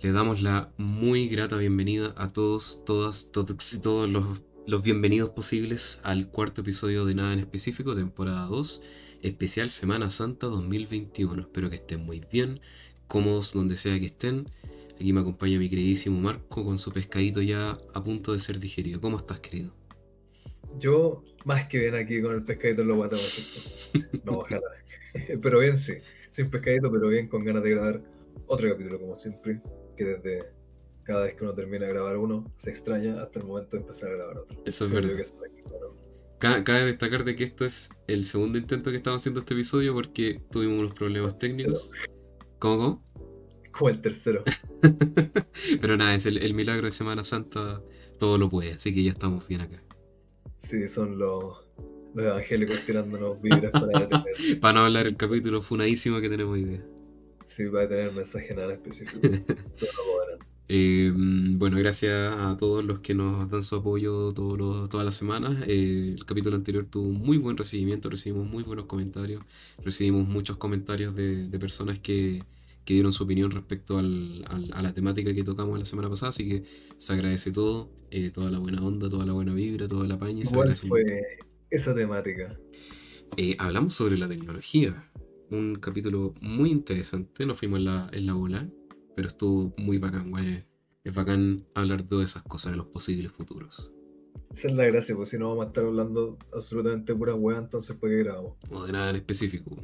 Le damos la muy grata bienvenida a todos, todas, todos los, los bienvenidos posibles al cuarto episodio de Nada en Específico, temporada 2, especial Semana Santa 2021. Espero que estén muy bien, cómodos donde sea que estén. Aquí me acompaña mi queridísimo Marco con su pescadito ya a punto de ser digerido. ¿Cómo estás, querido? Yo, más que bien aquí con el pescadito en los guatamos. No, ojalá. Pero bien, sí. Sin pescadito, pero bien, con ganas de grabar otro capítulo, como siempre. Que desde cada vez que uno termina de grabar uno, se extraña hasta el momento de empezar a grabar otro. Eso es Creo verdad. que claro. Ca- Cabe destacar de que esto es el segundo intento que estamos haciendo este episodio porque tuvimos unos problemas técnicos. ¿Cómo, cómo? Como el tercero. Pero nada, es el, el milagro de Semana Santa, todo lo puede, así que ya estamos bien acá. Sí, son los, los evangélicos tirándonos vibras para. Para no hablar el capítulo funadísimo que tenemos hoy día. Sí, va a tener mensaje nada específico. No. Eh, bueno, gracias a todos los que nos dan su apoyo todos los- todas las semanas. Eh, el capítulo anterior tuvo muy buen recibimiento, recibimos muy buenos comentarios, recibimos muchos comentarios de, de personas que, que dieron su opinión respecto al- al- a la temática que tocamos la semana pasada, así que se agradece todo, eh, toda la buena onda, toda la buena vibra, toda la paña. ¿Cuál un fue esa temática? Hablamos sobre la tecnología. Un capítulo muy interesante. Nos fuimos en la, en la bola. Pero estuvo muy bacán, güey. Es bacán hablar de todas esas cosas de los posibles futuros. Esa es la gracia, pues si no vamos a estar hablando absolutamente pura hueá, entonces ¿para qué grabamos? O de nada en específico.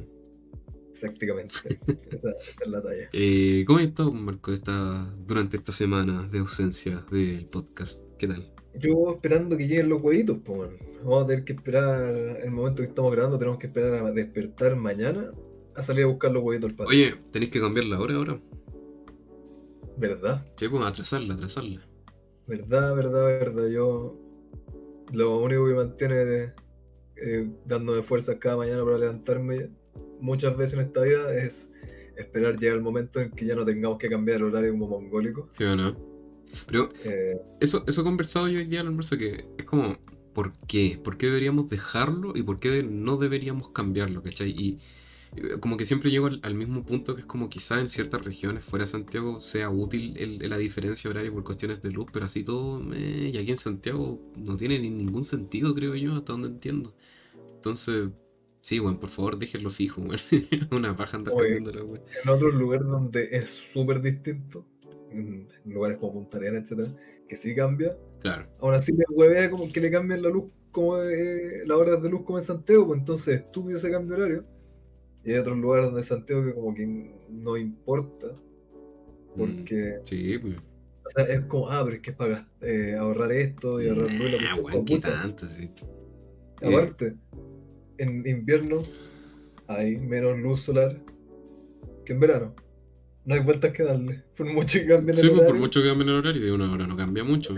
Exactamente. esa, esa es la talla. Eh, ¿Cómo has estado, Marco, esta, durante esta semana de ausencia del podcast? ¿Qué tal? Yo esperando que lleguen los huevitos, pues. Vamos a tener que esperar el momento que estamos grabando, tenemos que esperar a despertar mañana a salir a buscar los huevitos al patio. Oye, tenéis que cambiar la hora ahora. ¿Verdad? Sí, pues atrasarla, atrasarla. ¿Verdad, verdad, verdad? Yo lo único que me mantiene eh, dándome fuerzas cada mañana para levantarme muchas veces en esta vida es esperar llegar el momento en que ya no tengamos que cambiar el horario como mongólico. ¿Sí o no? Pero Eh, Eso, eso he conversado yo hoy día el almuerzo que es como, ¿por qué? ¿Por qué deberíamos dejarlo y por qué no deberíamos cambiarlo? ¿Cachai? Y como que siempre llego al, al mismo punto que es como quizá en ciertas regiones fuera de Santiago sea útil el- la diferencia horaria por cuestiones de luz, pero así todo, eh, y aquí en Santiago no tiene ni ningún sentido, creo yo, hasta donde entiendo. Entonces, sí, bueno, por favor, déjenlo fijo, weón. Una paja andar Oye. cambiándola, weón. en otros lugares donde es súper distinto, en lugares como Punta Arenas, etcétera, que sí cambia, Claro. aún así le huevea como que le cambian la luz como eh, las horas de luz como en Santiago, pues entonces es estúpido ese cambio de horario. Y hay otros lugares donde Santiago que como que no importa, porque Sí, pues. o sea, es como, ah, pero es que es para eh, ahorrar esto y ahorrar weón, qué puta. tanto, sí. Aparte, en invierno hay menos luz solar que en verano. No hay vueltas que darle. Por mucho que cambien Sí, el pues por horario, mucho que cambien el horario, de una hora no cambia mucho.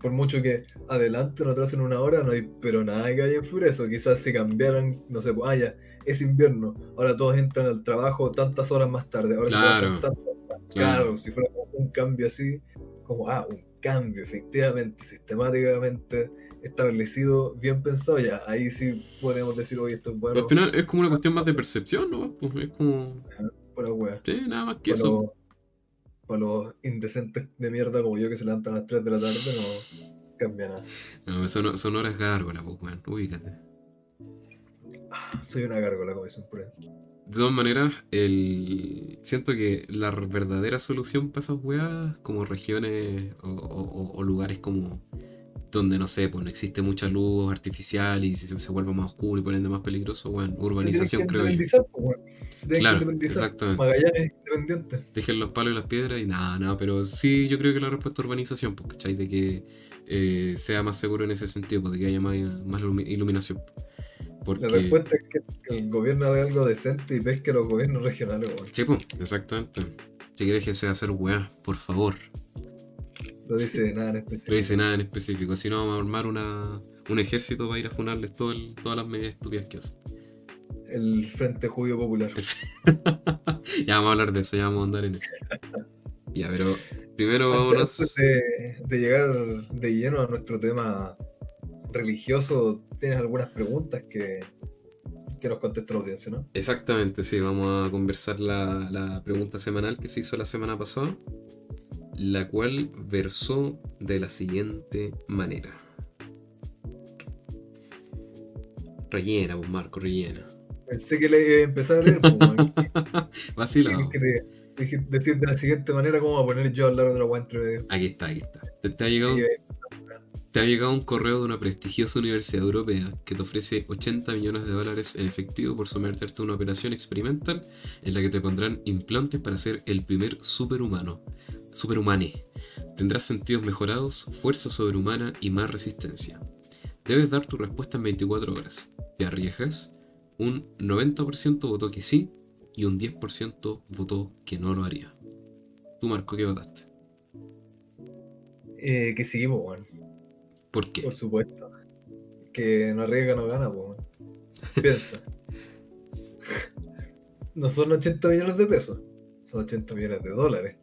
por mucho que adelante no atrasen una hora, no hay pero nada que haya influir eso. Quizás si cambiaran, no sé, pues, ah, ya, es invierno, ahora todos entran al trabajo tantas horas más tarde. Ahora Claro. tantas horas. Claro, si fuera un cambio así, como, ah, un cambio, efectivamente, sistemáticamente establecido, bien pensado, ya, ahí sí podemos decir, oye, esto es bueno, Pero al final es como una cuestión más de percepción, ¿no? Pues es como. fuera wea. Sí, nada más que Para eso. los, para los indecentes de mierda como yo que se levantan a las 3 de la tarde, no cambia nada. No, son, son horas gárgolas, pues, weón. Ubícate. Soy una gárgola, como dicen por ahí. De todas maneras, el... siento que la verdadera solución para esas weas, como regiones o, o- o lugares como donde no sé, pues no existe mucha luz artificial y se, se vuelve más oscuro y por ende más peligroso, weón. Urbanización, se creo yo. pues. Se Claro, que exactamente. Magallanes es independiente. Dejen los palos y las piedras y nada, nada, pero sí yo creo que la respuesta es urbanización, pues, ¿cachai? De que eh, sea más seguro en ese sentido, pues, de que haya más, más ilumi- iluminación. Porque... La respuesta es que el gobierno haga algo decente y pesque los gobiernos regionales, weón. Sí, pues, exactamente. Así que déjense de hacer weas, por favor. No dice nada en específico. No dice nada en específico, si no vamos a armar una, un ejército para ir a funarles todo el- todas las medidas estúpidas que hacen. El Frente Judío Popular. ya vamos a hablar de eso, ya vamos a andar en eso. Ya, pero primero Antes vámonos. de, de llegar de lleno a nuestro tema religioso, tienes algunas preguntas que que nos conteste la audiencia, ¿no? Exactamente, sí, vamos a conversar la, la pregunta semanal que se hizo la semana pasada, la cual versó de la siguiente manera. Rellena, pues Marco, rellena. Pensé que le iba a empezar a leer, pues. Vacilado. Decir de la siguiente manera cómo va a poner yo a hablar de la entre. Aquí está, aquí está. Te, te ha llegado, te ha llegado un correo de una prestigiosa universidad europea que te ofrece 80 millones de dólares en efectivo por someterte a una operación experimental en la que te pondrán implantes para ser el primer superhumano. Superhumane. Tendrás sentidos mejorados, fuerza sobrehumana y más resistencia. Debes dar tu respuesta en 24 horas. ¿Te arriesgas? Un 90% votó que sí y un 10% votó que no lo haría. Tú, Marco, ¿qué votaste? eh, que sí, pues, weón. ¿Por qué? Por supuesto. Que no arriesga, no gana, pues. weón. Piensa. No son 80 millones de pesos, son 80 millones de dólares.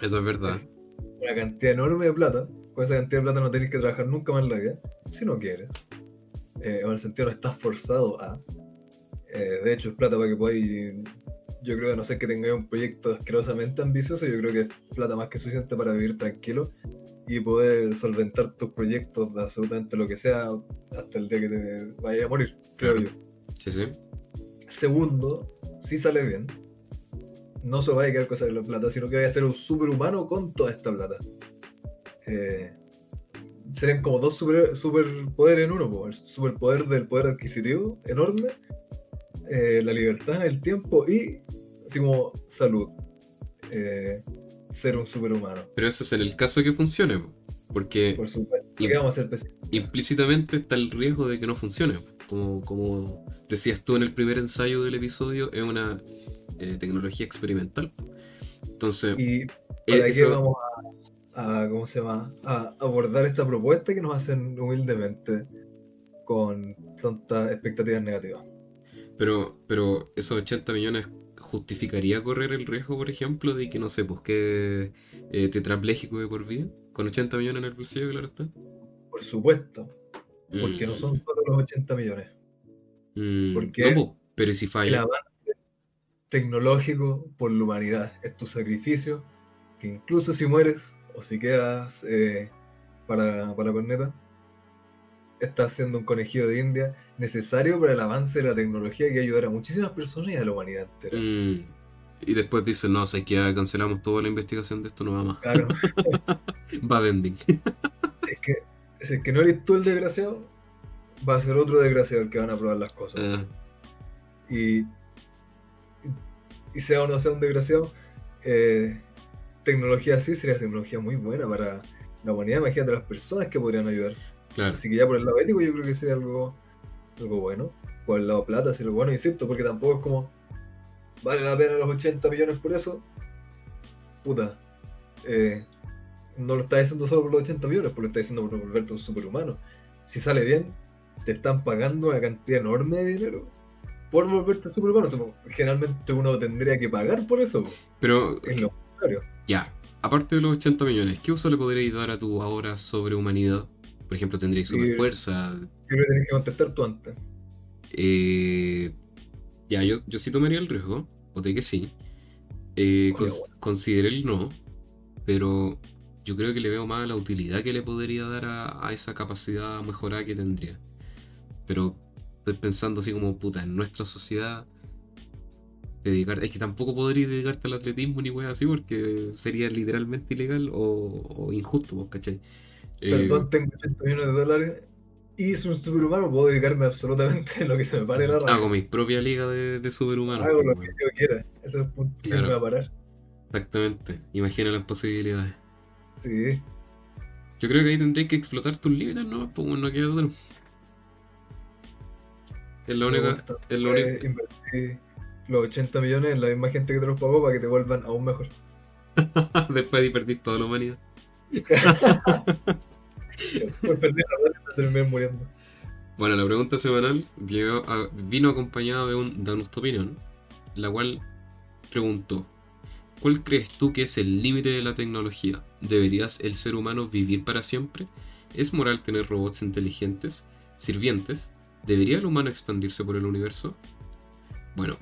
Eso es verdad. Es una cantidad enorme de plata. Con esa cantidad de plata no tenés que trabajar nunca más en la vida, si no quieres. Eh, en el sentido no estás forzado a. Eh, de hecho, es plata para que podáis. Yo creo que no ser que tengáis un proyecto asquerosamente ambicioso, yo creo que es plata más que suficiente para vivir tranquilo y poder solventar tus proyectos de absolutamente lo que sea hasta el día que te vayas a morir, creo Claro. yo. Sí, sí. Segundo, si sale bien, no se va a quedar con esa plata, sino que vaya a ser un superhumano con toda esta plata. Eh, serían como dos super, superpoderes en uno, el superpoder del poder adquisitivo enorme, eh, la libertad, el tiempo y así como salud. Eh, ser un superhumano, Pero eso es en el caso que funcione, po. porque por supuesto. Y- ¿Qué vamos a hacer específicos? implícitamente está el riesgo de que no funcione. Como, como decías tú en el primer ensayo del episodio, es una eh, tecnología experimental. Entonces, Y eh, para qué eso- vamos a, a- ¿cómo se llama? A abordar esta propuesta que nos hacen humildemente con tantas expectativas negativas. pero, pero esos 80 millones justificaría correr el riesgo, por ejemplo, de que no sé, pues que eh, tetrapléjico de por vida, con 80 millones en el bolsillo, claro está. Por supuesto, porque Mm, no son solo los 80 millones. mm, porque no, es po, pero ¿y si El falla? avance tecnológico por la humanidad es tu sacrificio, que incluso si mueres o si quedas eh, para, para corneta, estás siendo un conejillo de India necesario para el avance de la tecnología que ayudará a muchísimas personas y a la humanidad entera. Mm, y después dicen, no, sé que ya cancelamos toda la investigación de esto, no va más. Claro. Va vending. Si es que, si es que no eres tú el desgraciado, va a ser otro desgraciado el que van a probar las cosas. Ah, Y, y, y sea o no sea un desgraciado, eh, tecnología así sería tecnología muy buena para la humanidad. Imagínate las personas que podrían ayudar. Claro. Así que ya por el lado ético yo creo que sería algo, algo bueno. Por el lado plata sería algo bueno, insisto, porque tampoco es como, vale la pena los 80 millones por eso. Puta. eh, no lo estás diciendo solo por los 80 millones, porque lo estás diciendo por volverte un superhumano. Si sale bien, te están pagando una cantidad enorme de dinero por volverte un superhumano. Generalmente uno tendría que pagar por eso. po. Pero, Es lo contrario. ya, aparte de los 80 millones, ¿qué uso le podríais dar a tu ahora sobrehumanidad? Por ejemplo, tendríais Sí. super fuerza. Siempre tenés que contestar tú antes. Eh, ya, yo, yo sí tomaría el riesgo, voté que sí. Eh, cons- consideré el no, pero yo creo que le veo más la utilidad que le podría dar a, a esa capacidad mejorada que tendría. Pero estoy pensando así como, puta, en nuestra sociedad, dedicar, es que tampoco podría dedicarte al atletismo ni weas así porque sería literalmente ilegal o, o injusto, pues, ¿cachai? Perdón, tengo 80 millones de dólares y soy un superhumano, puedo dedicarme absolutamente a lo que se me pare la raya. hago mi propia liga de, de superhumanos. Hago pues, lo que yo quiera. Eso es punto que me va a parar. Exactamente, imagina las posibilidades. Sí. Yo creo que ahí tendréis que explotar tus límites, ¿no? Pues no queda otro. Es la única. gusta. Es la Eh, única. invertí los 80 millones en la misma gente que te los pagó para que te vuelvan aún mejor. Después de perder toda la humanidad. La plata te terminas muriendo. Bueno, la pregunta semanal vino, acompañada de, un, de opinión, la cual preguntó: ¿Cuál crees tú que es el límite de la tecnología? ¿Deberías el ser humano vivir para siempre? ¿Es moral tener robots inteligentes, sirvientes, ¿debería el humano expandirse por el universo? Bueno,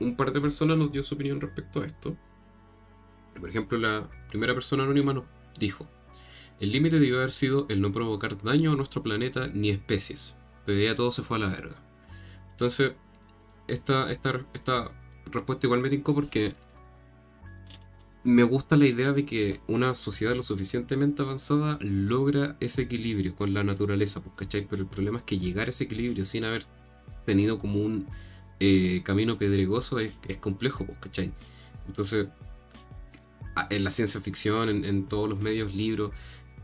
un par de personas nos dio su opinión respecto a esto. Por ejemplo, la primera persona anónima nos dijo, el límite debió haber sido el no provocar daño a nuestro planeta ni especies, pero ya todo se fue a la verga. Entonces, esta, esta, esta respuesta igual me tincó porque me gusta la idea de que una sociedad lo suficientemente avanzada logra ese equilibrio con la naturaleza, pues, ¿cachai? Pero el problema es que llegar a ese equilibrio sin haber tenido como un eh, camino pedregoso es, complejo, pues, ¿cachai? Entonces, en la ciencia ficción, en, todos los medios, libros,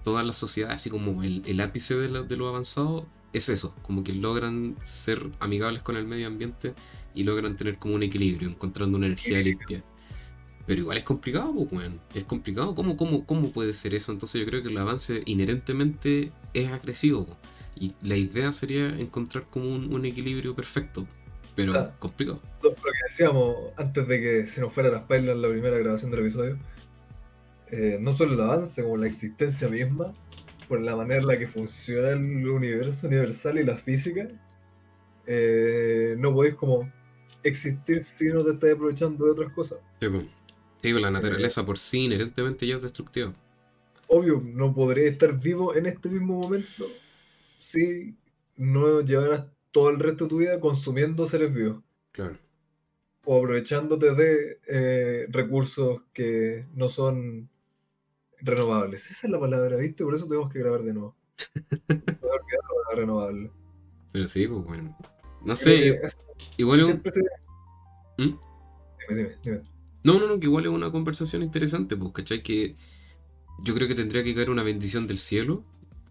todas las sociedades, así como el, ápice de lo, avanzado, es eso, como que logran ser amigables con el medio ambiente y logran tener como un equilibrio, encontrando una energía limpia. Pero igual es complicado, pues, Es complicado. ¿Cómo, cómo, ¿Cómo puede ser eso? Entonces yo creo que el avance inherentemente es agresivo. Y la idea sería encontrar como un, equilibrio perfecto. Pero complicado. Lo que decíamos antes de que se nos fuera las pailas en la primera grabación del episodio. Eh, no solo el avance, como la existencia misma, por la manera en la que funciona el universo universal y la física, eh, no podéis como existir si no te estás aprovechando de otras cosas. Sí, pues. Sí, la naturaleza por sí inherentemente ya es destructiva. Obvio, no podré estar vivo en este mismo momento si no llevaras todo el resto de tu vida consumiendo seres vivos. Claro. O aprovechándote de eh, recursos que no son renovables. Esa es la palabra, ¿viste? Por eso tenemos que grabar de nuevo. renovable. Pero sí, pues bueno. No sé, igual... Un... ¿Mm? Dime, dime, dime. No, no, no, que igual es una conversación interesante, pues, ¿cachai? Que yo creo que tendría que caer una bendición del cielo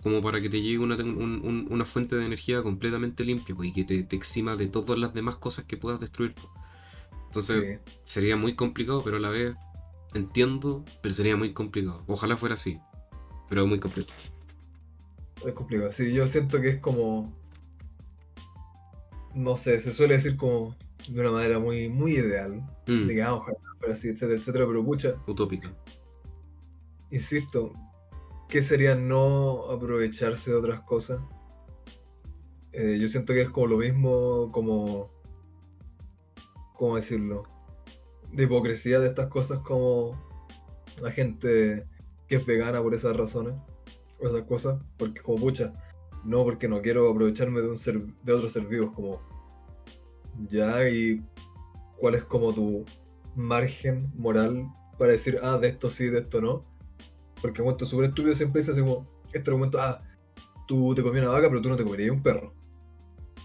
como para que te llegue una, fuente de energía completamente limpia pues, y que te, exima de todas las demás cosas que puedas destruir. Pues. Entonces sería muy complicado, pero a la vez entiendo, pero sería muy complicado. Ojalá fuera así, pero es muy complicado. Es complicado, sí, yo siento que es como... No sé, se suele decir como de una manera muy, muy ideal. Mm. Digamos, pero así, etcétera, etcétera, pero pucha. Utópica. Insisto, ¿qué sería no aprovecharse de otras cosas? Eh, yo siento que es como lo mismo, como. ¿Cómo decirlo? De hipocresía de estas cosas, como la gente que es vegana por esas razones, o esas cosas, porque como pucha, no porque no quiero aprovecharme de un ser, de otro ser vivo, como ya y cuál es como tu margen moral para decir, ah, de esto sí, de esto no. Porque un momento súper estúpido siempre dice así como, este argumento, ah, tú te comías una vaca, pero tú no te comerías un perro.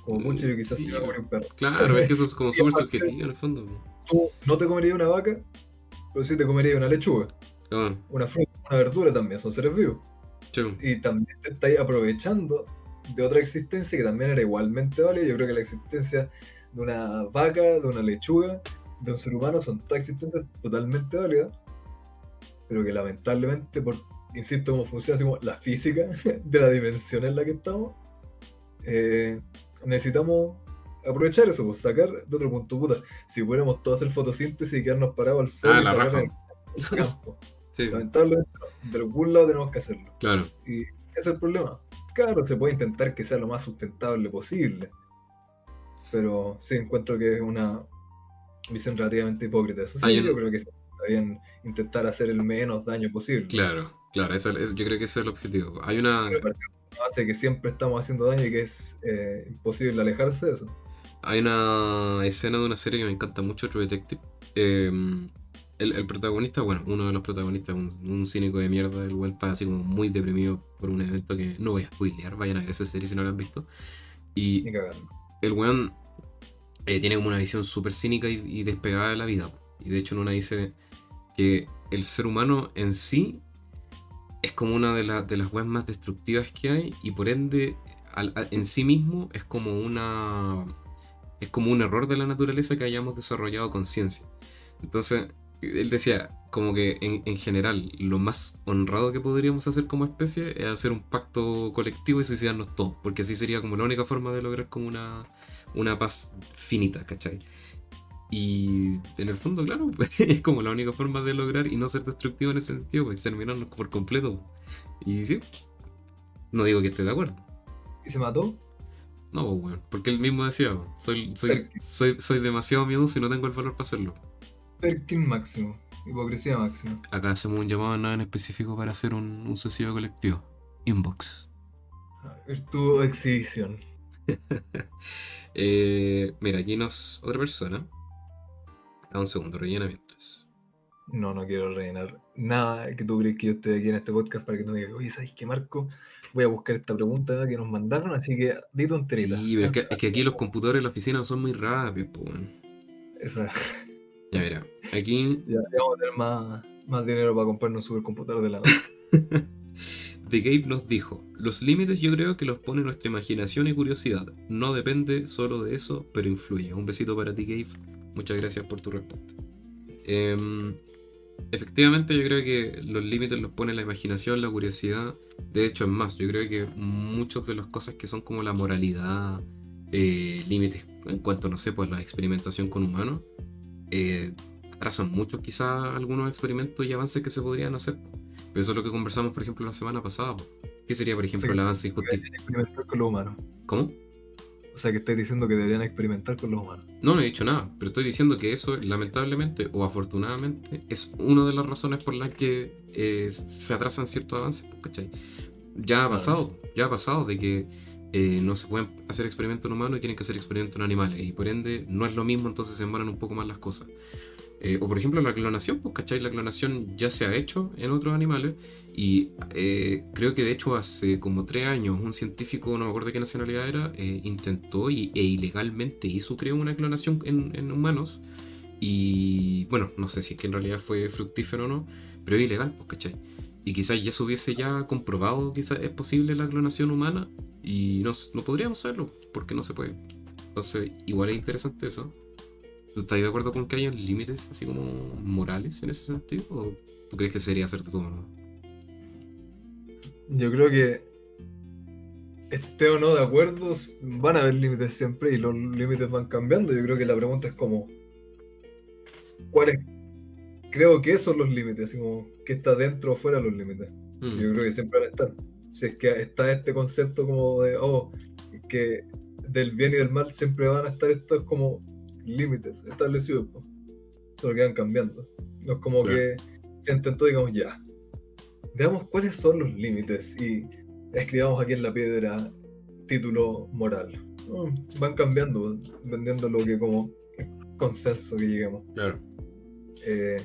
Como mucho yo quizás sí, te comer un perro. Claro, es que eso es como súper subjetivo en el fondo. Tú no te comerías una vaca, pero sí te comerías una lechuga. Ah. Una fruta, una verdura también, son seres vivos. Y también te estáis aprovechando de otra existencia que también era igualmente válida. Yo creo que la existencia de una vaca, de una lechuga, de un ser humano son todas existencias totalmente válidas, pero que lamentablemente, por, insisto, cómo funciona así como la física de la dimensión en la que estamos, eh, necesitamos aprovechar eso, pues, sacar de otro punto puta. Si pudiéramos todos hacer fotosíntesis y quedarnos parados al sol ah, y sacar el, campo. Lamentablemente, de algún lado tenemos que hacerlo. Claro. Y ese es el problema. Claro, se puede intentar que sea lo más sustentable posible. Pero sí encuentro que es una visión relativamente hipócrita. Eso sí, yo creo que está bien intentar hacer el menos daño posible. Claro, claro, eso, yo creo que ese es el objetivo. Hay una... Hace que siempre estamos haciendo daño y que es eh, imposible alejarse de eso. Hay una escena de una serie que me encanta mucho, True Detective. Em, el, protagonista, bueno, uno de los protagonistas, un, un cínico de mierda, el cual está así como muy deprimido por un evento que no voy a spoilear, vayan a ver esa serie si no la han visto. Y el weón eh, tiene como una visión súper cínica y, despegada de la vida. Y de hecho en una dice que el ser humano en sí es como una de, de las weas más destructivas que hay y por ende en sí mismo es como una es como un error de la naturaleza que hayamos desarrollado conciencia. Entonces, él decía, como que en, en, general, lo más honrado que podríamos hacer como especie es hacer un pacto colectivo y suicidarnos todos, porque así sería como la única forma de lograr como una, una paz finita, ¿cachai? Y en el fondo, claro, es como la única forma de lograr y no ser destructivo en ese sentido, pues terminarnos por completo. Y sí, no digo que esté de acuerdo. ¿Y se mató? No, pues, weón. Porque él mismo decía, soy, soy, soy, soy demasiado miedoso y no tengo el valor para hacerlo. Perkin máximo. Hipocresía máxima. Acá hacemos un llamado a nada en específico para hacer un, un suicidio colectivo. Inbox. Tu exhibición. Eh, mira, aquí nos. Otra persona. A un segundo, rellena mientras. No, no quiero rellenar nada que tú crees que yo esté aquí en este podcast para que tú me digas, oye, ¿sabes qué, Marco? Voy a buscar esta pregunta que nos mandaron, así que di tonterita. Sí, pero es que, es que aquí los computadores en la oficina son muy rápidos, pues, weón. Esa, Ya, mira. Aquí ya, ya vamos a tener más, más dinero para comprarnos un supercomputador de la noche. The Gabe nos dijo, los límites yo creo que los pone nuestra imaginación y curiosidad. No depende solo de eso, pero influye. Un besito para ti, Gabe. Muchas gracias por tu respuesta. Em, efectivamente, yo creo que los límites los pone la imaginación, la curiosidad. De hecho, es más, yo creo que muchas de las cosas que son como la moralidad, eh, límites en cuanto, no sé, pues la experimentación con humanos, eh, atrasan mucho quizás algunos experimentos y avances que se podrían hacer. Pero eso es lo que conversamos, por ejemplo, la semana pasada. ¿Qué sería, por ejemplo, Sí. el avance injustificado? Deberían experimentar con los humanos. ¿Cómo? O sea, que estáis diciendo que deberían experimentar con los humanos. No, no he dicho nada, pero estoy diciendo que eso, lamentablemente o afortunadamente, es una de las razones por las que eh, se atrasan ciertos avances, pues, ¿cachai? Ya ha pasado, ya ha pasado de que eh, no se pueden hacer experimentos en humanos y tienen que hacer experimentos en animales, y por ende no es lo mismo, entonces se demoran un poco más las cosas. Eh, o por ejemplo la clonación, pues, ¿cachai? La clonación ya se ha hecho en otros animales y eh, creo que de hecho hace como tres años un científico, no me acuerdo de qué nacionalidad era, eh, intentó y, e ilegalmente hizo, creo, una clonación en, humanos. Y bueno, no sé si es que en realidad fue fructífero o no, pero ilegal, pues, ¿cachai? Y quizás ya se hubiese ya comprobado, quizás es posible la clonación humana y no, no podríamos hacerlo, porque no se puede. Entonces, igual es interesante eso. ¿Tú estás de acuerdo con que hayan límites así como morales en ese sentido? ¿O tú crees que sería hacerte todo? Yo creo que esté o no de acuerdo, van a haber límites siempre y los límites van cambiando. Yo creo que la pregunta es como, ¿cuáles? Creo que esos son los límites, como, ¿qué está dentro o fuera de los límites? Mm, Yo creo que siempre van a estar. Si es que está este concepto como de, oh, que del bien y del mal siempre van a estar estos como límites establecidos, po. solo que van cambiando. No es como Claro. que se intentó, digamos, ya. Veamos cuáles son los límites y escribamos aquí en la piedra título moral. No, van cambiando, dependiendo lo que como consenso que lleguemos. claro. Eh,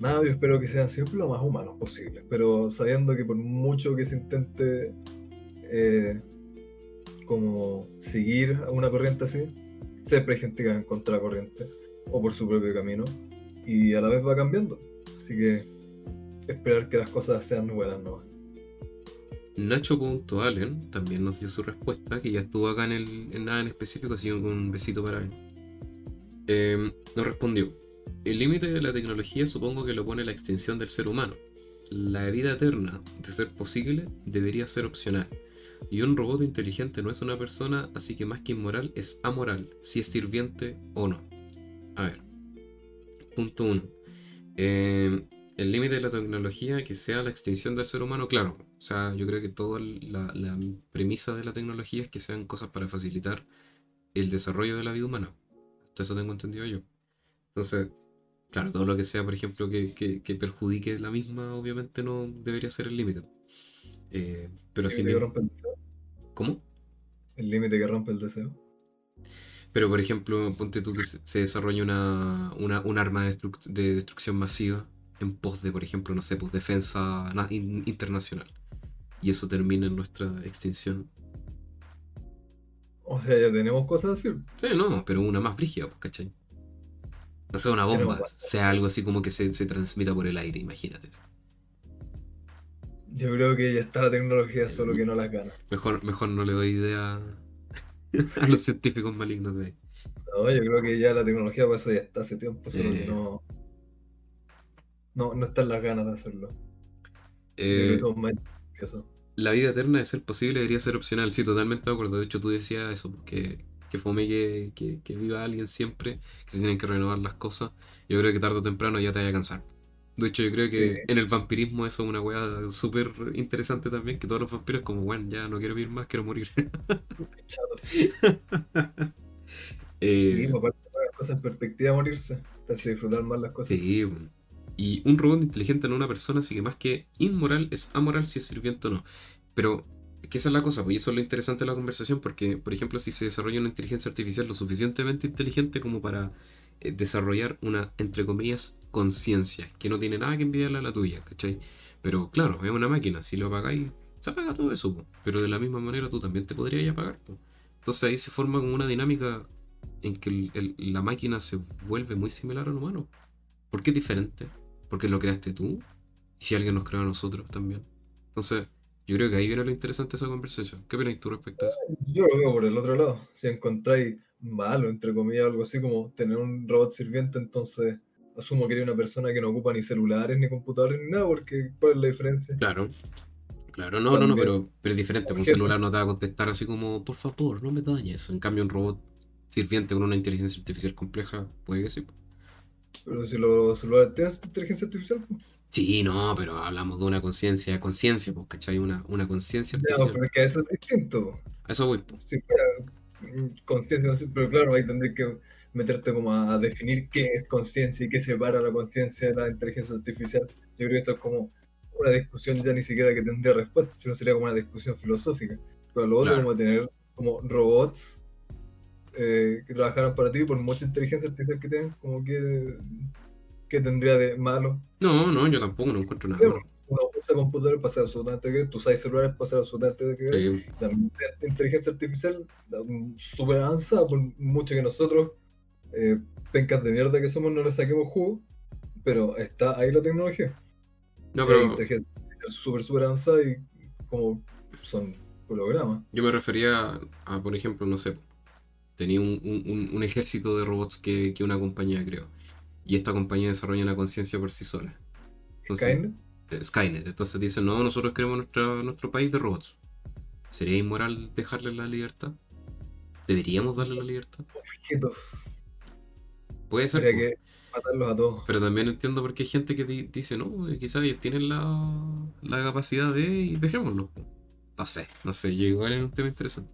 nada, yo espero que sean siempre lo más humanos posible, pero sabiendo que por mucho que se intente eh, como seguir a una corriente así, siempre hay gente que va en contra de la corriente o por su propio camino y a la vez va cambiando. Así que esperar que las cosas sean buenas, ¿no? Nacho.allen también nos dio su respuesta, que ya estuvo acá en, el, nada en específico, así un besito para él. Eh, nos respondió, el límite de la tecnología supongo que lo pone la extinción del ser humano. La vida eterna, de ser posible, debería ser opcional. Y un robot inteligente no es una persona, así que más que inmoral es amoral, si es sirviente o no. A ver. Punto 1. El límite de la tecnología que sea la extinción del ser humano, claro. O sea, yo creo que toda la, la premisa de la tecnología es que sean cosas para facilitar el desarrollo de la vida humana. Hasta eso tengo entendido yo. Entonces, claro, todo lo que sea, por ejemplo, que, que- que perjudique la misma, obviamente no debería ser el límite. Eh, pero El así límite que mismo. rompe el deseo. ¿Cómo? El límite que rompe el deseo. Pero, por ejemplo, ponte tú que se se desarrolla una, una- un arma de, destruc- de destrucción masiva en pos de, por ejemplo, no sé, pues defensa na- in- internacional. Y eso termina en nuestra extinción. O sea, ya tenemos cosas así. Sí, no, pero una más brígida, pues, ¿cachai? No sea una bomba, sea algo así como que se, se transmita por el aire, imagínate. Yo creo que ya está la tecnología, solo que no las gana. Mejor, mejor no le doy idea a los científicos malignos de ahí. No, yo creo que ya la tecnología, por eso ya está hace tiempo, solo que no. No, no están las ganas de hacerlo. Eh, eso. la vida eterna, de ser posible, debería ser opcional. Sí, totalmente de acuerdo. De hecho, tú decías eso, que, que fome que, que, que viva alguien siempre, que se tienen que renovar las cosas. Yo creo que tarde o temprano ya te vaya a cansar. De hecho, yo creo que Sí. en el vampirismo eso es una weá súper interesante también, que todos los vampiros como, bueno, ya no quiero vivir más, quiero morir. Eh, Sí, aparte de las cosas en perspectiva morirse, disfrutar más las cosas. sí, bueno. Y un robot inteligente no una persona, así que más que inmoral es amoral si es sirviente o no. Pero es que esa es la cosa, pues eso es lo interesante de la conversación, porque, por ejemplo, si se desarrolla una inteligencia artificial lo suficientemente inteligente como para eh, desarrollar una, entre comillas, conciencia, que no tiene nada que envidiarle a la tuya, ¿cachai? Pero claro, es una máquina, si lo apagáis, se apaga todo eso, po. pero de la misma manera tú también te podrías apagar. po. Entonces ahí se forma como una dinámica en que la máquina se vuelve muy similar al humano. ¿Por qué es diferente? Porque lo creaste tú y si alguien nos creó a nosotros también. Entonces, yo creo que ahí viene lo interesante de esa conversación. ¿Qué opinas tú respecto a eso? Yo lo veo por el otro lado. Si encontráis malo, entre comillas, algo así como tener un robot sirviente, entonces asumo que eres una persona que no ocupa ni celulares, ni computadores, ni nada, porque ¿cuál es la diferencia? Claro. Claro, no, no, no, pero, pero es diferente. Un celular no te va a contestar así como, por favor, no me dañes. En cambio, un robot sirviente con una inteligencia artificial compleja, puede que sí. Pero si los celulares tienen inteligencia artificial, pues. Sí, no, pero hablamos de una conciencia, conciencia, pues, ¿cachai? Una, una conciencia pero es que eso es distinto. A eso voy, pues. Si fuera mm, conciencia, pero claro, ahí tendrías que meterte como a definir qué es conciencia y qué separa la conciencia de la inteligencia artificial. Yo creo que eso es como una discusión ya ni siquiera que tendría respuesta, sino sería como una discusión filosófica. Pero lo otro Claro. como tener como robots eh, que trabajaran para ti por mucha inteligencia artificial que tengan, como que, que tendría de malo. No, no, yo tampoco no encuentro nada. Malo. uno usa computadores para hacer absolutamente que tú usas celulares para hacer absolutamente que. Sí, la inteligencia artificial súper avanzada, por mucho que nosotros, eh, pencas de mierda que somos, no le saquemos jugo, pero está ahí la tecnología. No, pero inteligencia artificial súper, súper avanzada y como son hologramas. yo me refería a, por ejemplo, no sé, tenía un, un- un- un ejército de robots que, que una compañía creó. Y esta compañía desarrolla una conciencia por sí sola. Entonces, Skynet, eh, Skynet. Entonces dicen, no, nosotros queremos nuestra- nuestro país de robots. ¿Sería inmoral dejarle la libertad? ¿Deberíamos darle la libertad? objetos, Puede ser. habría que matarlos a todos. Pero también entiendo por qué hay gente que di- dice, no, eh, quizás ellos tienen la, la capacidad de y dejémoslo. po". No sé, no sé, yo igual es un tema interesante.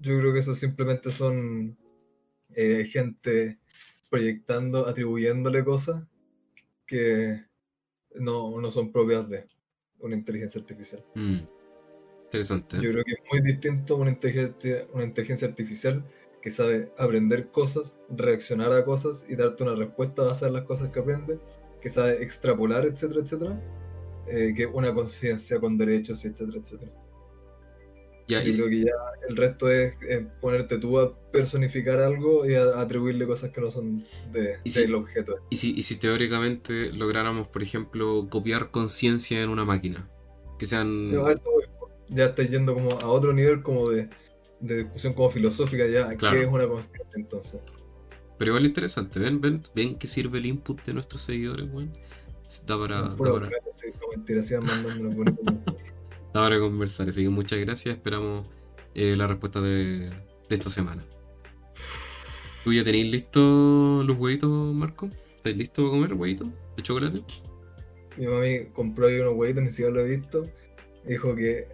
Yo creo que eso simplemente son eh, gente proyectando, atribuyéndole cosas que no, no son propias de una inteligencia artificial. Mm, Interesante. Yo creo que es muy distinto una inteligencia, una inteligencia artificial que sabe aprender cosas, reaccionar a cosas y darte una respuesta basada en las cosas que aprende, que sabe extrapolar, etcétera, etcétera, eh, que una conciencia con derechos, etcétera, etcétera. Ya, Yo y creo que ya el resto es ponerte tú a personificar algo y a, atribuirle cosas que no son de, Y si- del objeto. Y si, y si teóricamente lográramos, por ejemplo, copiar conciencia en una máquina, que sean... A eso ya estás yendo como a otro nivel como de, de discusión como filosófica ya, Claro. ¿qué es una conciencia entonces? Pero igual interesante, ¿ven? ¿Ven? ¿Ven que sirve el input de nuestros seguidores, weón? Da para, da Puro para, objeto, sí, no, mentira, sigan mensajes. da para conversar, así que muchas gracias, esperamos eh, la respuesta de, de esta semana. ¿Tú ya tenéis listos los huevitos, Marco? ¿Estáis listos para comer huevitos de chocolate? Mi mami compró ahí unos huevitos, ni siquiera lo he visto. Dijo que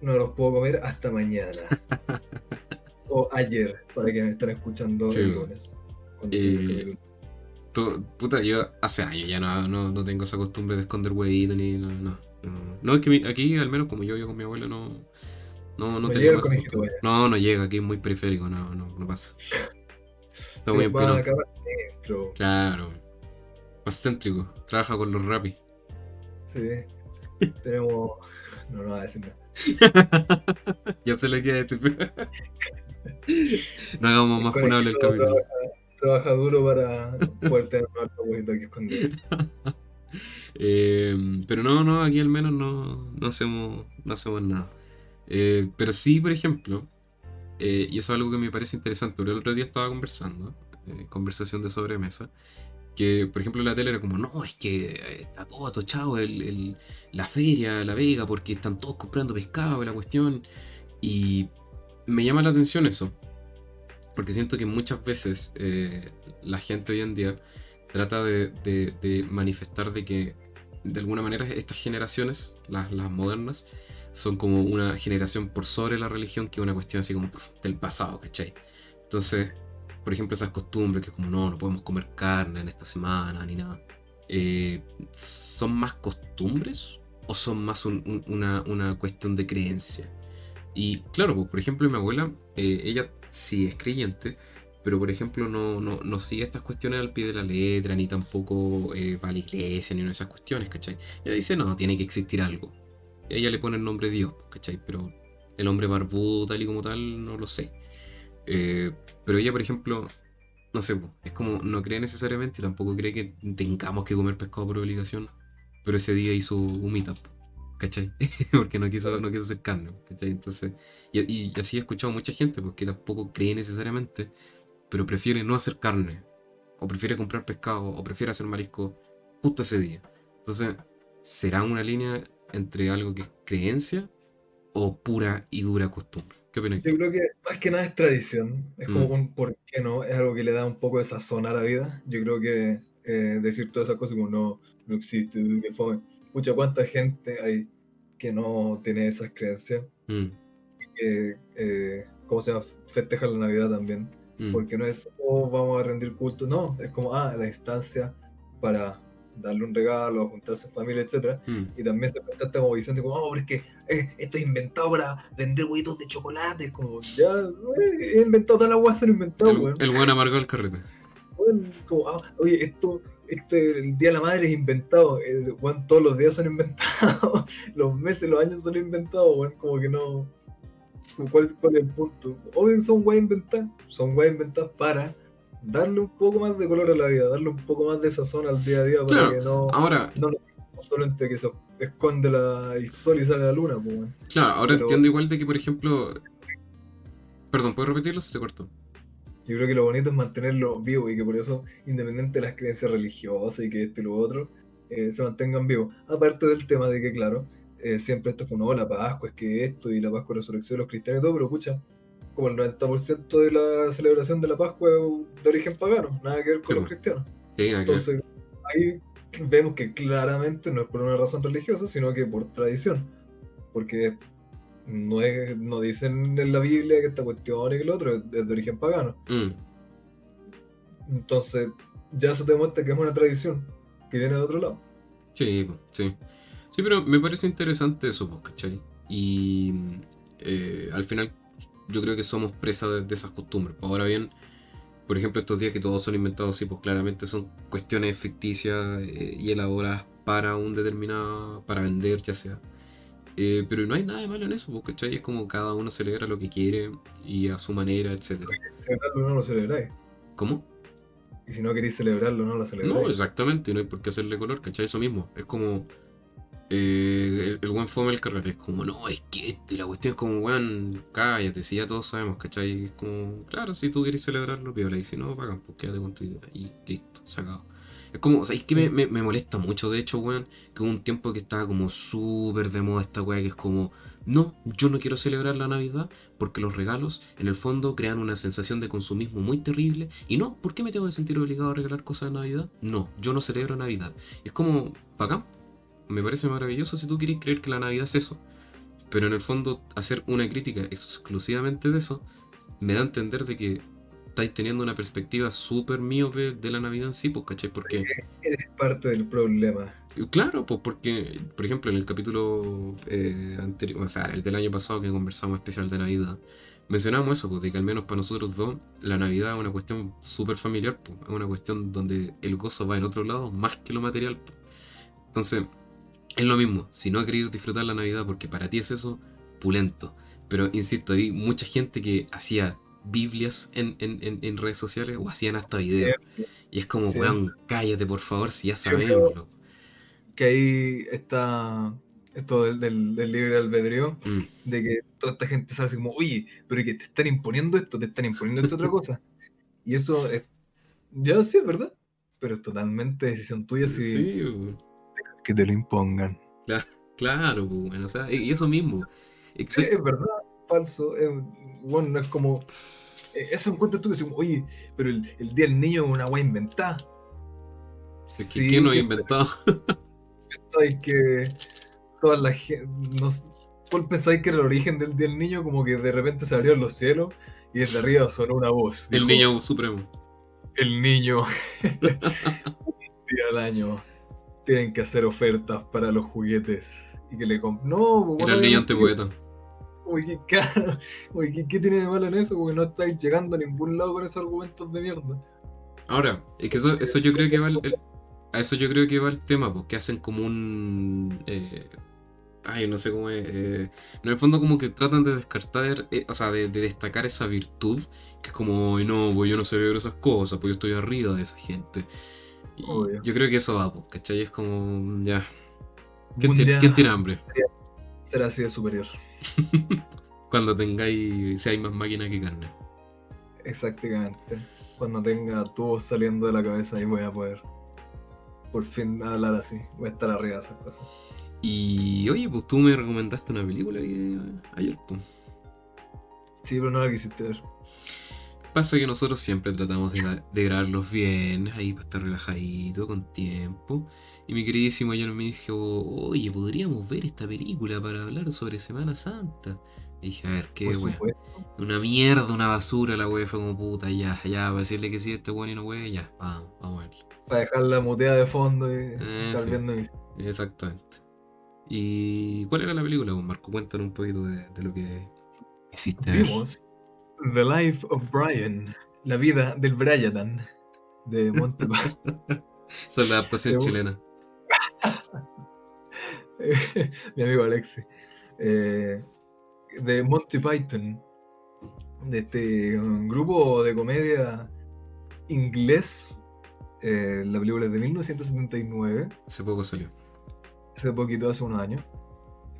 no los puedo comer hasta mañana. o ayer, para que me estén escuchando Sí, el lunes. Eh, puta, yo hace años ya no, no, no tengo esa costumbre de esconder huevitos ni no, no, no. No, es que mi- aquí, al menos como yo vivo con mi abuelo, no, no, no, llega. No, no llega, aquí es muy periférico, no, no, no pasa. Está Se muy empinado. Claro. Más céntrico. Trabaja con los rapis. Sí. Tenemos. No, no va a decir nada. ya se le queda decir. no hagamos más funable el capítulo. Trabaja, trabaja duro para poder tener un alto huevito aquí escondido. Eh, pero no, no, aquí al menos no, no hacemos, no hacemos nada. Eh, pero sí, por ejemplo, eh, y eso es algo que me parece interesante, el otro día estaba conversando, eh, conversación de sobremesa, que por ejemplo la tele era como, no, es que está todo atochado la feria, la vega, porque están todos comprando pescado la cuestión. Y me llama la atención eso, porque siento que muchas veces la gente hoy en día trata de, de- de manifestar de que de alguna manera estas generaciones, las, las modernas, son como una generación por sobre la religión que una cuestión así como del pasado, ¿cachai? Entonces, por ejemplo, esas costumbres que como no, no podemos comer carne en esta semana ni nada. eh, ¿Son más costumbres o son más un- un- una, una cuestión de creencia? Y claro, pues, por ejemplo, mi abuela, eh, ella sí es creyente, pero por ejemplo no, no, no sigue estas cuestiones al pie de la letra, ni tampoco eh, va a la iglesia, ni una de esas cuestiones, ¿cachai? Ella dice, no, tiene que existir algo. Ella le pone el nombre Dios, ¿cachai? Pero el hombre barbudo, tal y como tal, no lo sé. Eh, pero ella, por ejemplo, no sé, es como no cree necesariamente tampoco cree que tengamos que comer pescado por obligación, pero ese día hizo humita, po, ¿cachai? Porque no quiso, no quiso hacer carne, ¿cachai? Entonces, y, y así he escuchado mucha gente, pues que tampoco cree necesariamente, pero prefiere no hacer carne, o prefiere comprar pescado, o prefiere hacer marisco justo ese día. Entonces, ¿será una línea entre algo que es creencia o pura y dura costumbre? ¿Qué opinas? Yo creo que más que nada es tradición. Es como Mm. un por qué no, es algo que le da un poco de sazón a la vida. Yo creo que eh, decir todas esas cosas como no, no existe, que fue. Mucha cuánta gente hay que no tiene esas creencias. Mm, Que, eh, ¿cómo se llama? Festeja la Navidad también. Mm, Porque no es, oh, vamos a rendir culto. No, es como, ah, la instancia para darle un regalo, juntarse en familia, etcétera. mm. Y también se presenta esta de como, oh, pero es que eh, esto es inventado para vender huevitos de chocolate. Como, ya, eh, he inventado todas las huevas, son inventados, El, weón. el buen amargó el carrete. Weón, como, ah, oye, esto, este, el Día de la Madre es inventado. Eh, weón, todos los días son inventados. los meses, los años son inventados, weón. Como que no. ¿Cuál, ¿Cuál es el punto? Obvio son weas inventadas. Son weas inventadas para darle un poco más de color a la vida, darle un poco más de sazón al día a día para Claro, que no. Ahora, no solo entre que se esconde la, el sol y sale la luna, pues, claro, ahora pero- entiendo igual de que, por ejemplo. Perdón, ¿puedes repetirlo? Se te cortó. Yo creo que lo bonito es mantenerlo vivo y que por eso, independiente de las creencias religiosas y que esto y lo otro, eh, se mantengan vivos. Aparte del tema de que, claro, eh, siempre esto es como, no, la Pascua es que esto y la Pascua es resurrección de los cristianos y todo, pero pucha, como el 90% de la celebración de la Pascua es de origen pagano, nada que ver con Sí, los pues. cristianos. Sí. Entonces, ahí vemos que claramente no es por una razón religiosa, sino que por tradición. Porque no, es, no dicen en la Biblia que esta cuestión y que lo otro es de, origen pagano. Mm, Entonces, ya eso te demuestra que es una tradición que viene de otro lado. Sí, po, sí. Sí, pero me parece interesante eso, pues, ¿cachai? Y eh, al final yo creo que somos presa de, de esas costumbres. Ahora bien, por ejemplo, estos días que todos son inventados, sí, pues claramente son cuestiones ficticias eh, y elaboradas para un determinado, para vender, ya sea. Eh, pero no hay nada de malo en eso, pues, ¿cachai? Es como cada uno celebra lo que quiere y a su manera, etcétera. Celebrarlo no lo celebráis. ¿Cómo? Y si no queréis celebrarlo, no lo celebráis. No, exactamente, no hay por qué hacerle color, ¿cachai? Eso mismo. Es como. Eh, el, el buen fome del carrete. Es como, no, es que este, la cuestión es como, weón, cállate, si ya todos sabemos, ¿cachai? Es como, claro, si tú quieres celebrarlo, piola, y si no, pagan, pues quédate con tu idea. Y listo, sacado. Es como, ¿sabéis que me, me, me molesta mucho, de hecho, weón? Que hubo un tiempo que estaba como súper de moda esta weá, que es como, no, yo no quiero celebrar la Navidad porque los regalos, en el fondo, crean una sensación de consumismo muy terrible. Y no, ¿por qué me tengo que sentir obligado a regalar cosas de Navidad? No, yo no celebro Navidad. Es como, bacán, me parece maravilloso si tú quieres creer que la Navidad es eso. Pero en el fondo, hacer una crítica exclusivamente de eso, me da a entender de que estáis teniendo una perspectiva súper miope de la Navidad en sí, pues, ¿cachai? Porque... Eres parte del problema. Claro, pues porque, por ejemplo, en el capítulo eh, anterior, o sea, el del año pasado que conversamos especial de Navidad, mencionamos eso, pues de que al menos para nosotros dos, la Navidad es una cuestión súper familiar, pues, es una cuestión donde el gozo va en otro lado más que lo material. pues. Entonces, es lo mismo, si no queréis disfrutar la Navidad porque para ti es eso, pulento. Pero insisto, hay mucha gente que hacía Biblias en, en, en, en redes sociales o hacían hasta videos. Y es como, Sí. weón, cállate por favor, si ya sabemos. loco. Que ahí está esto del, del, del libre albedrío, Mm. de que toda esta gente sale así como, oye, pero que te están imponiendo esto, te están imponiendo esta otra cosa. Y eso es, ya sí, es verdad, pero es totalmente decisión tuya si Sí. Que te lo impongan. claro, bueno, o sea, y eso mismo. Sí, es verdad, falso. bueno, no es como. eh, Eso encuentras tú que decimos, oye, pero el, el día del niño es una weá inventada. Sí, ¿Quién lo ha inventado? pensáis que toda la gente. ¿Cuál pensáis que era el origen del, del niño? Como que de repente se abrieron los cielos y desde arriba sonó una voz. El Dijo, niño supremo. El niño. un día al año. Tienen que hacer ofertas para los juguetes. Y que le comp... No, pues, Era el bueno, niño no, antipoeta. Uy, qué caro. Uy, ¿qué, qué tiene de malo en eso? Porque no estáis llegando a ningún lado con esos argumentos de mierda. Ahora, es que eso, eso yo creo que va el, el- a eso yo creo que va el tema, porque hacen como un eh, ay, no sé cómo es, eh, en el fondo como que tratan de descartar, eh, o sea, de, de destacar esa virtud, que es como, "Ay, no, pues yo no celebro esas cosas, pues yo estoy arriba de esa gente. Y Obvio. yo creo que eso va, ¿cachai? Es como, ya. ¿Quién, tiene- día quién tiene hambre? Será así de superior. Cuando tengáis, si hay más máquina que carne. Exactamente. Cuando tenga tubos saliendo de la cabeza, ahí voy a poder por fin hablar así. Voy a estar arriba de esas cosas. Y oye, pues tú me recomendaste una película que- ayer, pues. Sí, pero no la quisiste ver. Pasa que nosotros siempre tratamos de, de grabarlos bien, ahí para estar relajadito, con tiempo. Y mi queridísimo ayer me dijo, oye, podríamos ver esta película para hablar sobre Semana Santa. Y dije, a ver, qué supuesto. Una mierda, una basura, la wea fue como puta, ya, ya, para decirle que sí, este weón y no wea, ya, vamos, vamos a verlo. Para dejarla muteada de fondo y Eh, estar sí. viendo. Exactamente. ¿Y cuál era la película, Marco? Cuéntanos un poquito de, de lo que hiciste. ver. Vimos The Life of Brian, la vida del Brian de Monty Python. Esa es la adaptación Según- chilena. Mi amigo Alexi. Eh, de Monty Python. De este um, grupo de comedia inglés. Eh, la película es de 1979. Hace poco salió. Hace poquito, hace unos años.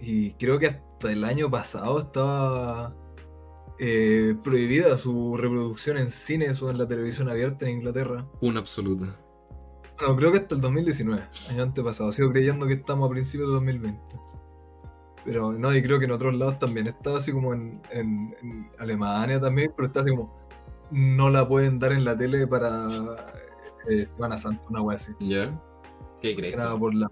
Y creo que hasta el año pasado estaba eh, prohibida su reproducción en cines o en la televisión abierta en Inglaterra. Una absoluta. No, creo que hasta el 2019, año antepasado. Sigo creyendo que estamos a principios de 2020. Pero no, y creo que en otros lados también está así como en, en- en Alemania también, pero está así como. No la pueden dar en la tele para eh, Semana Santa, una wea así. ¿Ya? ¿Qué crees? Por la-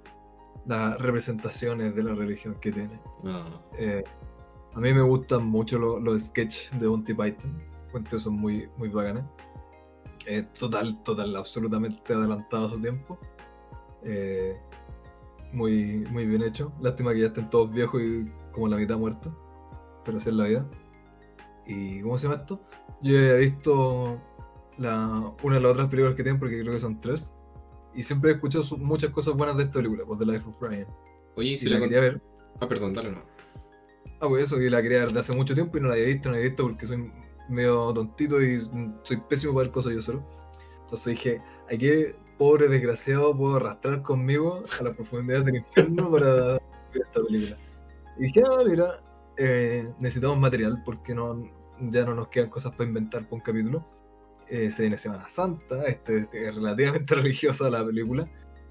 las representaciones de la religión que tiene. No. Eh, a mí me gustan mucho lo- los sketches de Monty Python. Cuentos son muy, muy bacanes. Eh, total, total, absolutamente adelantado a su tiempo. Eh, muy, muy bien hecho. Lástima que ya estén todos viejos y como la mitad muertos. Pero así es la vida. ¿Y cómo se llama esto? Yo he visto la, una de las otras películas que tienen, porque creo que son tres. Y siempre he escuchado muchas cosas buenas de esta película, pues The Life of Brian. Oye, y Y si la la quería ver. Ah, perdón, dale no. Ah, pues eso, que la quería ver de hace mucho tiempo y no la había visto, no la había visto porque soy medio tontito y soy pésimo para ver cosas yo solo. Entonces dije, ¿a qué pobre desgraciado puedo arrastrar conmigo a la profundidad del infierno para ver esta película? Y dije, ah, mira, eh, necesitamos material porque no, ya no nos quedan cosas para inventar por un capítulo. Eh, se viene Semana Santa, este, es relativamente religiosa la película.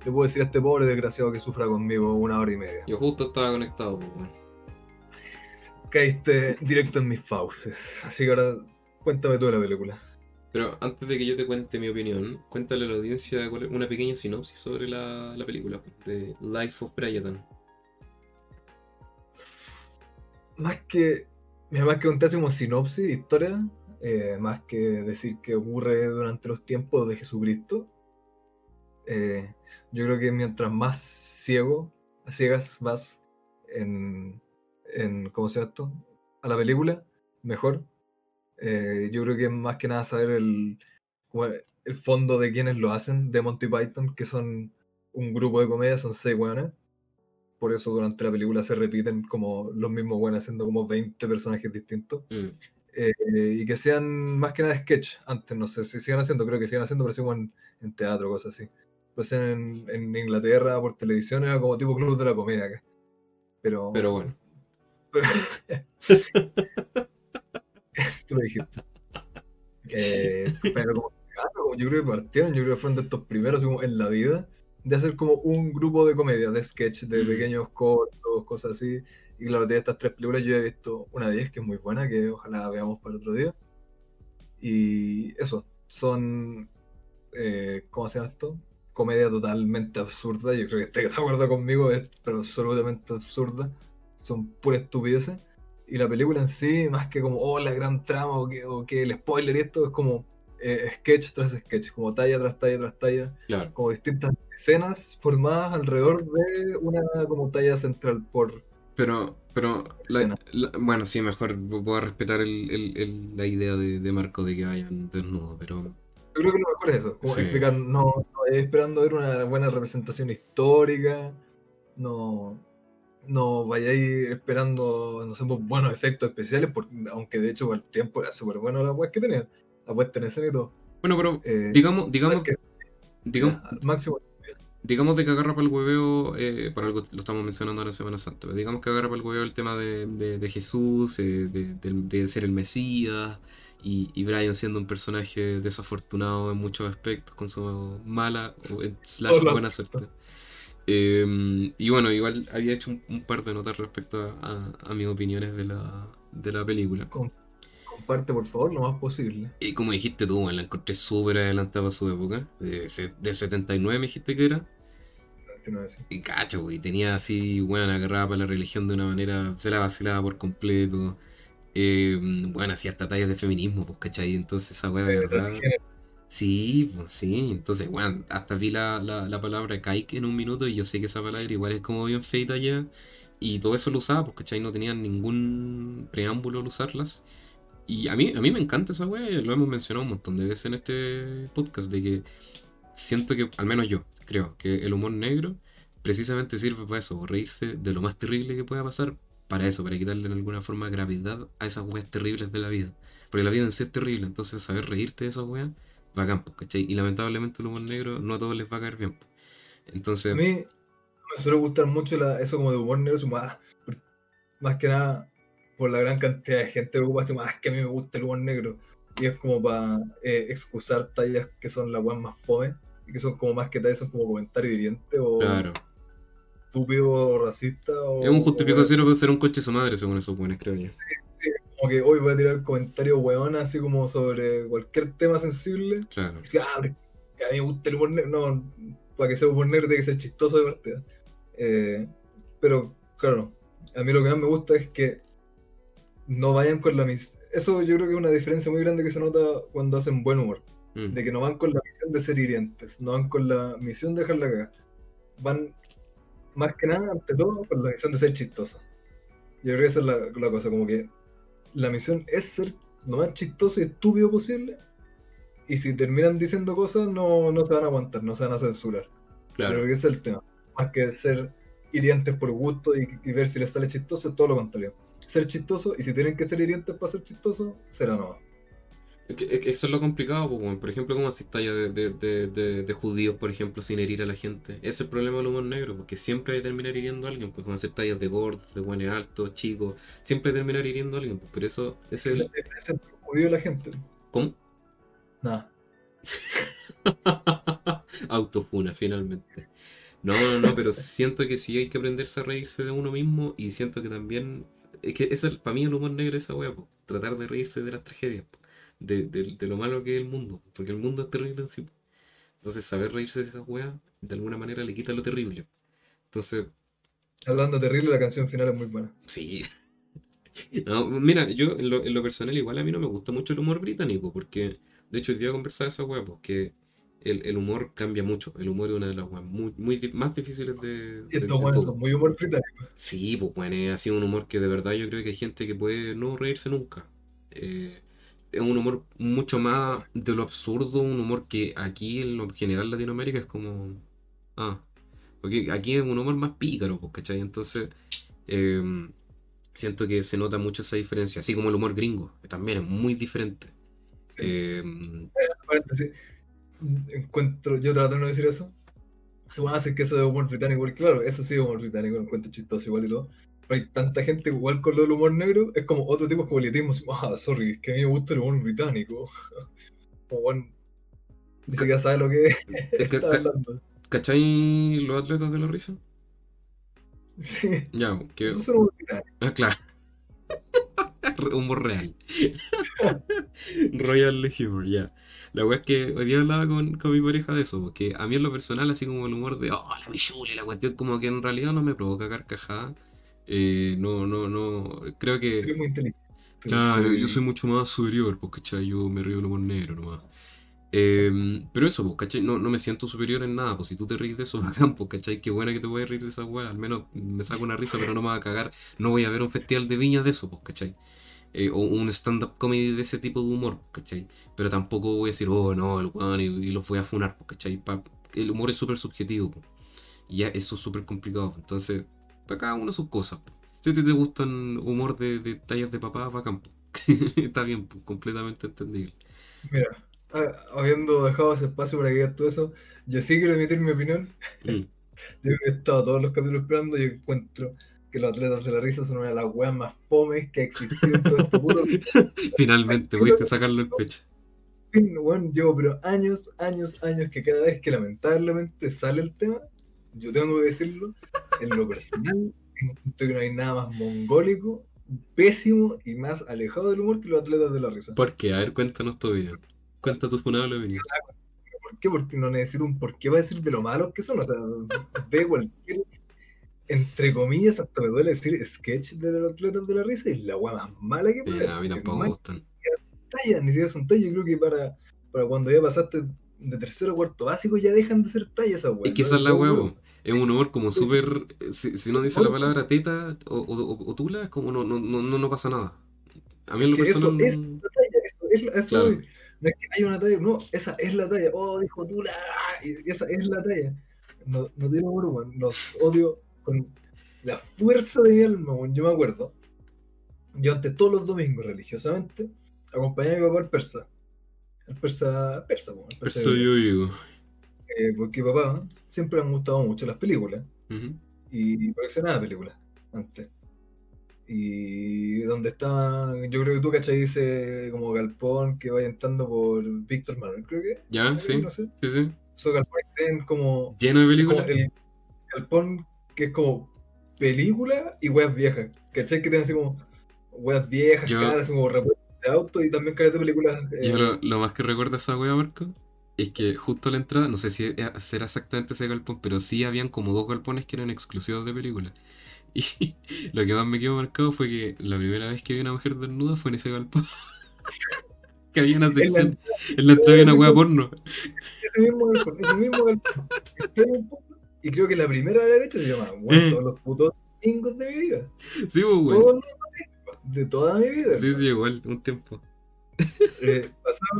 Le puedo decir a este pobre desgraciado que sufra conmigo una hora y media. Yo justo estaba conectado, pues, bueno. Caíste directo en mis fauces. Así que ahora cuéntame tú de la película. Pero antes de que yo te cuente mi opinión, cuéntale a la audiencia una pequeña sinopsis sobre la, la película de Life of Brian. Más que, mira, más que contarse como sinopsis, historia, eh, más que decir que ocurre durante los tiempos de Jesucristo, eh, yo creo que mientras más ciego, ciegas vas en, en ¿cómo se llama esto? A la película, mejor. Eh, yo creo que más que nada saber el, el fondo de quienes lo hacen, de Monty Python, que son un grupo de comedia, son seis weones. Por eso durante la película se repiten como los mismos weones haciendo como 20 personajes distintos. Mm. Eh, y que sean más que nada sketch antes, no sé si sigan haciendo, creo que sigan haciendo, pero como en, en teatro, cosas así. Hacían en, en Inglaterra por televisión, era como tipo club de la comedia acá. Pero, Pero bueno. Pero- tú lo dijiste. Eh, pero como, yo creo que partieron, yo creo que fueron de estos primeros como en la vida, de hacer como un grupo de comedia, de sketch, de Mm. pequeños cortos, cosas así. Y claro, de estas tres películas yo he visto una de ellas que es muy buena, que ojalá veamos para otro día. Y eso, son, eh, ¿cómo se llama esto? comedia totalmente absurda. Yo creo que estáis de acuerdo conmigo, es pero absolutamente absurda. Son pura estupideces. Y la película en sí, más que como, oh, la gran trama o que, o que el spoiler y esto, es como eh, sketch tras sketch, como talla tras talla tras talla, Claro. como distintas escenas formadas alrededor de una como talla central por Pero, pero, la- Escena. la- bueno, sí, mejor voy a respetar el- el- el- la idea de, de Marco de que vayan desnudos, pero Yo creo que lo mejor es eso, como Sí. explicar, no, no esperando ver una buena representación histórica, no, no vayáis esperando, no sé, pues, buenos efectos especiales, porque, aunque de hecho por el tiempo era súper bueno la web que tenían, la puesta en escena y todo. bueno, pero Eh, digamos, digamos, digamos, máximo, digamos de que agarra para el hueveo, eh, por algo lo estamos mencionando ahora en Semana Santa, pero digamos que agarra para el hueveo el tema de, de- de Jesús, eh, de, de ser el Mesías, y, y Brian siendo un personaje desafortunado en muchos aspectos, con su mala o en- slash buena suerte. Eh, y bueno, igual había hecho un, un par de notas respecto a, a- mis opiniones de la, de la película. comparte por favor lo más posible. Y como dijiste tú, bueno, la encontré súper adelantada para su época. De, del 79 me dijiste que era. No sé. Y cacho, güey, tenía así, bueno, agarrada para la religión de una manera, se la vacilaba por completo. Eh, bueno, hacía hasta tallas de feminismo, pues, ¿cachai? Entonces esa weá de verdad. Sí, pues sí. Entonces, bueno, hasta vi la, la, la palabra kike en un minuto y yo sé que esa palabra igual es como bien feita ya. Y todo eso lo usaba, pues, ¿cachai? No tenían ningún preámbulo al usarlas. Y a mí, a mí me encanta esa weá, lo hemos mencionado un montón de veces en este podcast, de que siento que, al menos yo, creo que el humor negro precisamente sirve para eso, reírse de lo más terrible que pueda pasar, para eso, para quitarle en alguna forma gravedad a esas weas terribles de la vida. Porque la vida en sí es terrible, entonces saber reírte de esas weas, bacán, pues, ¿cachai? Y lamentablemente el humor negro no a todos les va a caer bien. pues. Entonces, A mí me suele gustar mucho la- eso como de humor negro, por- más que nada por la gran cantidad de gente que ocupa, así como, ah, que a mí me gusta el humor negro. Y es como para eh, excusar tallas que son las weas más fome, y que son como más que tallas, son como comentario hiriente o claro. estúpido o racista. O, Es un o justificativo para ser un coche su madre, según esos buenos, creo yo. Como que hoy voy a tirar comentarios weón así como sobre cualquier tema sensible. Claro. Ah, a mí me gusta el humor negro. No, para que sea humor negro tiene que ser chistoso de partida. Eh, pero, claro, a mí lo que más me gusta es que no vayan con la misión. Eso yo creo que es una diferencia muy grande que se nota cuando hacen buen humor. Mm. De que no van con la misión de ser hirientes, no van con la misión de dejar la caga. Van más que nada, ante todo, con la misión de ser chistosos. Yo creo que esa es la, la cosa, como que la misión es ser lo más chistoso y estúpido posible. Y si terminan diciendo cosas, no, no se van a aguantar, no se van a censurar. Claro. Que ese es el tema. Más que ser hirientes por gusto y, y ver si les sale chistoso, es todo lo contrario. Ser chistoso, y si tienen que ser hirientes para ser chistoso, será no. Es que- es que eso es lo complicado, pues, por ejemplo, como así talla de, de, de, de, de judíos, por ejemplo, sin herir a la gente. Ese es el problema del humor negro, porque siempre hay que terminar hiriendo a alguien, pues con hacer tallas de gordos, de buenos altos, chicos, siempre hay que terminar hiriendo a alguien, pues, pero eso, es es la diferencia entre judío y la gente. ¿Cómo? Nada. Autofuna, finalmente. No, no, no, pero siento que sí hay que aprenderse a reírse de uno mismo y siento que también. Es que esa, para mí el humor negro es esa wea, po, tratar de reírse de las tragedias, po, de, de- de lo malo que es el mundo, porque el mundo es terrible en sí. Entonces, saber reírse de esa wea, de alguna manera le quita lo terrible. Entonces, Hablando terrible, la canción final es muy buena. sí. No, mira, yo en lo, en lo personal igual a mí no me gusta mucho el humor británico, porque de hecho hoy día conversaba esa wea, porque el, el humor cambia mucho. El humor es una de las weas muy, muy di- más difíciles de, Y estos todo. son muy humor británico. Sí, pues bueno, es así un humor que de verdad yo creo que hay gente que puede no reírse nunca. Eh, es un humor mucho más de lo absurdo, un humor que aquí en lo general Latinoamérica es como... Ah, porque aquí es un humor más pícaro, pues, ¿cachai? Entonces, eh, siento que se nota mucho esa diferencia, así como el humor gringo, que también es muy diferente. Eh, encuentro, yo trato de no decir eso. Se van a hacer que eso de humor británico, porque claro, eso sí es humor británico, lo encuentro chistoso igual y todo. Hay tanta gente igual con lo del humor negro, es como otro tipo de elitismo, ah, sorry, es que a mí me gusta el humor británico. Como bueno, ni siquiera sabe lo que es que, ca- hablando. ¿cachai los atletas de la risa? Sí, Ya, que... eso es humor británico. Ah, claro. humor real. Royal Humor, ya. La weá es que hoy día hablaba con, con mi pareja de eso, porque a mí en lo personal, así como el humor de, oh, la bichula, la cuestión, como que en realidad no me provoca carcajada. Eh, no, no, no, creo que... Muy inteligente. Sí. yo soy mucho más superior, pues, ¿cachai? Yo me río del humor negro nomás. Em, pero eso, pues, ¿cachai? No, no me siento superior en nada, pues si tú te ríes de eso, bacán, pues, ¿cachai? Qué buena que te voy a reír de esa weá, al menos me saco una risa, pero no me va a cagar. No voy a ver un festival de viña de eso, pues, ¿cachai? Eh, o un stand-up comedy de ese tipo de humor, pues, ¿cachai? Pero tampoco voy a decir, oh, no, el weón, y, y los voy a funar, pues, ¿cachai? Pa- el humor es súper subjetivo, pues. Y ya eso es súper complicado, entonces, para cada uno sus cosas. Si a ti te gustan humor de, de tallas de papá, bacán, pues. Está bien, completamente entendible. Mira, ah, habiendo dejado ese espacio para que digas todo eso, yo sí quiero emitir mi opinión. Mm. Yo he estado todos los capítulos esperando y encuentro que los atletas de la risa son una de las weas más fomes que ha existido en todo este puro Finalmente, pudiste sacarlo el pecho. weón. Llevo pero años, años, años que cada vez que lamentablemente sale el tema, yo tengo que decirlo, en lo personal, encuentro que no hay nada más mongólico, pésimo y más alejado del humor que los atletas de la risa. ¿Por qué? A ver, cuéntanos tu opinión. Cuenta tu funable opinión. ¿Por qué? Porque no necesito un por qué va a decir de lo malos que son. O sea, ve cualquier, entre comillas, hasta me duele decir sketch de los atletas de la risa y la wea más mala que puede Sí, a mí tampoco me gustan. tallas, ni siquiera son tallas. Yo creo que para, para cuando ya pasaste de tercero a cuarto básico ya dejan de ser tallas esas weas. Es que es la po. Es un humor como súper. Si, si no dice la palabra teta o, o, tula, es como no, no, no, no pasa nada. A mí en lo Que eso personal. es la talla, eso es, la- eso Claro. es. No es que haya una talla, no, esa es la talla. Oh, dijo tú, la, y esa es la talla. No, no tiene humor. Los odio con la fuerza de mi alma. Yo me acuerdo. Yo antes todos los domingos, religiosamente, acompañaba a mi papá al persa. El persa, persa, el persa Eso de- yo digo. Eh, porque papá siempre le han gustado mucho las películas Ujú. y coleccionaba películas antes. Y donde estaba, yo creo que tú, ¿cachai? Dice como galpón que vaya entrando por Víctor Manuel, creo que. Ya, Algo, sí. No sé. Sí, sí. Que tienen como, Lleno de películas. el galpón que es como película y weas viejas. ¿Cachai? Que tienen así como weas viejas, Yo- caras, como repuestos de auto y también caras de películas. eh, Yo lo, lo más que recuerdo esa wea, Marco, es que justo a la entrada, no sé si era será exactamente ese galpón, pero sí habían como dos galpones que eran exclusivos de películas. Y lo que más me quedó marcado fue que la primera vez que vi una mujer desnuda fue en ese galpón. que había una sección, en la entrada había una wea porno. ese mismo galpón, ese mismo galpón. Y creo que la primera de la derecha se llama, Eh. bueno, todos los putos domingos de mi vida. Sí, pues, weón. Todos los domingos de toda mi vida. Sí, sí, igual, un tiempo. Eh, pasaba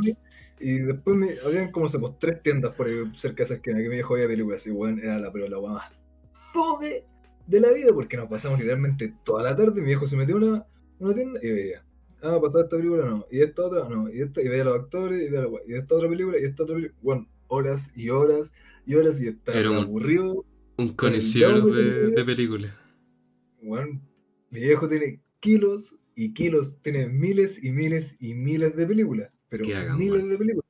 y después me, habían como se pues, tres tiendas por ahí cerca de esa esquina que me dijo había películas y bueno, era la pero la weá más fome de la vida porque nos pasamos literalmente toda la tarde mi viejo se metió a una, una tienda y veía ah pasar esta película no y esta otra no y esta y veía a los actores y, veía la y esta otra película y esta otra película bueno horas y horas y horas y estaba Era un- aburrido Un diablo de, de películas. Bueno, mi viejo tiene kilos y kilos, tiene miles y miles y miles de películas. Pero hagan, miles de películas.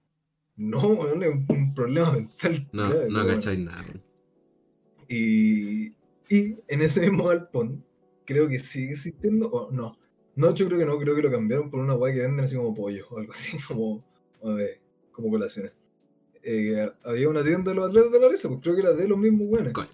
No, es un, un problema mental. No, grave, no pero bueno. cacháis nada. Y, y en ese mismo galpón, creo que sigue existiendo, o no. No, yo creo que no, creo que lo cambiaron por una weá que venden así como pollo o algo así, como, eh, como colaciones. Eh, había una tienda de los atletas de la risa, pues creo que era de los mismos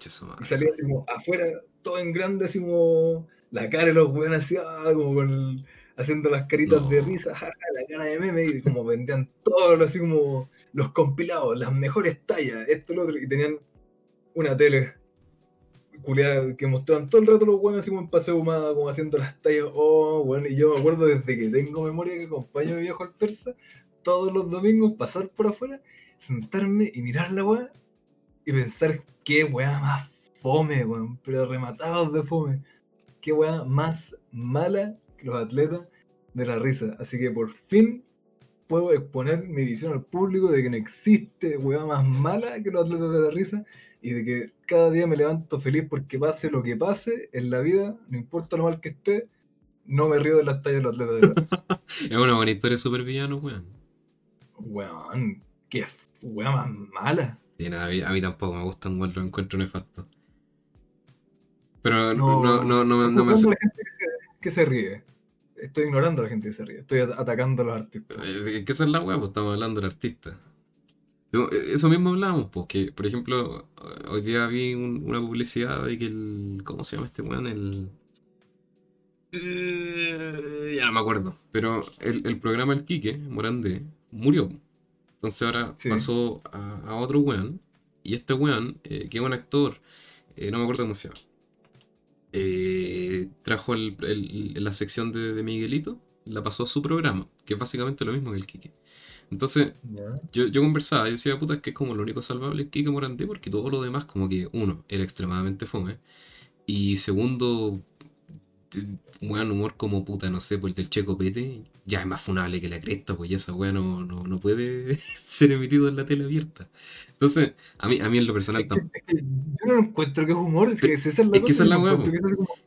su Y salía así como afuera, todo en grande, así como la cara de los weones así, ah, como con el- haciendo las caritas de risa, jaja, la cara de meme, y como vendían todo, así como los compilados, las mejores tallas, esto, lo otro, y tenían una tele culiada que mostraban todo el rato los weones así como en paseo humada, como haciendo las tallas, oh, bueno, y yo me acuerdo desde que tengo memoria que acompaño a mi viejo al persa, todos los domingos pasar por afuera, sentarme y mirar la weá y pensar qué weá más fome, weón, pero rematados de fome. Qué weá más mala que los atletas de la risa. Así que por fin puedo exponer mi visión al público de que no existe weá más mala que los atletas de la risa y de que cada día me levanto feliz porque pase lo que pase en la vida, no importa lo mal que esté, no me río de las tallas de los atletas de la risa. Es una buena historia de supervillano, weón. Weón, qué weá más mala. Sí, nada, a, mí, a mí tampoco me gustan, weón, los encuentro nefastos. Pero no, no, no, no, me- no me Juzgando hace- a la gente que se, que se ríe. Estoy ignorando a la gente que se ríe, estoy atacando a los artistas. Es que esa es la weá, pues estamos hablando del artista. E, eso mismo hablábamos, porque, por ejemplo, hoy día vi una publicidad de que el. ¿Cómo se llama este weón? El. Eh, ya no me acuerdo. Pero el, programa El Quique, Morandé, murió. Entonces ahora pasó a, otro weón. Y este weón, eh, que es un actor, eh, no me acuerdo cómo se llama eh, trajo la sección de, Miguelito, la pasó a su programa, que es básicamente lo mismo que el Kike. Entonces, yo, yo, conversaba y decía, puta, es que es como lo único salvable es Kike Morandé, porque todo lo demás, como que, uno, era extremadamente fome, y segundo, un humor como puta, no sé, por el del Checo Pete, ya es más funable que la cresta, pues ya esa weá no, no, puede ser emitido en la tele abierta. Entonces, a mí, a mí en lo personal tampoco. yo no encuentro que es humor, es que esa es la, es que esa es la weá.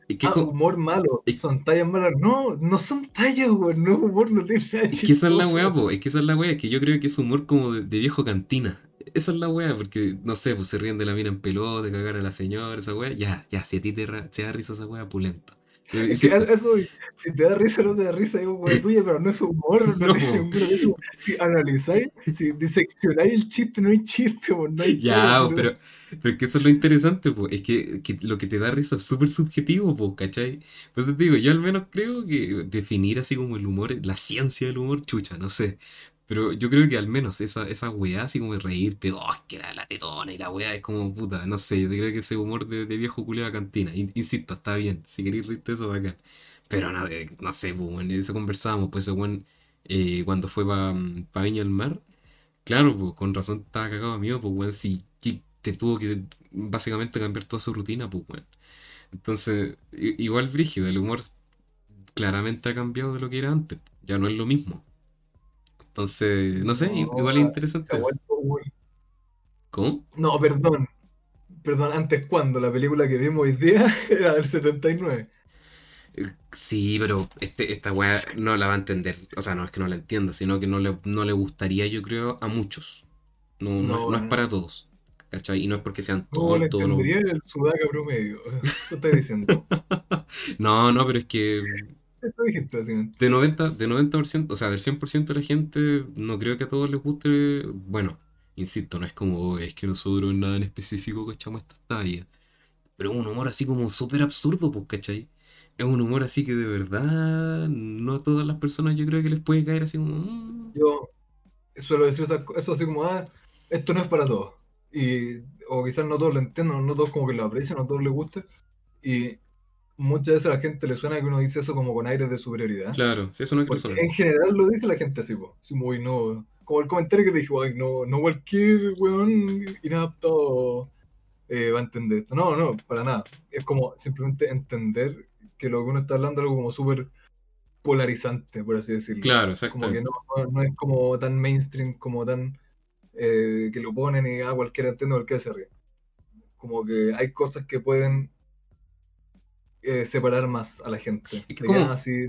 Es que ah, humor malo, son tallas malas. No, no son tallas, weón, no humor, no tiene nada Es que esa es la weá, po, es que esa es la weá, es que yo creo que es humor como de, viejo cantina. Esa es la weá, porque, no sé, pues se ríen de la mina en pelota, de cagar a la señora, esa weá. Ya, ya, si a ti te, te da risa esa weá, pulento. Si, eso, si te da risa o no te da risa, digo, weá tuya, pero no es humor, no, no. Si analizáis, si diseccionáis el chiste, no hay chiste, no hay Ya, pero, pero es que eso es lo interesante, pues, es que, que, lo que te da risa es súper subjetivo, pues, ¿cachai? Pues te digo, yo al menos creo que definir así como el humor, la ciencia del humor, chucha, no sé. Pero yo creo que al menos esa, esa weá, así como de reírte, oh, que era la tetona y la weá, es como puta, no sé, yo creo que ese humor de, viejo culiado cantina, insisto, está bien, si queréis reírte eso, bacán. Pero no, no sé, pues, eso conversábamos, pues ese eh, cuando fue para pa Viña al Mar, claro, pues con razón estaba cagado a miedo, pues weón, si te tuvo que básicamente cambiar toda su rutina, pues weón. Entonces, igual brígido, el humor claramente ha cambiado de lo que era antes, ya no es lo mismo. Entonces, no sé, igual es interesante. ¿Cómo? No, perdón. Perdón, antes cuando la película que vimos hoy día era del 79. Eh, sí, pero este, esta weá no la va a entender. O sea, no es que no la entienda, sino que no le, no le gustaría, yo creo, a muchos. No, no, es para todos. ¿Cachai? Y no es porque sean todos. No, entendería el sudaca promedio. Eso estoy diciendo. no, no, pero es que de 90, de 90%, o sea, del 100% de la gente, no creo que a todos les guste. Bueno, insisto, no es como, es que nosotros en nada en específico cachamos esta talla. Pero es un humor así como súper absurdo, pues, ¿cachai? Es un humor así que de verdad no a todas las personas yo creo que les puede caer así como. Mm". Yo suelo decir eso así como, ah, esto no es para todos. Y, o quizás no todos lo entiendan, no todos como que lo aprecian, no todos les guste. Y muchas veces a la gente le suena que uno dice eso como con aires de superioridad. Claro, sí, eso no es En general lo dice la gente así, po. muy no. Como el comentario que te dijo, no, no cualquier weón inadaptado eh, va a entender esto. No, no, para nada. Es como simplemente entender que lo que uno está hablando es algo como súper polarizante, por así decirlo. Claro, exacto. Como que no, no, es como tan mainstream, como tan eh, que lo ponen y a ah, cualquiera entiende, cualquiera se ríe. Como que hay cosas que pueden eh, separar más a la gente. así,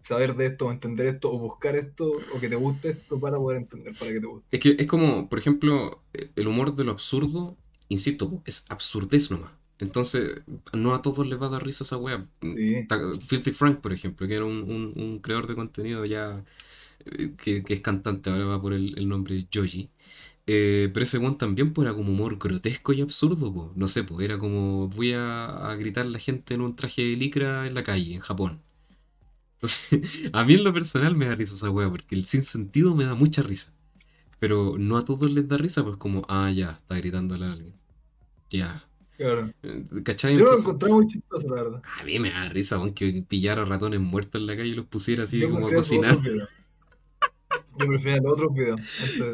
saber de esto, o entender esto, o buscar esto, o que te guste esto para poder entender, para que te guste. Es que es como, por ejemplo, el humor de lo absurdo, insisto, es absurdez nomás. Entonces, no a todos les va a dar risa esa wea. Filthy Frank, por ejemplo, que era un, creador de contenido ya eh, que, es cantante, ahora va por el, el nombre Joji. Eh, pero ese one también pues, era como humor grotesco y absurdo, no sé, pues era como voy a, gritar a la gente en un traje de licra en la calle, en Japón. Entonces, a mí en lo personal me da risa esa wea, porque el sinsentido me da mucha risa. Pero no a todos les da risa, pues como, ah, ya, está gritándole a alguien. Ya. Claro. Eh, ¿Cachai? Yo lo encontré muy chistoso, la verdad. A mí me da risa, aunque pillara ratones muertos en la calle y los pusiera así como a cocinar. Yo prefería los otros videos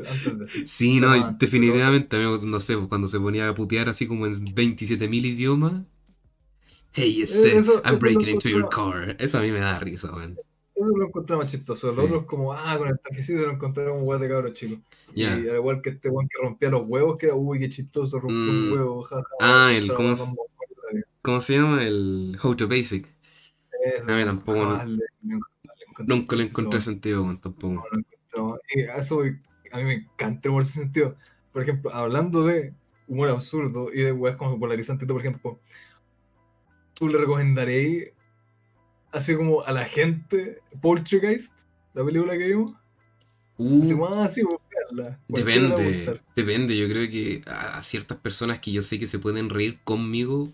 antes, de. Sí, no, definitivamente, no sé, pues, cuando se ponía a putear así como en 27.000 idiomas. Hey, eh, I'm breaking into your car. Eso a mí me da risa, weón. Eso lo encontraba chistoso. Los otros, como, ah, con el tanquecito lo encontraba un weón de cabros chico. Y al igual que este weón que rompía los huevos, que era, uy, qué chistoso, rompió un mm. huevo, jaja. Ah, el, ¿cómo, ¿cómo se llama? El How to Basic. a mí tampoco. no, nunca le encontré sentido, weón, tampoco. Y eso a mí me encanta el humor en ese sentido. Por ejemplo, hablando de humor absurdo y de weas como polarizante, por ejemplo, ¿tú le recomendaréis así como a la gente, Poltergeist, la película que vimos. Uh, Así ah, sí, buscarla. A depende, depende. Yo creo que a, a ciertas personas que yo sé que se pueden reír conmigo,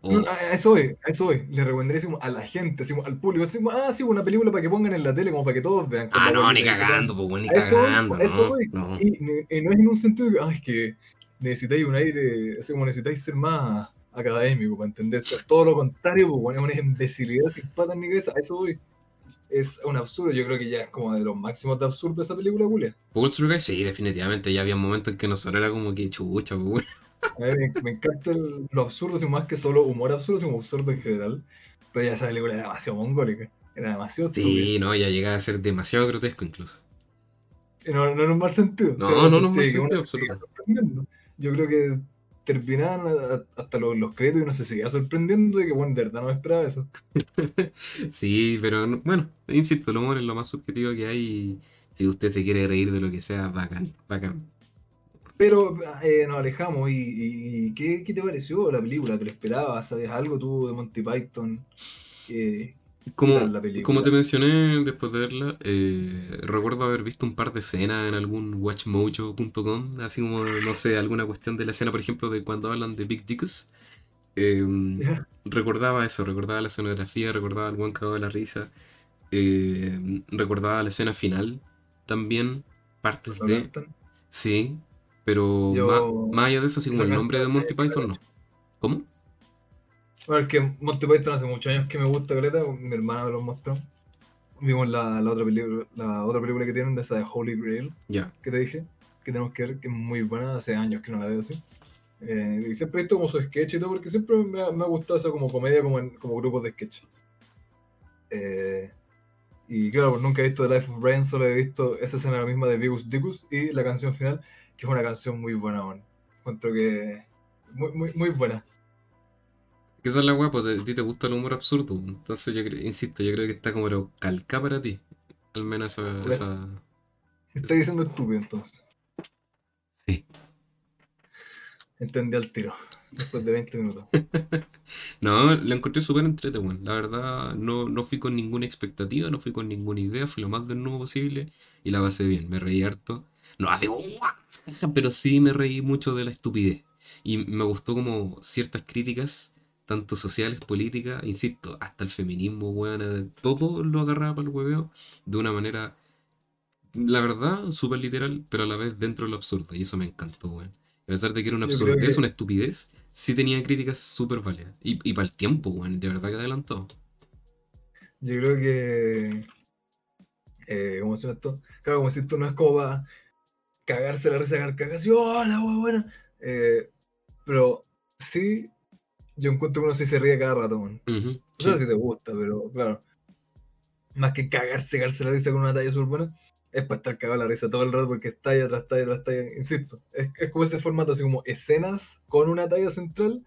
o No, A a eso a eso voy. Le recomendaría a la gente, al público, como, ah, sí, una película para que pongan en la tele, como para que todos vean. Ah, no, ni cagando, pues, ni cagando, eso no, no. Y, y no es en un sentido que, ah, es que necesitáis un aire, así como necesitáis ser más académico para entender. Todo lo contrario, pues, bueno, es una imbecilidad sin patas ni cabeza. A eso voy. Es un absurdo. Yo creo que ya es como de los máximos de absurdo esa película, Julia. Poltergeist, sí, definitivamente. Ya había momentos en que nosotros era como que chucha, pues. A mí me, me encanta el- lo absurdo, así más que solo humor absurdo, sino absurdo en general. Pero ya esa película era demasiado mongólica. Era demasiado estúpida. Sí, no, ya llegaba a ser demasiado grotesco incluso. Y no, no en un mal sentido. No, o sea, en no, no en mal sentido sorprendiendo. Yo creo que terminaban hasta los, los créditos y uno se seguía sorprendiendo de que, bueno, de verdad no me esperaba eso. Sí, pero no- bueno, insisto, el humor es lo más subjetivo que hay. y Si usted se quiere reír de lo que sea, bacán, bacán. Pero eh, nos alejamos. ¿Y, qué, qué te pareció la película? ¿Te lo esperabas? ¿Sabes algo tú de Monty Python? ¿Qué, qué Como, la como te mencioné después de verla, eh, recuerdo haber visto un par de escenas en algún watchmojo.com, así como, no sé, alguna cuestión de la escena, por ejemplo, de cuando hablan de Big Dickus. Eh, Ya, recordaba eso, recordaba la escenografía, recordaba el buen cagado de la risa, eh, recordaba la escena final también, partes ¿lo de... cantan? Sí, pero Yo- más, allá de eso, así como el nombre de Monty Python, no. ¿Cómo? Bueno, es que Monty Python hace muchos años que me gusta, Caleta. Mi hermana me lo mostró. Vimos la, la otra película, la otra película que tienen, de esa de Holy Grail. Ya. que te dije, que tenemos que ver, que es muy buena, hace años que no la veo así. Eh, y siempre he visto como su sketch y todo, porque siempre me ha, me ha gustado esa como comedia, como, en, como grupos de sketch. Eh, y claro, pues nunca he visto The Life of Brian, solo he visto esa escena la misma de Vigus Dicus y la canción final, que es una canción muy buena, man. Encuentro que muy, muy, muy buena. Que esa es la weá, pues a ti te gusta el humor absurdo. Entonces yo creo, insisto, yo creo que está como calca para ti. Al menos esa, Pues- esa- está diciendo estúpido entonces. Sí. Entendí al tiro, después de 20 minutos. No, la encontré súper entrete, weón. La verdad, no, no fui con ninguna expectativa, no fui con ninguna idea, fui lo más del nuevo posible y la pasé bien. Me reí harto. No como, "Guau", pero sí me reí mucho de la estupidez. Y me gustó como ciertas críticas, tanto sociales, políticas, insisto, hasta el feminismo, weón, eh, todo lo agarraba para el hueveo de una manera, la verdad, súper literal, pero a la vez dentro de lo absurdo. Y eso me encantó, weón. A pesar de que era una absurdez, que- una estupidez, sí tenía críticas súper válidas. Y, y para el tiempo, weón, de verdad que adelantado. Yo creo que. Eh, ¿Cómo se llama esto? Claro, como si esto no es como cagarse la risa carcajas y ¡oh, la hueá buena! Eh, pero sí, yo encuentro que uno sí se ríe cada rato, man. No sí. sé si te gusta, pero claro. Más que cagarse, cagarse la risa con una talla súper buena, es para estar cagado la risa todo el rato porque es talla tras talla tras talla. Insisto, es, es como ese formato, así como escenas con una talla central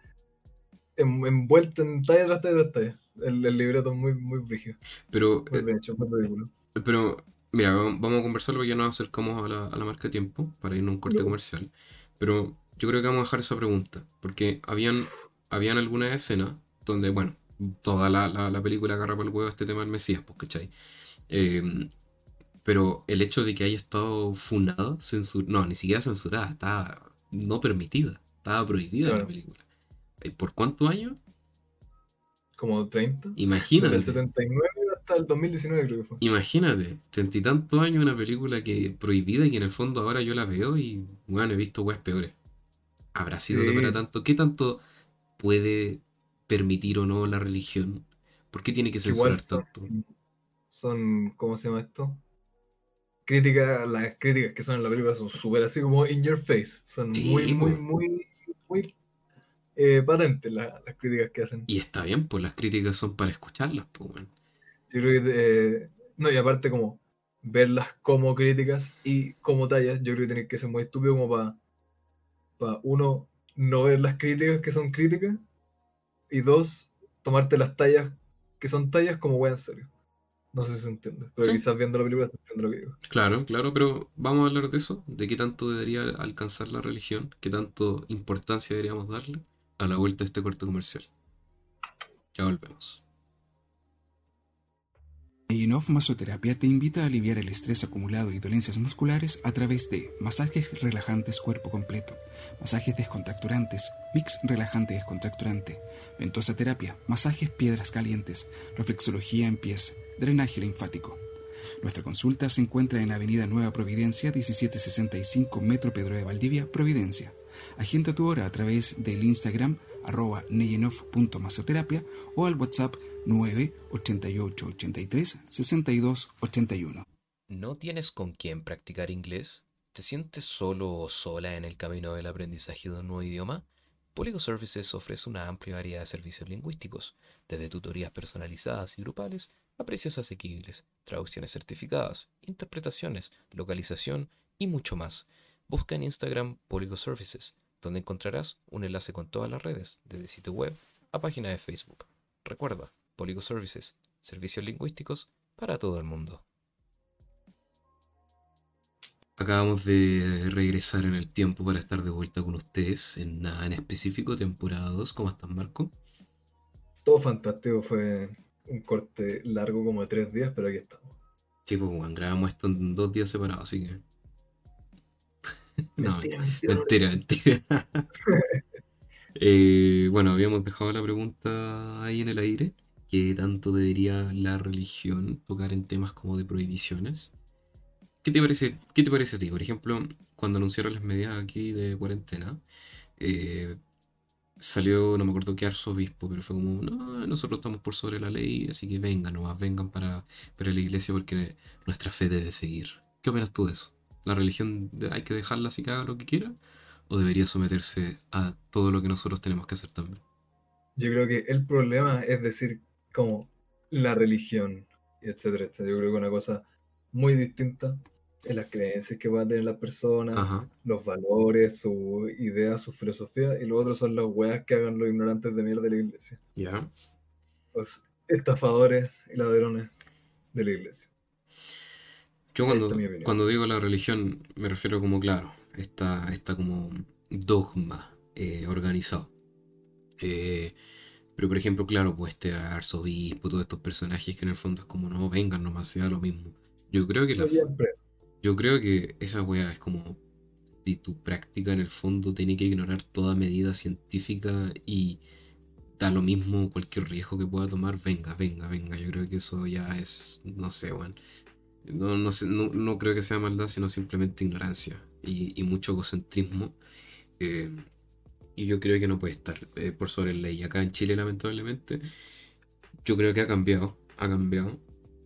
en- envuelta en talla tras talla tras talla. El, el libreto es muy, muy brígido. Pero, Muy eh, bien hecho, muy ridículo. pero, mira, va- vamos a conversarlo porque ya nos acercamos a la, a la marca de tiempo para irnos a un corte comercial. Pero yo creo que vamos a dejar esa pregunta, porque habían, habían algunas escenas donde, bueno, toda la, la, la película agarra por el huevo este tema del Mesías, pues, ¿cachai? Eh, pero el hecho de que haya estado funada, censur no, ni siquiera censurada, estaba no permitida, estaba prohibida la Claro. película. ¿Y ¿Por cuántos años? Como 30. Desde Imagínate. el 79 hasta el 2019 creo que fue. Imagínate, treinta y tantos años una película que prohibida y que en el fondo ahora yo la veo y bueno, he visto weas peores. ¿Habrá sido Sí. para tanto? ¿Qué tanto puede permitir o no la religión? ¿Por qué tiene que censurar Igual son, tanto? son, ¿cómo se llama esto? Críticas, las críticas que son en la película son súper así como in your face. Son Sí, muy, muy, muy, muy eh, patentes la- las críticas que hacen. Y está bien, pues las críticas son para escucharlas, pues weón. Yo creo que, eh, no, y aparte como verlas como críticas y como tallas, yo creo que tiene que ser muy estúpido como para, uno, no ver las críticas que son críticas y dos, tomarte las tallas que son tallas como wea en serio. No sé si se entiende, pero Sí. quizás viendo la película se entiende lo que digo. Claro, claro, pero vamos a hablar de eso, de qué tanto debería alcanzar la religión, qué tanto importancia deberíamos darle a la vuelta de este corto comercial. Ya volvemos. Neyenov Masoterapia te invita a aliviar el estrés acumulado y dolencias musculares a través de masajes relajantes cuerpo completo, masajes descontracturantes, mix relajante descontracturante, ventosa terapia, masajes piedras calientes, reflexología en pies, drenaje linfático. Nuestra consulta se encuentra en la Avenida Nueva Providencia, 1765 Metro Pedro de Valdivia, Providencia. Agenda tu hora a través del Instagram arroba neyenov.masoterapia o al WhatsApp 988 83 62 81. ¿No tienes con quién practicar inglés? ¿Te sientes solo o sola en el camino del aprendizaje de un nuevo idioma? Polygo Services ofrece una amplia variedad de servicios lingüísticos, desde tutorías personalizadas y grupales a precios asequibles, traducciones certificadas, interpretaciones, localización y mucho más. Busca en Instagram Polygo Services, donde encontrarás un enlace con todas las redes, desde sitio web a página de Facebook. Recuerda, Polygo Services, servicios lingüísticos para todo el mundo. Acabamos de regresar en el tiempo para estar de vuelta con ustedes en nada en específico, temporada 2. ¿Cómo estás, Marco? Todo fantástico, fue un corte largo como de tres días, pero aquí estamos. Sí, pues, Juan, grabamos esto en dos días separados, así que. no, Mentira, mentira, mentira, mentira. Eh, bueno, habíamos dejado la pregunta ahí en el aire. ¿Qué tanto debería la religión tocar en temas como de prohibiciones? ¿Qué te parece, qué te parece a ti? Por ejemplo, cuando anunciaron las medidas aquí de cuarentena, eh, salió, no me acuerdo qué arzobispo, pero fue como, no, nosotros estamos por sobre la ley, así que vengan nomás, vengan para, para la iglesia porque nuestra fe debe seguir. ¿Qué opinas tú de eso? ¿La religión hay que dejarla así que haga lo que quiera? ¿O debería someterse a todo lo que nosotros tenemos que hacer también? Yo creo que el problema es decir, como la religión, etcétera, etcétera. Yo creo que una cosa muy distinta es las creencias que van a tener las personas, Ajá. los valores, sus ideas, su filosofía, y lo otro son las weas que hagan los ignorantes de mierda de la iglesia. Ya. Los estafadores y ladrones de la iglesia. Yo cuando, es cuando digo la religión me refiero como, claro, esta, esta como dogma eh, organizado. Eh, pero por ejemplo, claro, pues este arzobispo, todos estos personajes que en el fondo es como, no, vengan nomás, sea lo mismo. Yo creo que la, yo creo que esa wea es como si tu práctica en el fondo tiene que ignorar toda medida científica y da lo mismo cualquier riesgo que pueda tomar, venga, venga, venga. Yo creo que eso ya es, no sé, weón. No, no, sé, no, no creo que sea maldad, sino simplemente ignorancia y, y mucho egocentrismo. eh, y yo creo que no puede estar eh, por sobre ley. Acá en Chile, lamentablemente, yo creo que ha cambiado, ha cambiado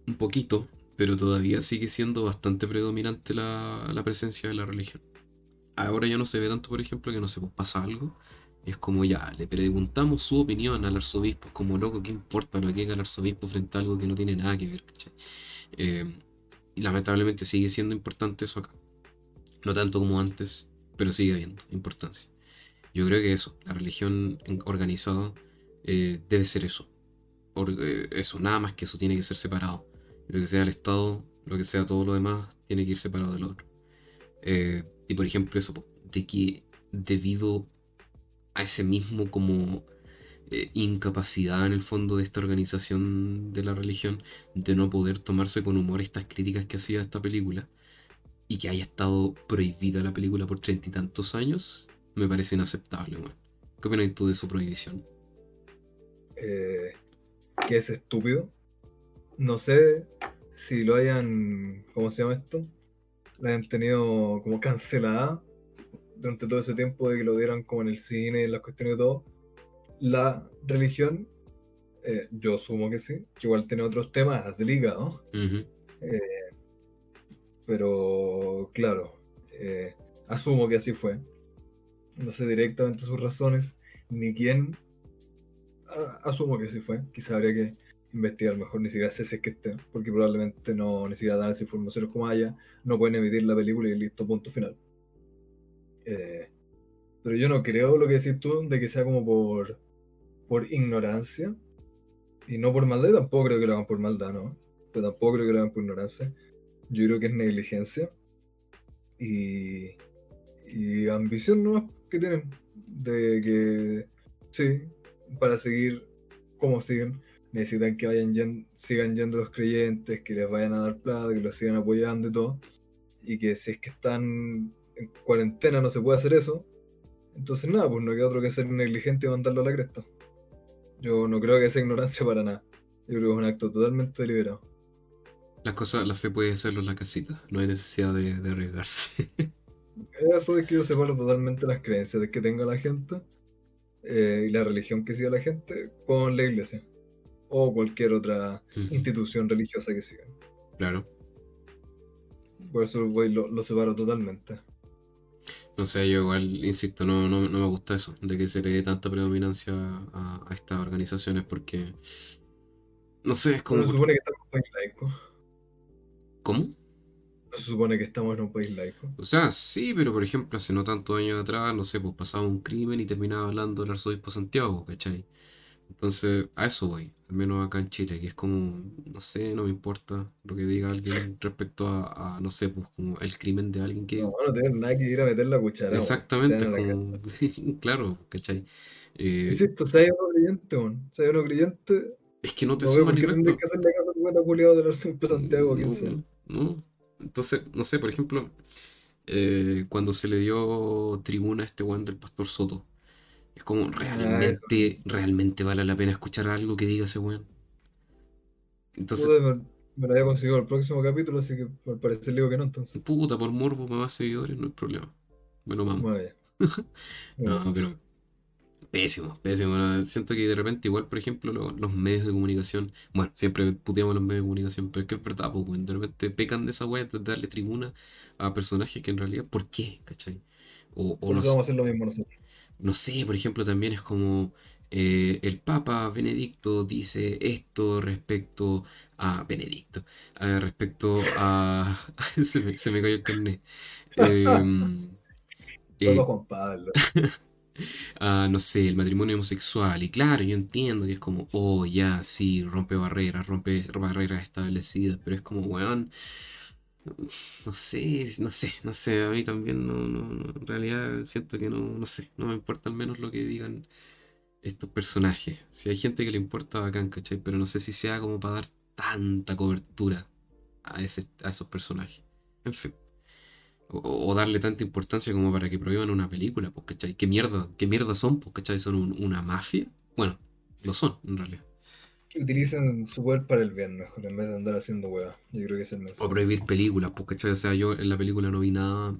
un poquito, pero todavía sigue siendo bastante predominante la, la presencia de la religión. Ahora ya no se ve tanto, por ejemplo, que no sé, pues pasa algo. Es como ya, le preguntamos su opinión al arzobispo. Es como loco, ¿qué importa lo que diga el arzobispo frente a algo que no tiene nada que ver? Eh, y lamentablemente sigue siendo importante eso acá. No tanto como antes, pero sigue habiendo importancia. Yo creo que eso, la religión organizada eh, debe ser eso. Eh, eso, nada más que eso, tiene que ser separado. Lo que sea el Estado, lo que sea todo lo demás, tiene que ir separado del otro. Eh, y por ejemplo, eso, de que debido a ese mismo como incapacidad en el fondo de esta organización de la religión de no poder tomarse con humor estas críticas que hacía esta película y que haya estado prohibida la película por treinta y tantos años, me parece inaceptable, weón. ¿Qué opinas tú de su prohibición? eh, que es estúpido. No sé si lo hayan, ¿cómo se llama esto? La hayan tenido como cancelada durante todo ese tiempo de que lo dieran como en el cine, en las cuestiones y todo. La religión, eh, yo asumo que sí, que igual tiene otros temas delicados, Ujú, pero claro, eh, asumo que así fue. No sé directamente sus razones, ni quién. Asumo que así fue. Quizá habría que investigar mejor, ni siquiera sé si es que esté, porque probablemente no ni siquiera dan esa información como haya, no pueden emitir la película y listo, punto final. Eh, pero yo no creo lo que decís tú, de que sea como por, por ignorancia y no por maldad, tampoco creo que lo hagan por maldad, ¿no? Pero tampoco creo que lo hagan por ignorancia. Yo creo que es negligencia y, y ambición ¿no? Que tienen de que, sí, para seguir como siguen, necesitan que vayan yen- sigan yendo los creyentes, que les vayan a dar plata, que los sigan apoyando y todo. Y que si es que están en cuarentena no se puede hacer eso. Entonces nada, pues no queda otro que ser negligente y mandarlo a la cresta. Yo no creo que sea ignorancia para nada. Yo creo que es un acto totalmente deliberado. Las cosas, la fe puede hacerlo en la casita, no hay necesidad de, de arriesgarse. Eso es que yo separo totalmente las creencias de que tenga la gente eh, y la religión que siga la gente con la iglesia o cualquier otra institución religiosa que sigan. claro. Por eso voy, lo, lo separo totalmente. No sé, yo igual, insisto, no, no, no me gusta eso, de que se le dé tanta predominancia a, a estas organizaciones porque, no sé, es como... Se supone que estamos. ¿Cómo? Se supone que estamos en un país laico. O sea, sí, pero por ejemplo, hace no tantos años atrás, no sé, pues pasaba un crimen y terminaba hablando el arzobispo Santiago, ¿cachai? Entonces, a eso voy, al menos acá en Chile, que es como, no sé, no me importa lo que diga alguien respecto a, a, no sé, pues como el crimen de alguien que... No, no tienen nada que ir a meter la cuchara. Exactamente, como... claro, ¿cachai? Eh, si hay uno creyente. Si hay uno creyente, es que no te no tendría resto. que del Santiago sea. No, no. Entonces, no sé, por ejemplo, eh, cuando se le dio tribuna a este weón del Pastor Soto, es como, realmente, realmente vale la pena escuchar algo que diga ese weón. Entonces, me, lo había conseguido el próximo capítulo, así que al parecer le digo que no, entonces. puta, por morbo, más seguidores, no hay problema. Bueno, vamos. Bueno. No, pero pésimo, pésimo. Siento que de repente, igual, por ejemplo, lo- los medios de comunicación, bueno, siempre puteamos los medios de comunicación, pero es que es verdad, pues, weón, de repente pecan de esa weá de darle tribuna a personajes que en realidad, ¿por qué? ¿Cachai? O, o eso vamos a hacer lo mismo nosotros. no sé, por ejemplo, también es como eh, el Papa Benedicto dice esto respecto a Benedicto, ah, respecto a... se me, se me cayó el carnet. Em, eh, Solo Juan Pablo. no sé, el matrimonio homosexual. Y claro, yo entiendo que es como, oh, ya, sí, rompe barreras, rompe barreras establecidas, pero es como, weón, no sé, no sé, no sé, a mí también no, no, en realidad siento que no, no sé, no me importa al menos lo que digan estos personajes. Si hay gente que le importa, bacán, ¿cachai? Pero no sé si sea como para dar tanta cobertura a, ese, a esos personajes. En fin. O, o darle tanta importancia como para que prohíban una película, pues, ¿cachai? ¿Qué mierda, qué mierda son, pues, ¿cachai? ¿Son un- una mafia? Bueno, lo son, en realidad. Que utilicen su poder para el bien, mejor, en vez de andar haciendo huevas. Yo creo que es el O mensaje. prohibir películas, pues, ¿cachai? O sea, yo en la película no vi nada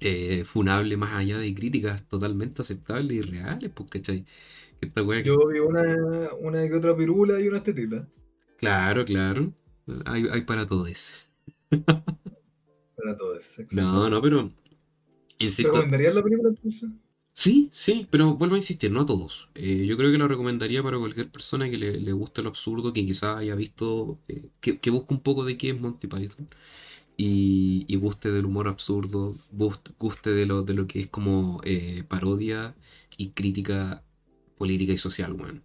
eh, funable más allá de críticas totalmente aceptables y reales, pues, ¿cachai? Esta wea que- Yo vi una, una que otra pirula y unas tetitas. Claro, claro. Hay, hay para todos. Para todos. No, no, pero... ¿Te Insisto, recomendarías la película entonces? Sí, sí, pero vuelvo a insistir, no a todos. Eh, yo creo que lo recomendaría para cualquier persona que le, le guste lo absurdo, que quizás haya visto, eh, que, que busque un poco de qué es Monty Python y, y guste del humor absurdo, gust- guste de lo, de lo que es como eh, parodia y crítica política y social, weón.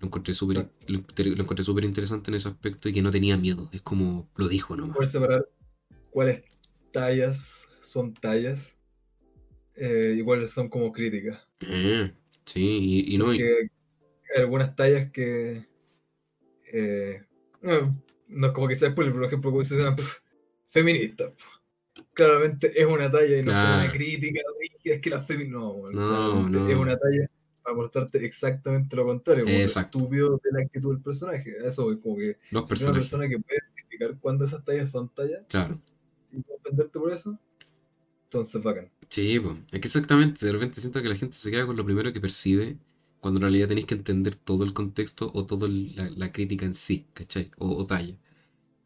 Lo encontré súper lo, lo encontré súper interesante en ese aspecto y que no tenía miedo, es como lo dijo nomás. Separar cuáles tallas son tallas eh, cuáles son como críticas. Eh, sí, y, y no, y- hay algunas tallas que. eh, no, no es como que sea spoiler, por ejemplo, como se llama feminista. Claramente es una talla y no es una crítica. "Oye, Es que las feministas. No, No, no. es una talla para mostrarte exactamente lo contrario. Como lo estúpido de la actitud del personaje. Eso es como que. Si eres una persona que puede identificar cuándo esas tallas son tallas claro. Y ofenderte por eso, entonces bacán. Sí, pues, es que exactamente, de repente siento que la gente se queda con lo primero que percibe, cuando en realidad tenéis que entender todo el contexto o toda la, la crítica en sí, ¿cachai? O, o talla.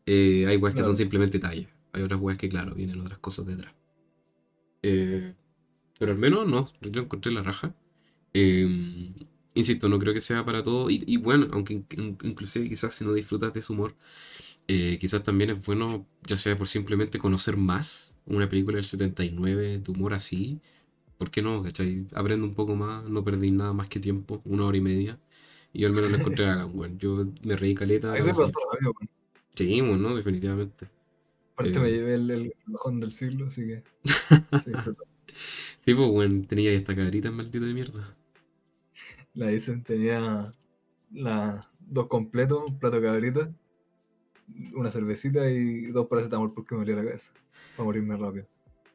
Eh, hay weas que son simplemente talla, hay otras weas que, claro, vienen otras cosas detrás. Eh, pero al menos no, yo encontré la raja. Eh, insisto, no creo que sea para todo, y, y bueno, aunque in- inclusive quizás si no disfrutas de su humor, eh, quizás también es bueno, ya sea por simplemente conocer más una película del 79 de humor así. ¿Por qué no? ¿Cachai? Aprendo un poco más, no perdí nada más que tiempo, una hora y media. Y yo al menos la encontré bacán, weón. Yo me reí caleta. Eso pasó a. Sí, bueno, no, definitivamente. Aparte Eh. me llevé el, el bajón del siglo, así que. sí, pues, weón, tenía esta caderita maldita de mierda. la dicen tenía la, dos completos, un plato de cabrita, una cervecita y dos paracetamol porque me dolía la cabeza. Para morirme rápido.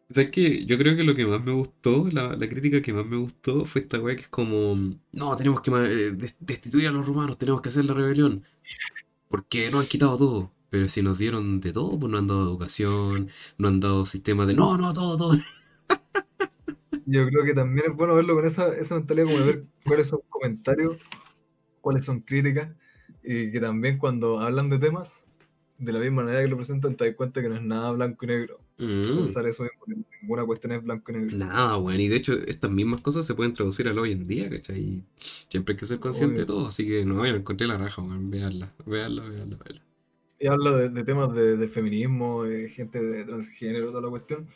¿Sabes qué? Yo creo que lo que más me gustó, la, la crítica que más me gustó fue esta weá que es como, no, tenemos que eh, des- destituir a los romanos, tenemos que hacer la rebelión, porque nos han quitado todo. Pero si nos dieron de todo, pues no han dado educación, no han dado sistema de, no, no, todo, todo. Yo creo que también es bueno verlo con esa, esa mentalidad, como de ver cuáles son comentarios, cuáles son críticas, y que también cuando hablan de temas, de la misma manera que lo presentan, te das cuenta que no es nada blanco y negro. Mm, Pensar eso mismo, que ninguna cuestión es blanco y negro. nada, weón. Y de hecho, estas mismas cosas se pueden traducir al hoy en día, ¿cachai? Y siempre hay que ser consciente de Obvio. todo, así que no, yo encontré la raja, weón. Veanla, veanla, veanla, veanla. Y habla de, de temas de, de feminismo, de gente de transgénero, toda la cuestión.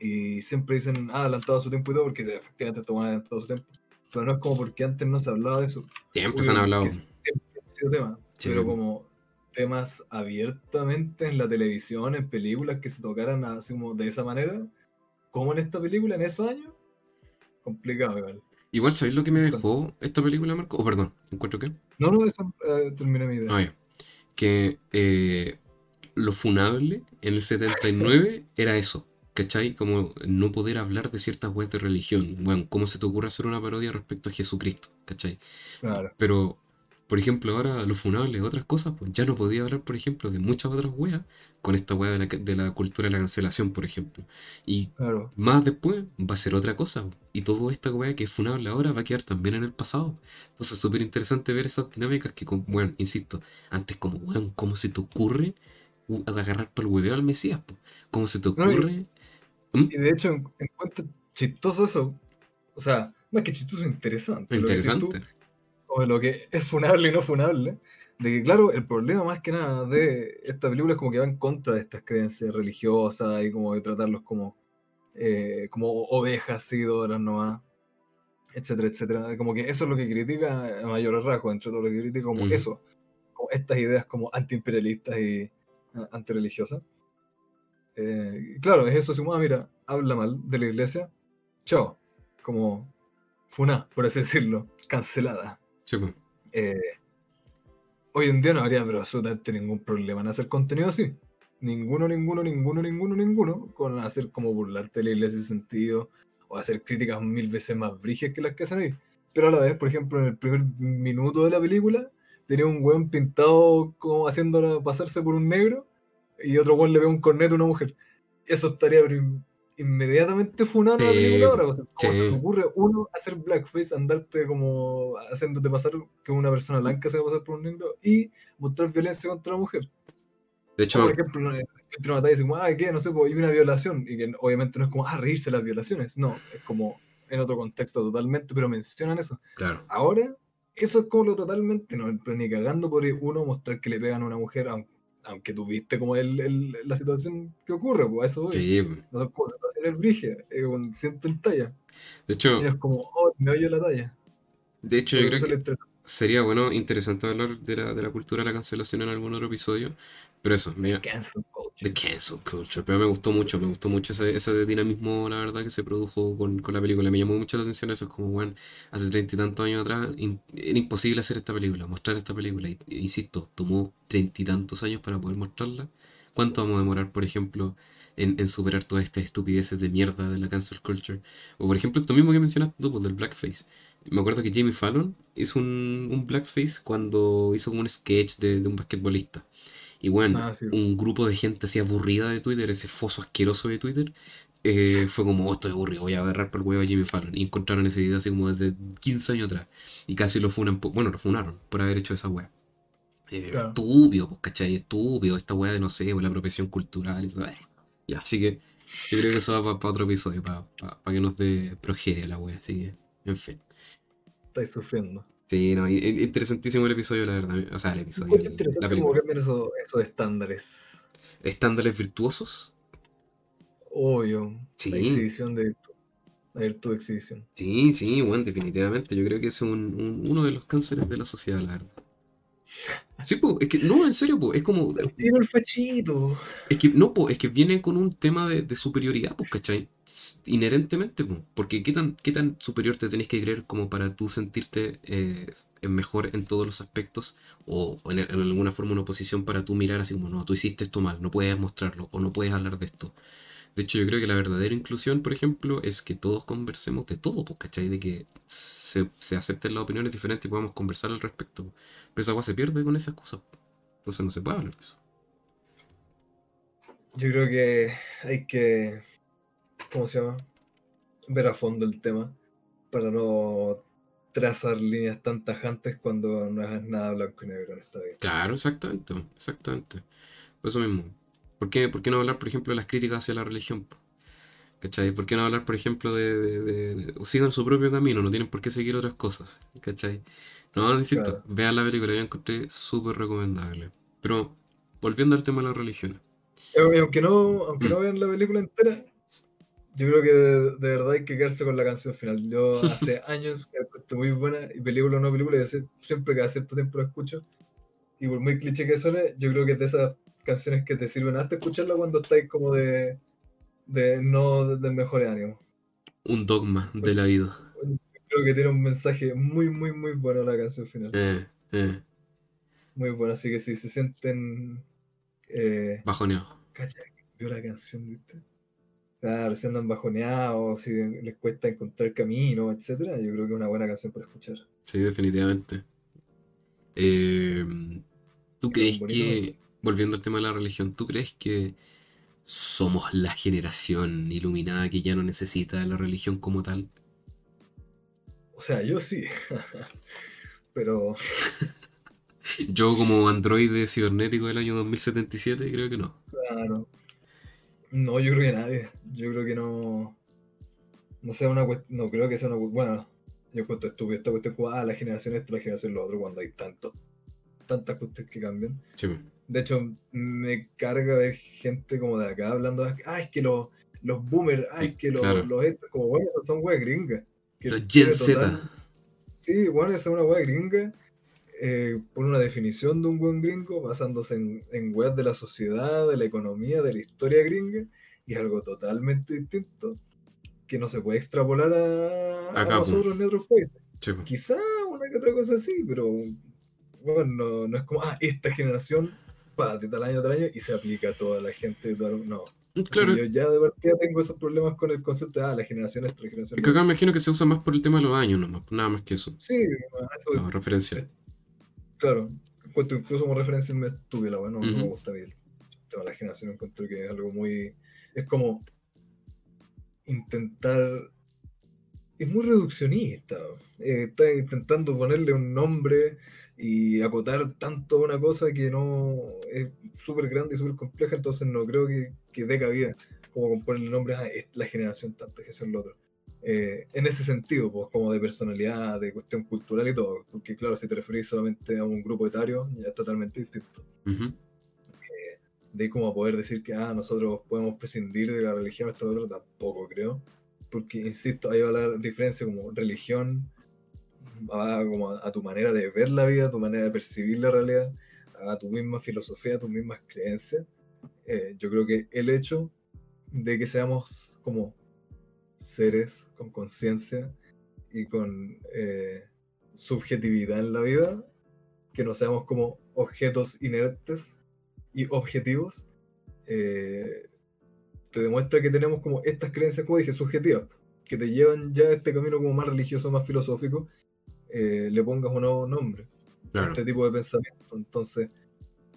Y siempre dicen, ah, adelantado a su tiempo y todo, porque efectivamente esto van adelantado a su tiempo. Pero no es como porque antes no se hablaba de eso. Siempre se han hablado. siempre ha sido tema, Sí. pero como temas abiertamente en la televisión, en películas que se tocaran así como de esa manera, como en esta película en esos años, complicado igual. Igual, ¿sabéis lo que me dejó esta película, Marco? Oh, perdón, ¿encuentro qué? No, no, eso eh, terminé mi idea. Ah, ya. Que eh, lo funable en el 79 era eso, ¿cachai? Como no poder hablar de ciertas weas de religión. Bueno, ¿cómo se te ocurre hacer una parodia respecto a Jesucristo? ¿cachai? Claro. Pero, por ejemplo, ahora lo funable de otras cosas, pues ya no podía hablar, por ejemplo, de muchas otras weas con esta wea de la, de la cultura de la cancelación, por ejemplo. Y Claro. más después va a ser otra cosa. Y toda esta weá que es funable ahora va a quedar también en el pasado. Entonces es súper interesante ver esas dinámicas que, con- bueno, insisto, antes como, weón, ¿cómo se te ocurre agarrar para el hueveo al Mesías? po? ¿Cómo se te No, y- ocurre? ¿Mm? Y de hecho, en- encuentro chistoso eso. O sea, más que chistoso, interesante. Interesante. O de lo que es funable y no funable. De que, claro, el problema más que nada de esta película es como que va en contra de estas creencias religiosas y como de tratarlos como, eh, como ovejas seguidoras nomás, etcétera, etcétera. Como que eso es lo que critica a mayores rasgos, entre todo lo que critica como Ujú. eso, como estas ideas como antiimperialistas y ah, antirreligiosas. Eh, claro, es eso, como, ah, mira, habla mal de la iglesia, chao, como funá, por así decirlo, cancelada. Sí, po. Eh, hoy en día no habría pero absolutamente ningún problema en hacer contenido así. Ninguno, ninguno, ninguno, ninguno, ninguno, con hacer como burlarte de la iglesia ese sentido, o hacer críticas mil veces más brígidas que las que hacen ahí. Pero a la vez, por ejemplo, en el primer minuto de la película, tenía un weón pintado como haciéndola pasarse por un negro, y otro weón le ve un corneto a una mujer. Eso estaría inmediatamente funado en la Sí, película ahora. pues, ¿Cómo sí. se te ocurre uno hacer blackface, andarte como haciéndote pasar que una persona blanca se va a pasar por un negro y mostrar violencia contra la mujer? De hecho, Por ejemplo, en una batalla dicen, ah, ¿qué? No sé, pues hay una violación. Y que obviamente no es como, ah, reírse las violaciones. No, es como en otro contexto totalmente, pero mencionan eso. claro. Ahora, eso es como lo totalmente, no, pero ni cagando por uno mostrar que le pegan a una mujer, aun- aunque tú viste como el, el- la situación que ocurre, pues a eso. Sí, po. No son como situaciones brígidas, es un ciento en talla. de hecho, Y es como, oh, me oye la talla. de hecho, yo creo que sería bueno, interesante hablar de la, de la cultura de la cancelación en algún otro episodio. Pero eso, me, Cancel culture. The cancel culture, pero me gustó mucho, me gustó mucho ese, ese dinamismo, la verdad, que se produjo con, con la película. Me llamó mucho la atención eso, es como, bueno, hace treinta y tantos años atrás in- era imposible hacer esta película, mostrar esta película. E insisto, tomó treinta y tantos años para poder mostrarla. ¿Cuánto vamos a demorar, por ejemplo, en, en superar todas estas estupideces de mierda de la cancel culture? O, por ejemplo, esto mismo que mencionaste tú, pues, del blackface. Me acuerdo que Jimmy Fallon hizo un, un blackface cuando hizo como un sketch de, de un basquetbolista. Y bueno, Ah, sí. un grupo de gente así aburrida de Twitter, ese foso asqueroso de Twitter, eh, fue como, oh, estoy aburrido, voy a agarrar por el huevo a Jimmy Fallon. Y encontraron ese video así como desde 15 años atrás. Y casi lo funan, bueno, lo funaron por haber hecho esa wea. Eh, Claro. Estúpido, pues, ¿cachai? Estúpido, esta wea de, no sé, pues, la apropiación cultural y eso. eh. Ya, así que yo creo que eso va para otro episodio, para que nos dé progeria la wea. Así que, en fin. Estáis sufriendo. Sí, no, interesantísimo el episodio, la verdad. O sea, el episodio, el- interesante la película. cambian esos, esos estándares. Estándares virtuosos. Obvio. Sí. La exhibición de virtud. La virtud de exhibición. Sí, sí, bueno, definitivamente. Yo creo que es un- un- uno de los cánceres de la sociedad, la verdad. Sí, pues, es que, no, en serio, pues, es como. El fachito. Es que, no, pues, es que viene con un tema de, de superioridad, pues, ¿cachai? Inherentemente, porque ¿qué tan, qué tan superior te tenés que creer como para tú sentirte eh, mejor en todos los aspectos o, o en, en alguna forma una posición para tú mirar así como, no, tú hiciste esto mal, no puedes mostrarlo o no puedes hablar de esto. De hecho, yo creo que la verdadera inclusión, por ejemplo, es que todos conversemos de todo, pues, ¿cachai? De que se, se acepten las opiniones diferentes y podamos conversar al respecto. Pero esa agua se pierde con esas cosas. Entonces no se puede hablar de eso. Yo creo que hay que, ¿cómo se llama? Ver a fondo el tema para no trazar líneas tan tajantes cuando no es nada blanco y negro en esta vida. Claro, exactamente, exactamente. Por eso mismo. ¿Por qué, por qué no hablar, por ejemplo, de las críticas hacia la religión? ¿Cachai? ¿Por qué no hablar, por ejemplo, de, de- de- sigan su propio camino, no tienen por qué seguir otras cosas? ¿Cachai? No, insisto, Claro. vean la película, yo la encontré súper recomendable. Pero, volviendo al tema de las religiones. Eh, Aunque no, aunque Mm. no vean la película entera, yo creo que de, de verdad hay que quedarse con la canción final. Yo hace años que la muy buena, y película o no película, yo siempre cada cierto tiempo la escucho. Y por muy cliché que suene, yo creo que es de esas canciones que te sirven hasta escucharla cuando estáis como de, de no de, mejores ánimos. Un dogma de la vida. Creo que tiene un mensaje muy, muy, muy bueno la canción final. Eh, eh, Muy bueno, así que si se sienten... Eh, bajoneado. Cacha, vio la canción, ¿viste? Claro, si andan bajoneados, si les cuesta encontrar camino, etcétera, yo creo que es una buena canción para escuchar. Sí, definitivamente. Eh, ¿tú Es crees que. Volviendo al tema de la religión, ¿tú crees que somos la generación iluminada que ya no necesita la religión como tal? O sea, yo sí. Pero Yo como androide cibernético del año 2077 creo que no. claro. No, yo creo que nadie. Yo creo que no. No sea una cuestión. No creo que sea una Bueno, yo encuentro estúpido esta cuestión ah, la generación esta, la generación lo otro, cuando hay tanto, tantas cuestiones que cambian. Sí, De hecho, me carga ver gente como de acá hablando de, ah, es que los, los boomers, es que los, Claro. los estos", como bueno, son weas gringas. Que Los Gen Z. Sí, bueno, es una wea gringa. eh, por una definición de un buen gringo, basándose en, en weas de la sociedad, de la economía, de la historia gringa, y es algo totalmente distinto que no se puede extrapolar a, a po. nosotros en otros países. Sí, po. Quizá una que otra cosa así, pero bueno, no, no es como, ah, esta generación, pa, de tal año a tal año, y se aplica a toda la gente. de tal- No. Claro, yo ya de partida tengo esos problemas con el concepto de, ah, la generación esta, la generación es que acá la me imagino que se usa más por el tema de los años nomás, nada más que eso. Sí, eso, La referencia. claro. Encuentro incluso como referencia me estuve la bueno, no me gusta bien de la generación, encuentro que es algo muy. Es como intentar. Es muy reduccionista. eh, está intentando ponerle un nombre y acotar tanto una cosa que no es súper grande y súper compleja, entonces no creo que, que dé cabida como con ponerle nombre a es la generación tanto, que son lo otro. Eh, en ese sentido, pues como de personalidad, de cuestión cultural y todo, porque claro, si te referís solamente a un grupo etario, ya es totalmente distinto. Ujú. De ahí como poder decir que ah, nosotros podemos prescindir de la religión, esto lo otro, tampoco creo. Porque, insisto, ahí va la diferencia como religión, va como a, a tu manera de ver la vida, a tu manera de percibir la realidad, a tu misma filosofía, a tus mismas creencias. Eh, yo creo que el hecho de que seamos como seres con conciencia y con eh, subjetividad en la vida, que no seamos como objetos inertes y objetivos, eh, te demuestra que tenemos como estas creencias, como dije, subjetivas, que te llevan ya a este camino como más religioso, más filosófico, eh, le pongas un nuevo nombre a Claro. este tipo de pensamiento. Entonces,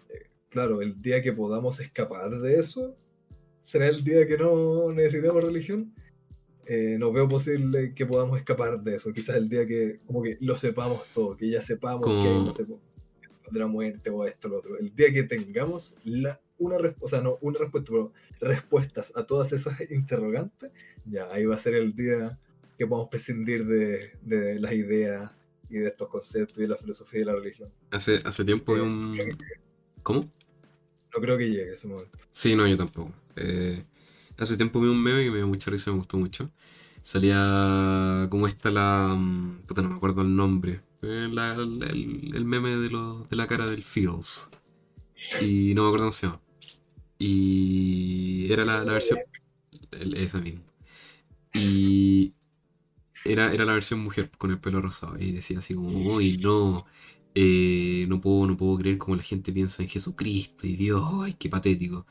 eh, claro, el día que podamos escapar de eso, será el día que no necesitemos religión. Eh, no veo posible que podamos escapar de eso. Quizás el día que como que lo sepamos todo, que ya sepamos que hay, no sé, de la muerte o esto o lo otro. El día que tengamos la, una respuesta, o sea, no una respuesta, pero respuestas a todas esas interrogantes, ya ahí va a ser el día que podamos prescindir de, de las ideas y de estos conceptos y de la filosofía y de la religión. Hace, hace tiempo vi Eh, un... ¿Cómo? No creo que llegue ese momento. Sí, no, yo tampoco. Eh, hace tiempo vi un meme que me dio mucha risa, me gustó mucho. Salía como esta la... mm, Puta, no me acuerdo el nombre. Eh, la- el- el meme de, lo- de la cara del Fields. Y no me acuerdo cómo se llama. Y era la, la versión. el- esa misma. Y era, era la versión mujer con el pelo rosado. Y decía así como, uy, no. eh, no puedo, no puedo creer cómo la gente piensa en Jesucristo y Dios, ay, qué patético.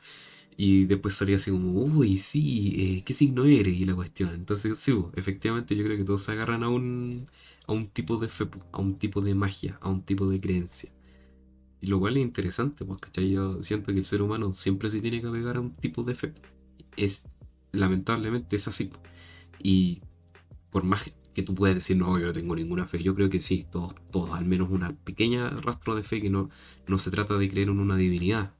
Y después salía así como, uy, sí, eh, ¿qué signo eres? Y la cuestión. Entonces, sí, bo, efectivamente yo creo que todos se agarran a un, a un tipo de fe, po, a un tipo de magia, a un tipo de creencia. Y lo cual es interesante, pues, ¿cachai? Yo siento que el ser humano siempre se tiene que apegar a un tipo de fe. Es, lamentablemente, es así. po. Y por más que tú puedas decir, no, yo no tengo ninguna fe, yo creo que sí, todos, todos, al menos una pequeña rastro de fe que no, no se trata de creer en una divinidad,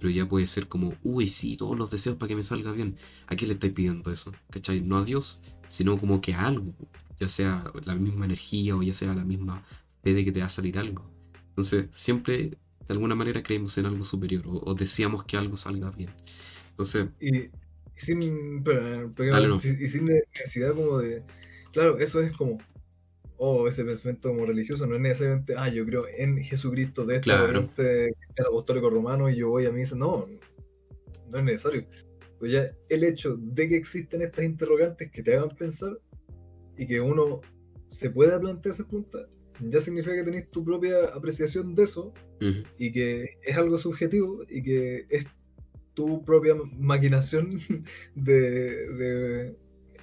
pero ya puede ser como, uy, sí, todos los deseos para que me salga bien. ¿A qué le estáis pidiendo eso? ¿Cachai? No a Dios, sino como que a algo, ya sea la misma energía o ya sea la misma fe de que te va a salir algo. Entonces, siempre de alguna manera creemos en algo superior o, o deseamos que algo salga bien. Entonces, Y, y sin, pero- pero- Dale, no. y sin necesidad como de... Claro, eso es como... Oh, ese pensamiento como religioso no es necesariamente, ah, yo creo en Jesucristo de Claro. corriente cristiano apostólico romano y yo voy a misa. No, no es necesario. Pues ya el hecho de que existen estas interrogantes que te hagan pensar y que uno se pueda plantear esa pregunta, ya significa que tenés tu propia apreciación de eso y que es algo subjetivo y que es tu propia maquinación de, de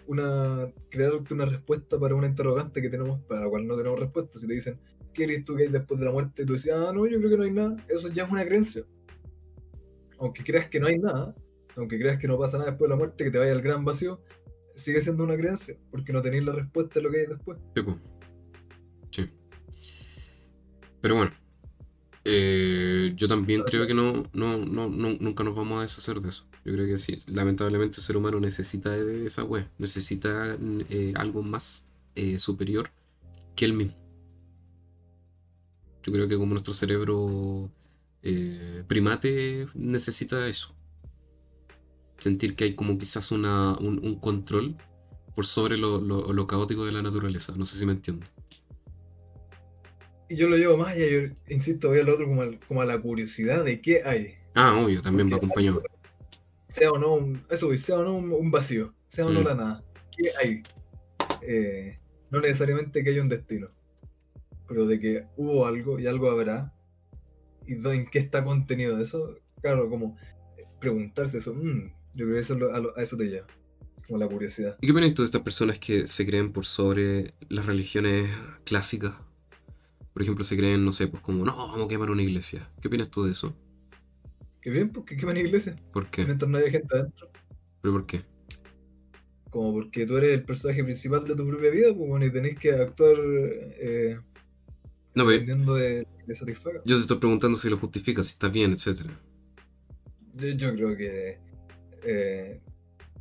una crearte una respuesta para una interrogante que tenemos para la cual no tenemos respuesta. Si te dicen, ¿qué eres tú que hay después de la muerte? Y tú dices, ah, no, yo creo que no hay nada. Eso ya es una creencia. Aunque creas que no hay nada, aunque creas que no pasa nada después de la muerte, que te vaya al gran vacío, sigue siendo una creencia, porque no tenéis la respuesta de lo que hay después. sí, po. Sí. Pero bueno, eh, yo también creo que no, no, no, no- nunca nos vamos a deshacer de eso. Yo creo que sí, lamentablemente el ser humano necesita de esa web, necesita eh, algo más eh, superior que él mismo. Yo creo que como nuestro cerebro eh, primate necesita eso. Sentir que hay como quizás una, un, un control por sobre lo, lo- lo caótico de la naturaleza. No sé si me entiendo. Y yo lo llevo más allá, yo insisto, voy al otro como, al- como a la curiosidad de qué hay. Ah, obvio, también va acompañado. Sea o no un, eso, sea o no un, un vacío, sea o no Mm. la nada. ¿Qué hay? Eh, no necesariamente que haya un destino, pero de que hubo algo y algo habrá, y en qué está contenido eso, claro, como preguntarse eso, mm, yo creo que eso, lo- a eso te lleva, como la curiosidad. ¿Y qué opinas tú de estas personas que se creen por sobre las religiones clásicas? Por ejemplo, se creen, no sé, pues como, no, vamos a quemar una iglesia. ¿Qué opinas tú de eso? Que bien, porque qué van a iglesia, ¿Por qué? mientras no haya gente adentro, ¿Pero por qué? como porque tú eres el personaje principal de tu propia vida, pues bueno, y tenés que actuar eh, No, dependiendo de que satisfaga. yo te estoy preguntando si lo justificas, si está bien, etcétera. Yo, yo creo que eh,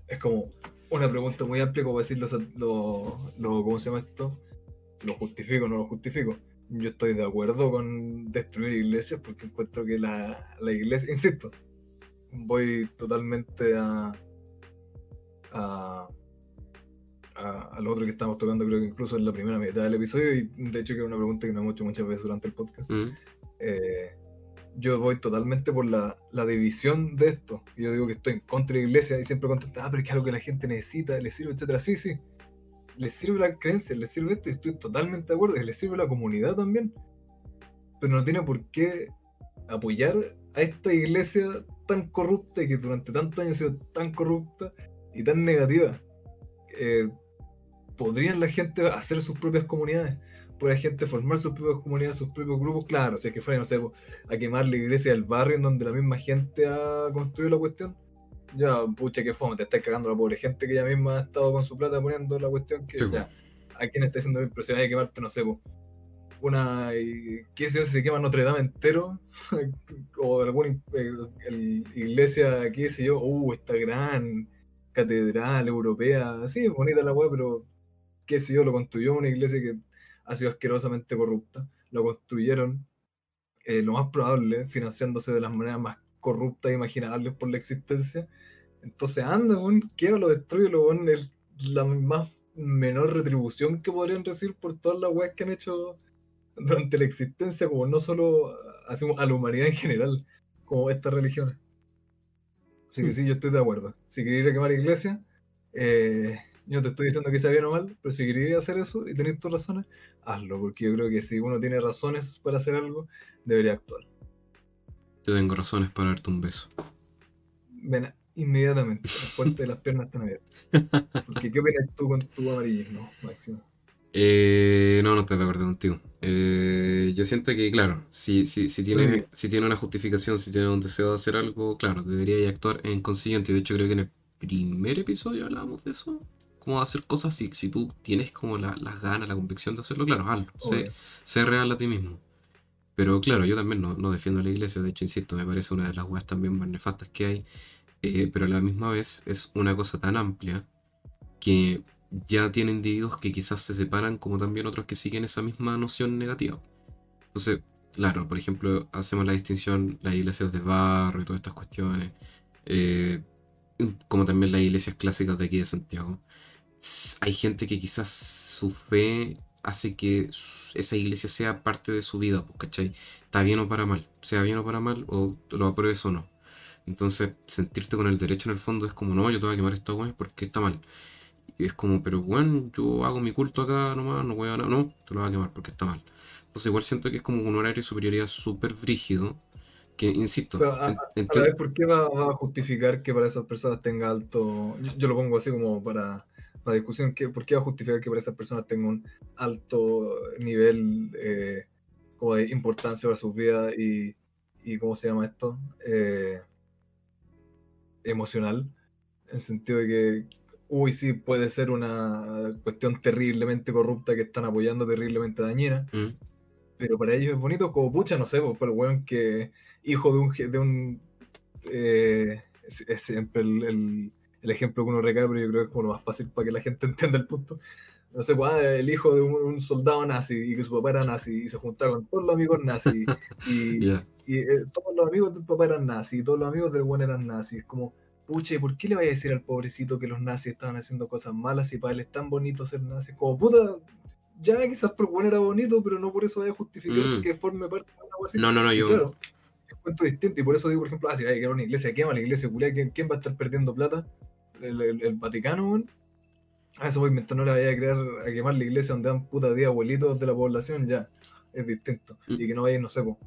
es como una pregunta muy amplia como decir lo, lo, lo- ¿cómo se llama esto? ¿Lo justifico o no lo justifico? Yo estoy de acuerdo con destruir iglesias porque encuentro que la, la iglesia, insisto, voy totalmente a, a, a, a lo otro que estamos tocando, creo que incluso en la primera mitad del episodio, y de hecho que es una pregunta que me han hecho muchas veces durante el podcast Mm, eh, yo voy totalmente por la, la división de esto. Yo digo que estoy en contra de la iglesia y siempre contestan, ah, pero es que es algo que la gente necesita, le sirve, etcétera. Sí, sí. Les sirve la creencia, les sirve esto y estoy totalmente de acuerdo. Y les sirve la comunidad también. Pero no tiene por qué apoyar a esta iglesia tan corrupta y que durante tantos años ha sido tan corrupta y tan negativa. Eh, ¿Podrían la gente hacer sus propias comunidades? ¿Puede la gente formar sus propias comunidades, sus propios grupos? Claro, si es que fuera, no sé, a quemar la iglesia del barrio en donde la misma gente ha construido la cuestión. Ya, pucha, que fome, te estás cagando la pobre gente que ella misma ha estado con su plata poniendo la cuestión que Sí, ya, ¿a quién está haciendo? Pero si a quemarte, no sé, po, una, y- ¿qué sé yo, si se quema Notre Dame entero? o alguna in- el- el- iglesia, qué sé yo, uh, esta gran catedral europea, sí, bonita la weá, pero qué sé yo, lo construyó una iglesia que ha sido asquerosamente corrupta, lo construyeron, eh, lo más probable, financiándose de las maneras más corruptas e imaginables por la existencia. Entonces anda, weón, que lo destruye, lo weón, es la más menor retribución que podrían recibir por todas las weas que han hecho durante la existencia, como no solo a la humanidad en general, como estas religiones. Así que Hmm. sí, yo estoy de acuerdo. Si queréis ir a quemar iglesia, eh, yo no te estoy diciendo que sea bien o mal, pero si queréis hacer eso y tenéis tus razones, hazlo, porque yo creo que si uno tiene razones para hacer algo, debería actuar. Yo tengo razones para darte un beso. Ven inmediatamente, las puertas de las piernas están abiertas. Porque ¿qué opinas tú con tu amarillismo, Máximo? Eh, no, no estoy de acuerdo contigo. Eh, yo siento que, claro, si, si, si tiene, si tiene una justificación, si tiene un deseo de hacer algo, claro, debería actuar en consiguiente. De hecho, creo que en el primer episodio hablábamos de eso. Como hacer cosas así. Si tú tienes como la- las ganas, la convicción de hacerlo, claro, hazlo. Sé, sé real a ti mismo. Pero claro, yo también no, no defiendo la iglesia. De hecho, insisto, me parece una de las weas también más nefastas que hay. Eh, pero a la misma vez es una cosa tan amplia que ya tiene individuos que quizás se separan como también otros que siguen esa misma noción negativa. Entonces, claro, por ejemplo, hacemos la distinción las iglesias de barro y todas estas cuestiones, eh, como también las iglesias clásicas de aquí de Santiago. Hay gente que quizás su fe hace que esa iglesia sea parte de su vida, ¿cachai? Está bien o para mal, sea bien o para mal, o lo apruebes o no. Entonces, sentirte con el derecho en el fondo es como, no, yo te voy a quemar esta weá porque está mal. Y es como, pero bueno, yo hago mi culto acá nomás, no voy a nada, no, te lo voy a quemar porque está mal. Entonces, igual siento que es como un horario de superioridad súper brígido, que insisto, Pero a, la vez, ¿por qué va, va a justificar que para esas personas tenga alto... Yo, yo lo pongo así como para, para discusión, ¿qué- ¿por qué va a justificar que para esas personas tenga un alto nivel eh, como de importancia para sus vidas y, y ¿cómo se llama esto? Eh, emocional, en el sentido de que, uy, sí, puede ser una cuestión terriblemente corrupta que están apoyando, terriblemente dañina, Mm, pero para ellos es bonito, como pucha, no sé, pues, el weón que hijo de un de un eh, es, es siempre el, el- el ejemplo que uno recae, pero yo creo que es como lo más fácil para que la gente entienda el punto. No sé, pues, ah, el hijo de un, un soldado nazi y que su papá era nazi y se juntaba con todos los amigos nazis y, ya. y, eh, todos los amigos del papá eran nazis y todos los amigos del buen eran nazis. Es como, pucha, ¿y por qué le vaya a decir al pobrecito que los nazis estaban haciendo cosas malas y para él es tan bonito ser nazi? Como, puta, ya quizás por buen era bonito, pero no por eso vaya a justificar Mm. que forme parte de cosa así. No, no, no, Y yo. claro, es un cuento distinto y por eso digo, por ejemplo, ah, si hay que ir a una iglesia, quema la iglesia, culia, ¿quién, quién va a estar perdiendo plata? ¿El, el- el Vaticano, weón? Ah, eso voy a inventar, no le vaya a crear a quemar la iglesia donde dan puta día abuelitos de la población, ya, es distinto. Mm. Y que no vaya, no sé, po.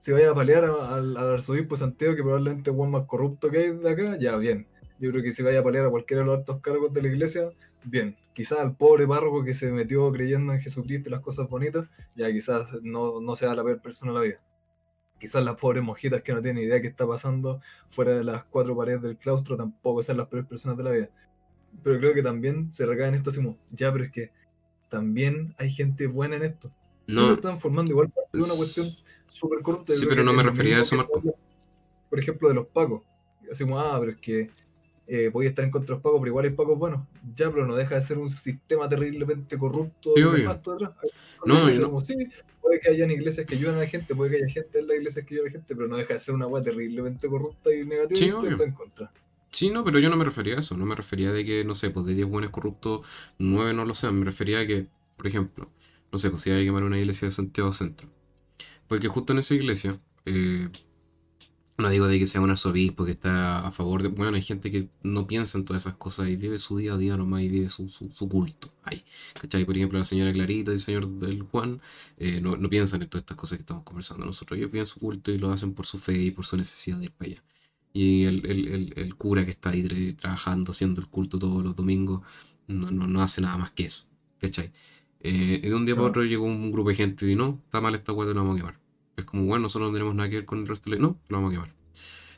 Si vaya a palear a- al, al arzobispo de Santiago, que probablemente es el más corrupto que hay de acá, ya, bien. Yo creo que si vaya a palear a cualquiera de los altos cargos de la iglesia, bien. Quizás al pobre párroco que se metió creyendo en Jesucristo y las cosas bonitas, ya quizás no, no sea la peor persona de la vida. Quizás las pobres monjitas que no tienen idea qué está pasando fuera de las cuatro paredes del claustro tampoco sean las peores personas de la vida. Pero creo que también se recae en esto así como, ya, pero es que también hay gente buena en esto. No, están formando igual parte de una cuestión súper corrupta. Sí, pero no me es refería a eso, Marco. habla, Por ejemplo, de los pacos. Así como, ah, pero es que eh, podía estar en contra de los pacos, pero igual hay pacos buenos. Ya, pero no deja de ser un sistema terriblemente corrupto Sí, y obvio. No, iglesias yo no- como, sí, puede que hayan iglesias que ayudan a la gente, puede que haya gente en las iglesias que ayudan a la gente, pero no deja de ser una weá terriblemente corrupta y negativa Sí, y en contra. Sí, no, pero yo no me refería a eso, no me refería de que, no sé, pues de 10 buenos corruptos, 9 no lo sean, me refería a que, por ejemplo, no sé, pues si hay que quemar una iglesia de Santiago Centro, porque justo en esa iglesia, eh, no digo de que sea un arzobispo que está a favor de, bueno, hay gente que no piensa en todas esas cosas y vive su día a día nomás y vive su, su, su culto ahí, ¿cachai? Por ejemplo, la señora Clarita y el señor del Juan eh, no, no piensan en todas estas cosas que estamos conversando nosotros, ellos viven su culto y lo hacen por su fe y por su necesidad de ir para allá. Y el, el- el- el cura que está ahí tra- trabajando, haciendo el culto todos los domingos, no, no, no hace nada más que eso. ¿Cachai? Eh, y de un día para otro llegó un grupo de gente y no, está mal esta hueá, lo vamos a quemar. Es como, bueno, nosotros no tenemos nada que ver con el resto de la... No, lo vamos a quemar.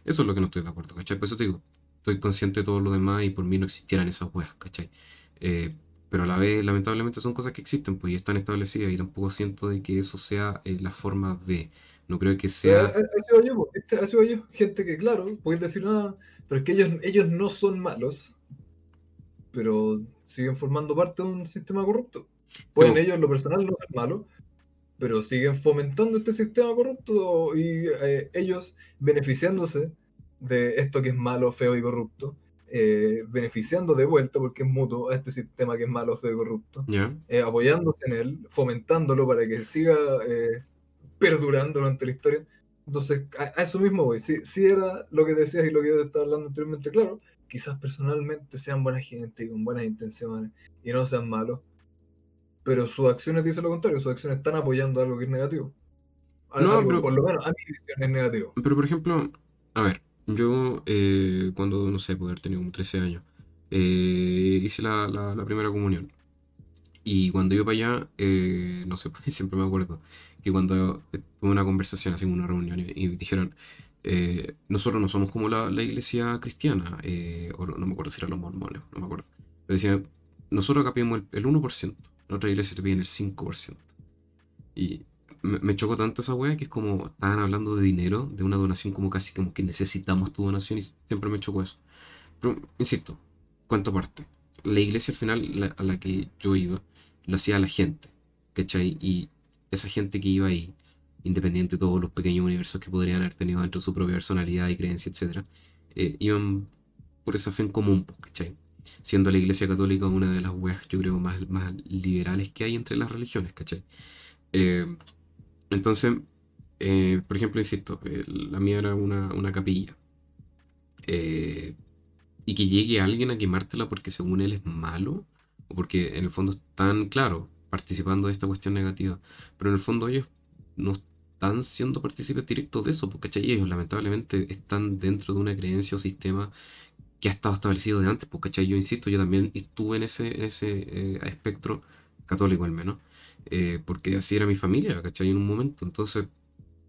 Eso es lo que no estoy de acuerdo, ¿cachai? Por eso te digo, estoy consciente de todo lo demás y por mí no existieran esas weas, ¿cachai? Eh, pero a la vez, lamentablemente, son cosas que existen, pues, y están establecidas y tampoco siento de que eso sea eh, la forma de... No creo que sea... a- a- Así va yo. Este- así va yo. Gente que, claro, puedes decir nada, pero es que ellos, ellos no son malos, pero siguen formando parte de un sistema corrupto. Pueden po. ellos en lo personal no ser malos, pero siguen fomentando este sistema corrupto y eh, ellos beneficiándose de esto que es malo, feo y corrupto, eh, beneficiando de vuelta, porque es mutuo, a este sistema que es malo, feo y corrupto, ¿Ya? eh, apoyándose en él, fomentándolo para que siga eh, perdurando durante la historia. Entonces, a, a eso mismo voy. Si, si era lo que decías y lo que yo te estaba hablando anteriormente, claro, quizás personalmente sean buena gente y con buenas intenciones y no sean malos, pero sus acciones dicen lo contrario, sus acciones están apoyando algo que es negativo. No, pero- Por lo menos a mi visión es negativo. Pero por ejemplo, a ver, yo eh, cuando, no sé, poder tener como 13 años, eh, hice la, la- la primera comunión. Y cuando iba para allá, eh, no sé, siempre me acuerdo que cuando tuve una conversación, así una reunión, y, y dijeron, nosotros no somos como la, la iglesia cristiana, o no, no me acuerdo si eran los mormones, no me acuerdo. Pero decían, nosotros acá pedimos el, el 1%, la otra iglesia te piden el 5%. Y me, me chocó tanto esa wea que es como estaban hablando de dinero, de una donación como casi como que necesitamos tu donación y siempre me chocó eso. Pero, insisto, cuento aparte. La iglesia al final a la que yo iba, lo hacía la gente, ¿cachai? Y esa gente que iba ahí, independiente de todos los pequeños universos que podrían haber tenido dentro de su propia personalidad y creencia, etc., iban por esa fe en común, pues, ¿cachai? Siendo la iglesia católica una de las weas, yo creo, más, liberales que hay entre las religiones, ¿cachai? Eh, entonces, eh, por ejemplo, insisto, la mía era una, una capilla. Eh, y que llegue alguien a quemártela porque según él es malo, o porque en el fondo están, claro, participando de esta cuestión negativa, pero en el fondo ellos no están siendo partícipes directos de eso, porque ellos lamentablemente están dentro de una creencia o sistema que ha estado establecido de antes, porque yo insisto, yo también estuve en ese, en ese eh, espectro católico al menos, eh, porque así era mi familia, ¿cachai? En un momento, entonces,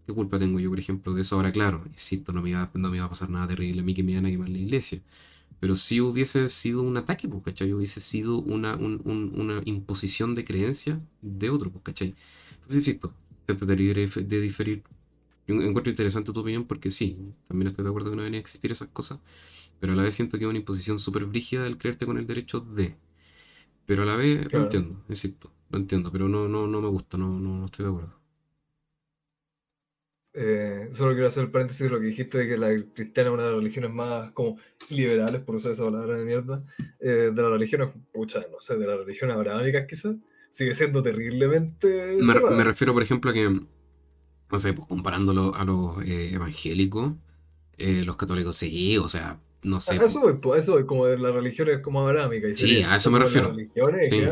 ¿qué culpa tengo yo, por ejemplo, de eso? Ahora, claro, insisto, no me iba, no me iba a pasar nada terrible a mí que me iban a quemar la iglesia, pero si hubiese sido un ataque, pues, ¿cachai? Hubiese sido una, un- un- una imposición de creencia de otro, pues, ¿cachai? Entonces, insisto, se trataría de de diferir. Yo encuentro interesante tu opinión porque sí, también estoy de acuerdo que no deberían existir esas cosas, pero a la vez siento que es una imposición súper brígida el creerte con el derecho de. Pero a la vez lo entiendo, insisto, lo entiendo, pero no, no, no me gusta, no, no, no estoy de acuerdo. Eh, solo quiero hacer el paréntesis de lo que dijiste de que la cristiana es una de las religiones más como liberales, por usar esa palabra de mierda, eh, de las religiones, pucha, no sé, de las religiones abrahámicas quizás, sigue siendo terriblemente Me, refiero, por ejemplo, a que, no sé, pues comparándolo a los eh, evangélicos, los católicos sí, o sea, no sé. Eso voy, eso voy, como de las religiones como abrahámicas. y Sí, sería- a eso me refiero. Las religiones Sí.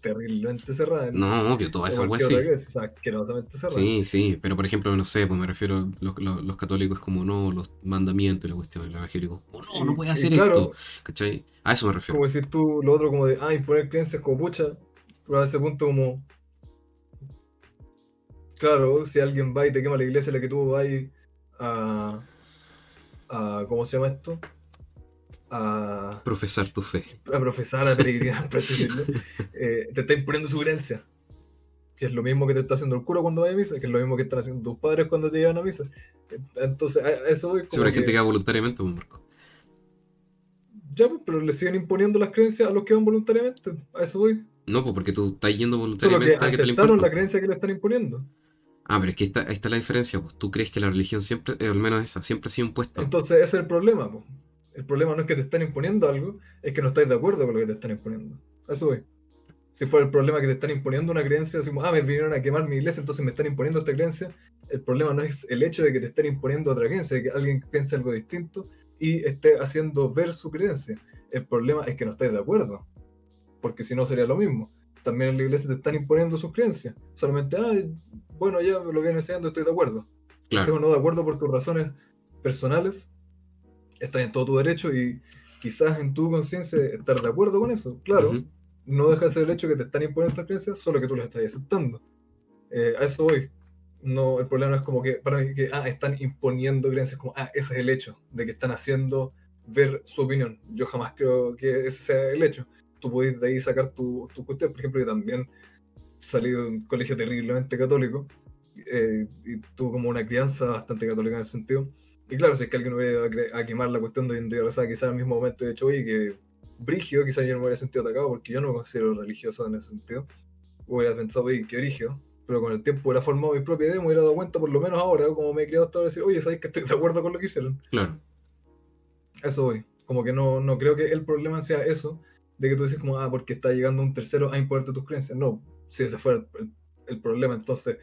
terriblemente cerradas. No, obvio, toda esa Como weá cualquier sí. asquerosamente cerradas. Sí, sí, pero por ejemplo, no sé, pues me refiero a los, los- los católicos como no, los mandamientos, la cuestión, el evangélico, como no, no Y- puedes y hacer claro, esto, ¿cachai? A eso me refiero. Como decir tú lo otro como de, ah, imponer creencias como pucha, pero a ese punto como... Claro, si alguien va y te quema la iglesia en la que tú vas a, a... ¿Cómo se llama esto? A, Profesar tu fe. a profesar, a peregrinar, eh, te está imponiendo su creencia. Que es lo mismo que te está haciendo el cura cuando va a misa, que es lo mismo que están haciendo tus padres cuando te llevan a misa. Entonces, eso voy Sí, como pero hay gente que- va voluntariamente, pues, Marco. Ya, pues, pero le siguen imponiendo las creencias a los que van voluntariamente. A eso voy. No, pues porque tú estás yendo Solo que voluntariamente a que aceptaron la creencia que le están imponiendo. Ah, pero es que está, ahí está la diferencia, pues tú crees que la religión siempre, eh, al menos esa, siempre ha sido impuesta. Entonces ese es el problema. po. El problema no es que te están imponiendo algo, es que no estáis de acuerdo con lo que te están imponiendo. A eso voy. Si fuera el problema que te están imponiendo una creencia, decimos, ah, me vinieron a quemar mi iglesia, entonces me están imponiendo esta creencia. El problema no es el hecho de que te estén imponiendo otra creencia, de que alguien piense algo distinto y esté haciendo ver su creencia. El problema es que no estáis de acuerdo, porque si no sería lo mismo. También en la iglesia te están imponiendo sus creencias. Solamente, ah, bueno, ya lo vienen enseñando, estoy de acuerdo. Claro, Estés o no de acuerdo por tus razones personales, estás en todo tu derecho y quizás en tu conciencia estar de acuerdo con eso. Claro, no deja de ser el hecho que te están imponiendo estas creencias, solo que tú las estás aceptando. Eh, a eso voy. No, el problema no es como que, para mí, que ah, están imponiendo creencias, como, ah, ese es el hecho, de que están haciendo ver su opinión. Yo jamás creo que ese sea el hecho. Tú puedes de ahí sacar tu, tu cuestión. Por ejemplo, yo también salí de un colegio terriblemente católico eh, y tuve como una crianza bastante católica en ese sentido. Y claro, si es que alguien hubiera ido a, quemar la cuestión de India, o sea, quizás al mismo momento he dicho, oye, que brigio, quizás yo no me hubiera sentido atacado porque yo no me considero religioso en ese sentido. Hubiera pensado, oye, qué brigio. Pero con el tiempo hubiera formado mi propia idea, me hubiera dado cuenta, por lo menos ahora, como me he criado hasta ahora, decir, oye, ¿sabes que estoy de acuerdo con lo que hicieron? claro. Eso voy. Como que no, no creo que el problema sea eso, de que tú dices como, ah, porque está llegando un tercero a imponerte tus creencias. No, si ese fuera el, el problema, entonces,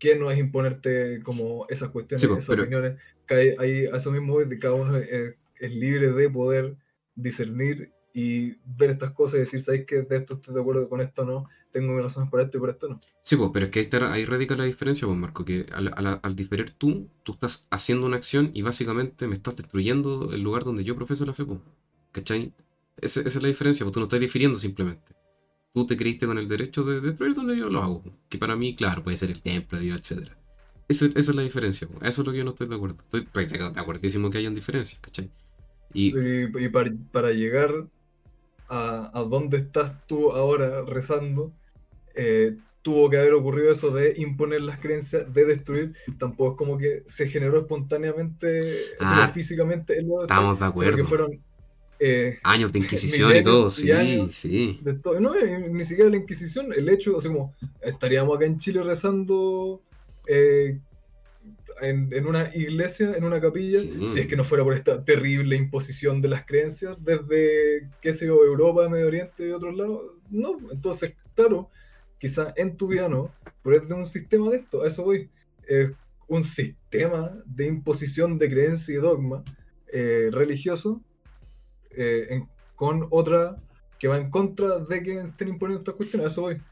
¿qué no es imponerte como esas cuestiones, Sí, pues, esas pero- opiniones? Que hay, hay- a eso mismo de cada uno es, es libre de poder discernir y ver estas cosas y decir, ¿sabes qué? De esto estoy de acuerdo con esto no, tengo mis razones por esto y por esto no. Sí, pues, pero es que ahí, está- ahí radica la diferencia, pues, Marco, que al, al- al diferir tú, tú estás haciendo una acción y básicamente me estás destruyendo el lugar donde yo profeso la fe, pues. ¿Cachai? Ese- esa es la diferencia, pues tú no estás difiriendo simplemente. Tú te creíste con el derecho de destruir donde yo lo hago, pues, que para mí, claro, puede ser el templo de Dios, etc. Esa, esa es la diferencia, pues. Eso es lo que yo no estoy de acuerdo. Estoy estoy de acuerdísimo que hayan diferencias, ¿cachai? Y, Y, y para, para llegar a, a donde estás tú ahora rezando, eh, tuvo que haber ocurrido eso de imponer las creencias, de destruir. Tampoco es como que se generó espontáneamente, Ah, físicamente el nuevo estamos de sino que acuerdo. fueron eh, años de Inquisición y todo, sí, sí. todo. No, eh, ni siquiera la Inquisición, el hecho, así como estaríamos acá en Chile rezando. eh, en, en una iglesia, en una capilla, Sí. si es que no fuera por esta terrible imposición de las creencias desde, qué sé yo, Europa, Medio Oriente y otros lados. No, entonces, claro, quizá en tu vida no, pero es de un sistema de esto, a eso voy. Es un sistema de imposición de creencia y dogma eh, religioso eh, en- con otra que va en contra de que estén imponiendo estas cuestiones, a eso voy.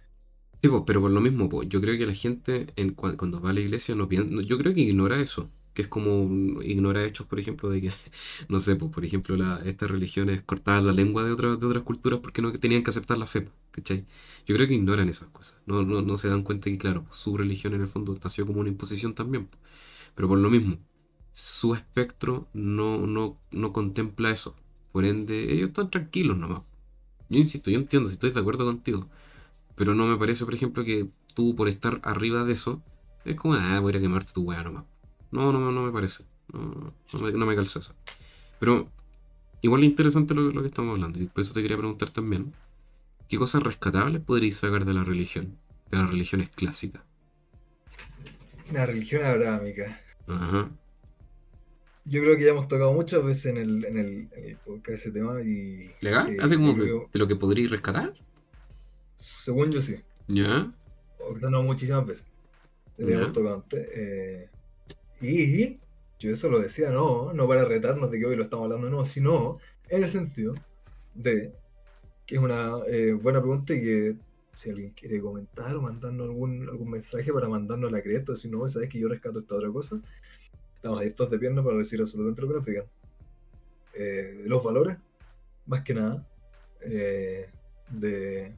Sí, pues, pero por lo mismo, pues, yo creo que la gente en, cua- cuando va a la iglesia no piensa, yo creo que ignora eso, que es como ignora hechos, por ejemplo, de que, no sé, pues, por ejemplo, la, estas religiones cortaban la lengua de otras, de otras culturas porque no tenían que aceptar la fe, ¿cachai? Yo creo que ignoran esas cosas, no, no, no se dan cuenta que, claro, su religión en el fondo nació como una imposición también, pero por lo mismo, su espectro no, no, no contempla eso, por ende, ellos están tranquilos nomás. Yo insisto, yo entiendo, si estoy de acuerdo contigo. Pero no me parece, por ejemplo, que tú por estar arriba de eso, es como, ah, voy a quemarte tu weá nomás. No, no, no me parece. No, no me, no me calza eso. Pero igual es interesante lo, lo que estamos hablando. Y por eso te quería preguntar también, ¿qué cosas rescatables podríais sacar de la religión? De las religiones clásicas. La religión abrámica. Ajá. Yo creo que ya hemos tocado muchas veces en el, en el, en el podcast ese tema y... ¿Legal? eh, Así como de, creo- de lo que podríais rescatar. según yo sí. ¿Ya? O quizás no muchísimas veces. Le hemos tocado antes. eh, y yo eso lo decía, no, no para retarnos de que hoy lo estamos hablando, no, sino en el sentido de que es una eh, buena pregunta y que si alguien quiere comentar o mandarnos algún, algún mensaje para mandarnos la cresta, si no, sabes que yo rescato esta otra cosa, estamos abiertos de piernas para decir absolutamente lo que nos digan. Eh, los valores, más que nada, eh, de,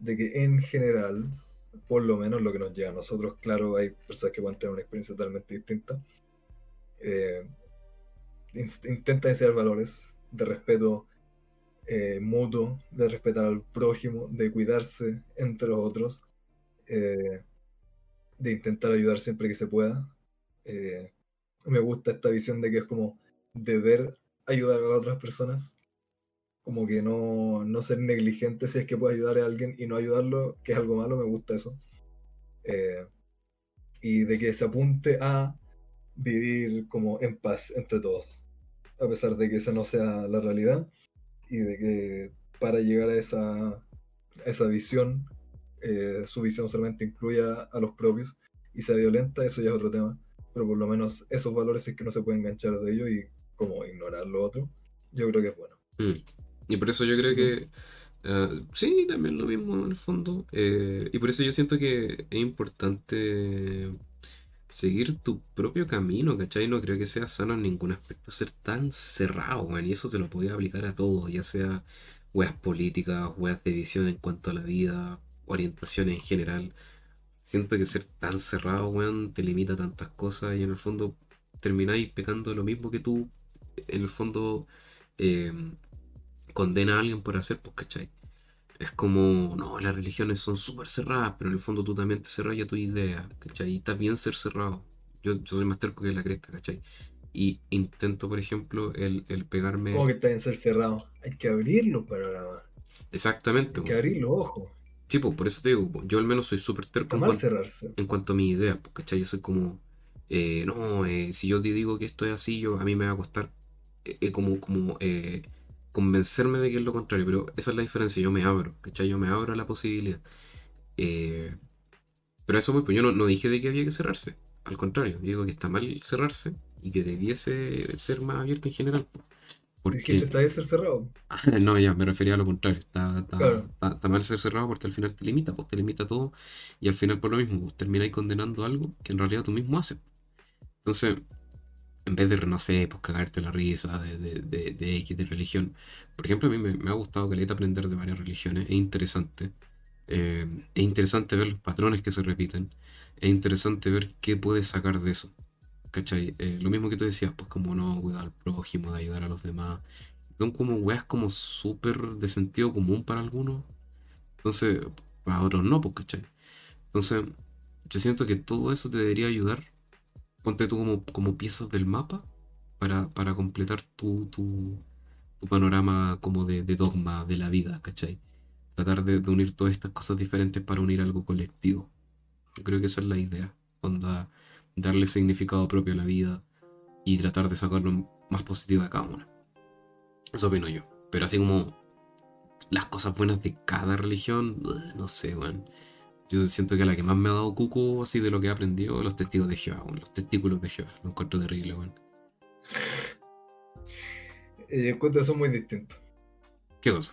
de que en general, por lo menos lo que nos llega a nosotros, claro, hay personas que pueden tener una experiencia totalmente distinta. eh, intenta enseñar valores de respeto eh, mutuo, de respetar al prójimo, de cuidarse entre los otros, de intentar ayudar siempre que se pueda. Me gusta esta visión de que es como deber ayudar a otras personas, como que no, no ser negligente si es que puede ayudar a alguien y no ayudarlo, que es algo malo, me gusta eso. Eh, y de que se apunte a vivir como en paz entre todos, a pesar de que esa no sea la realidad y de que para llegar a esa, esa visión, eh, su visión solamente incluya a los propios y sea violenta, eso ya es otro tema, pero por lo menos esos valores es que no se puede enganchar de ellos y como ignorar lo otro, yo creo que es bueno. Mm. Y por eso yo creo que eh, sí, también lo mismo en el fondo. eh, y por eso yo siento que es importante seguir tu propio camino, ¿cachai? No creo que sea sano en ningún aspecto ser tan cerrado, man, y eso te lo podía aplicar a todo, ya sea weas políticas, weas de visión en cuanto a la vida, orientación en general. Siento que ser tan cerrado, weón, te limita a tantas cosas y en el fondo termináis pecando lo mismo que tú, en el fondo, eh, condena a alguien por hacer, pues, ¿cachai? Es como, no, las religiones son súper cerradas, pero en el fondo tú también te cerras a tu idea, ¿cachai? Y está bien ser cerrado. Yo, yo soy más terco que la cresta, ¿cachai? Y intento, por ejemplo, el, el pegarme... Como que está en ser cerrado, hay que abrir los panoramas, Exactamente, hay que abrir los ojos, Sí, pues, por eso te digo, yo al menos soy súper terco en cuanto, cerrarse. en cuanto a mi idea, pues, ¿cachai? Yo soy como, eh, no, eh, si yo te digo que esto es así, yo, a mí me va a costar eh, como, como convencerme de que es lo contrario, pero esa es la diferencia, yo me abro, ¿cachai? Yo me abro a la posibilidad. Pero eso pues, pues yo no, no dije de que había que cerrarse, al contrario, digo que está mal cerrarse y que debiese ser más abierto en general. pues. Dijiste, Porque, está bien ser cerrado. No, ya, me refería a lo contrario. Está, está, Claro. está- está mal ser cerrado porque al final te limita, pues te limita todo y al final por lo mismo, pues termináis condenando algo que en realidad tú mismo haces. Entonces, en vez de, no sé, pues cagarte la risa de, de, de, de X, de religión. Por ejemplo, a mí me, me ha gustado caleta aprender de varias religiones, es interesante. Eh, es interesante ver los patrones que se repiten, es interesante ver qué puedes sacar de eso. ¿Cachai? Eh, lo mismo que tú decías, pues como no cuidar al prójimo, de ayudar a los demás. Son como weas como súper de sentido común para algunos. Entonces, para otros no, pues, ¿cachai? Entonces, yo siento que todo eso te debería ayudar. Ponte tú como, como piezas del mapa para, para completar tu, tu, tu panorama como de, dogma de la vida, ¿cachai? Tratar de, de unir todas estas cosas diferentes para unir algo colectivo. Yo creo que esa es la idea. Onda, darle significado propio a la vida y tratar de sacar lo más positivo de cada una. Eso opino yo. Pero así como las cosas buenas de cada religión, no sé, weón. Yo siento que la que más me ha dado cuco así de lo que he aprendido, los testigos de Jehová, weón. Los testículos de Jehová. Lo encuentro terrible, weón. Eh, encuentro que son muy distintos. ¿Qué cosa?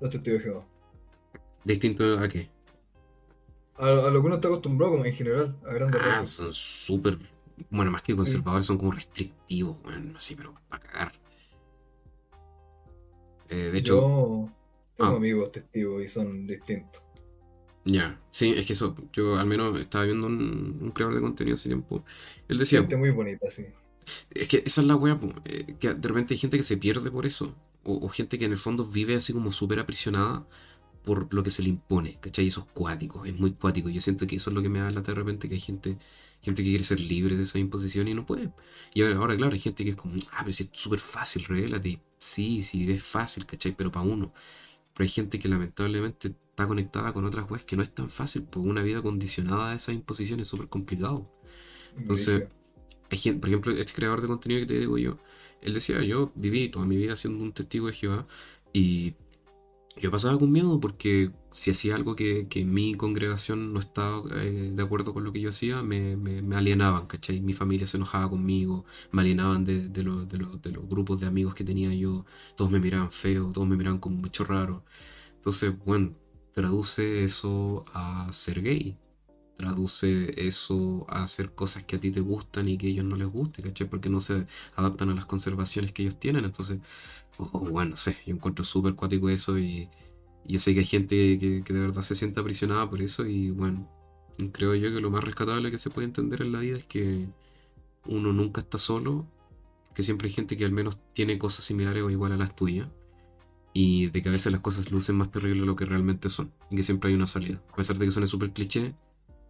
Los testigos de Jehová. ¿Distinto a qué? A, a lo que uno está acostumbrado, como en general, a grandes Ah, rasgos. son súper. Bueno, más que conservadores, son como restrictivos, weón. Así, pero para cagar. Eh, de hecho, Yo tengo Ah. amigos testigos y son distintos. ya. Sí, es que eso. Yo al menos estaba viendo un, un creador de contenido hace tiempo. Él decía. Gente muy bonita, sí. Es que esa es la po, eh, que de repente hay gente que se pierde por eso. O, o gente que en el fondo vive así como súper aprisionada por lo que se le impone, ¿cachai? Eso es cuático, es muy cuático. Yo siento que eso es lo que me da lata de repente, que hay gente, gente que quiere ser libre de esa imposición y no puede. Y ahora, ahora, claro, hay gente que es como, ah, pero si es súper fácil, revélate. Sí, sí, es fácil, ¿cachai? Pero para uno. Pero hay gente que lamentablemente está conectada con otras weas que no es tan fácil, porque una vida condicionada a esas imposiciones es súper complicado. Entonces, hay gente, por ejemplo, este creador de contenido que te digo yo, él decía, yo viví toda mi vida siendo un testigo de Jehová y yo pasaba con miedo porque si hacía algo que, mi congregación no estaba eh, de acuerdo con lo que yo hacía, me, alienaban, ¿cachai? Mi familia se enojaba conmigo, me alienaban de, de los grupos de amigos que tenía yo, todos me miraban feo, todos me miraban como mucho raro. Entonces, bueno, traduce eso a ser gay traduce eso a hacer cosas que a ti te gustan y que a ellos no les guste, ¿cachai? Porque no se adaptan a las conservaciones que ellos tienen. Entonces, oh, bueno, no sé, yo encuentro súper cuático eso y, yo sé que hay gente que, que de verdad se siente aprisionada por eso y bueno, creo yo que lo más rescatable que se puede entender en la vida es que uno nunca está solo, que siempre hay gente que al menos tiene cosas similares o igual a las tuyas. Y de que a veces las cosas lucen más terribles de lo que realmente son. Y que siempre hay una salida. A pesar de que suene súper cliché,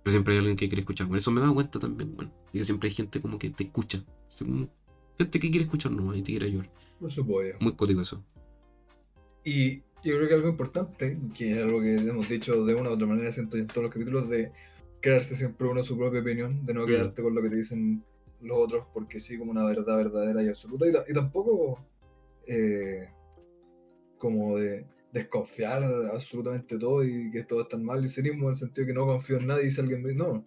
pero siempre hay alguien que quiere escuchar. Por eso me he dado cuenta también, bueno, y que siempre hay gente como que te escucha. Como gente que quiere escuchar nomás y te quiere ayudar. Por supuesto. Muy cótico eso. Y yo creo que algo importante, que es algo que hemos dicho de una u otra manera, siento en todos los capítulos, de crearse siempre uno su propia opinión, de no Mm. quedarte con lo que te dicen los otros, porque sí, como una verdad verdadera y absoluta, y, ta- y tampoco eh, como de desconfiar de absolutamente todo y que todo es tan mal y cinismo en el sentido que no confío en nadie y si alguien me dice, no,